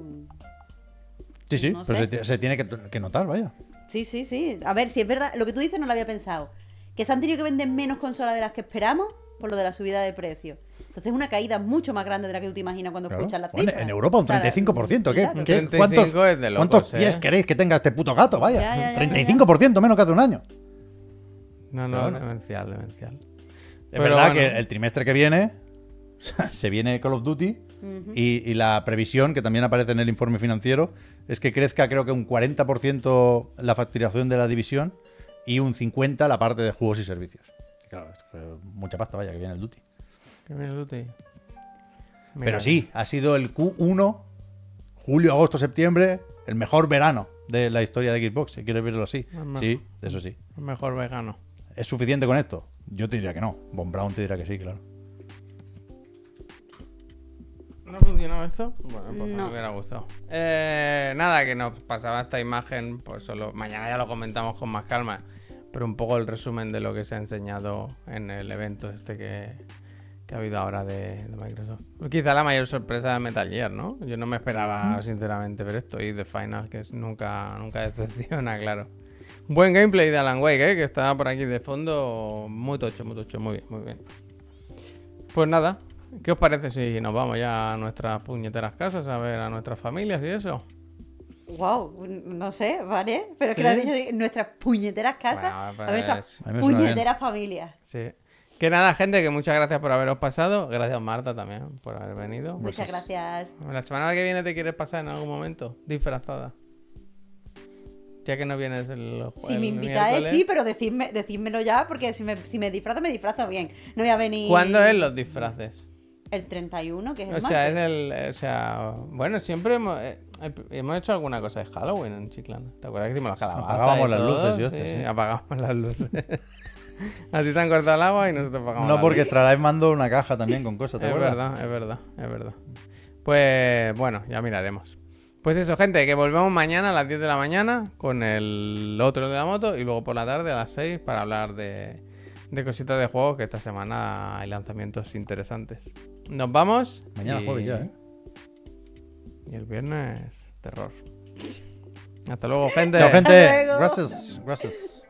D: Sí, sí,
B: No
D: pero se, ti- se tiene que, que notar, vaya.
B: Sí, sí, sí. A ver, si es verdad, lo que tú dices no lo había pensado. Que se han tenido que vender menos consolas de las que esperamos por lo de la subida de precio. Entonces una caída mucho más grande de la que tú te imaginas cuando
D: Claro.
B: escuchas las
D: Bueno,
B: cifras.
D: en Europa un
B: O sea,
D: 35%. ¿Qué,
B: claro.
D: qué-
A: 35
D: ¿Cuántos,
A: es de locos,
D: cuántos
A: ¿eh?
D: pies queréis que tenga este puto gato? Vaya,
B: Ya, ya, ya,
D: 35% menos que hace un año.
A: No, no,
D: bueno.
A: demencial, demencial.
D: Es
A: Pero
D: verdad
A: bueno.
D: que el trimestre que viene se viene Call of Duty y, y la previsión, que también aparece en el informe financiero, es que crezca creo que un 40% la facturación de la división y un 50% la parte de juegos y servicios. Claro, es que mucha pasta, vaya, que viene el Duty.
A: Qué minuto. Mira.
D: Pero sí, ha sido el Q1, julio, agosto, septiembre, el mejor verano de la historia de Xbox, si quieres verlo así. Sí, eso sí.
A: Mejor vegano.
D: ¿Es suficiente con esto? Yo te diría que no. Von Brown te dirá que sí, claro.
A: ¿No ha funcionado esto? Bueno, pues
B: No.
A: me hubiera gustado. Eh, nada, que nos pasaba esta imagen, pues solo mañana ya lo comentamos con más calma, pero un poco el resumen de lo que se ha enseñado en el evento este que, que ha habido ahora de, de Microsoft. Quizá la mayor sorpresa de Metal Gear, ¿no? Yo no me esperaba, sinceramente, ver esto y The Final, que es nunca, nunca decepciona, claro. Buen gameplay de Alan Wake, ¿eh? que estaba por aquí de fondo. Muy tocho, muy tocho, muy bien, muy bien. Pues nada, ¿qué os parece si nos vamos ya a nuestras puñeteras casas a ver a nuestras familias y eso?
B: Wow, no sé, ¿vale? Pero es que lo has dicho nuestras puñeteras casas,
A: Bueno,
B: a
A: pues,
B: nuestras
D: A bien.
B: puñeteras familias.
A: Sí. Que nada, gente, que muchas gracias por haberos pasado. Gracias, Marta, también, por haber venido.
B: Muchas gracias.
A: La semana que viene te quieres pasar en algún momento, disfrazada. Ya que no vienes el
B: Si
A: el
B: me invitáis, sí, pero decídmelo ya, porque si me, si me disfrazo, me disfrazo bien. No voy a venir.
A: ¿Cuándo es los disfraces?
B: El 31, que es el
A: O sea, es el. O sea, bueno, siempre hemos, eh, hemos hecho alguna cosa de Halloween en Chiclana. ¿Te acuerdas que hicimos las calabazas?
D: Apagábamos las
A: todo?
D: luces y hostias, sí.
A: apagamos las luces. A ti te han cortado el agua y nosotros apagamos
D: No, porque. Stralife mandó una caja también con cosas, ¿te
A: Es
D: acuerdas?
A: verdad, es verdad, es verdad. Pues bueno, ya miraremos. Pues eso, gente, que volvemos mañana a las 10 de la mañana con el otro de la moto y luego por la tarde a las 6 para hablar de, de cositas de juegos que esta semana hay lanzamientos interesantes. Nos vamos.
D: Mañana
A: y-
D: jueves ya, ¿eh?
A: Y el viernes, terror. Hasta luego, gente.
D: Chao, gente. Gracias, gracias.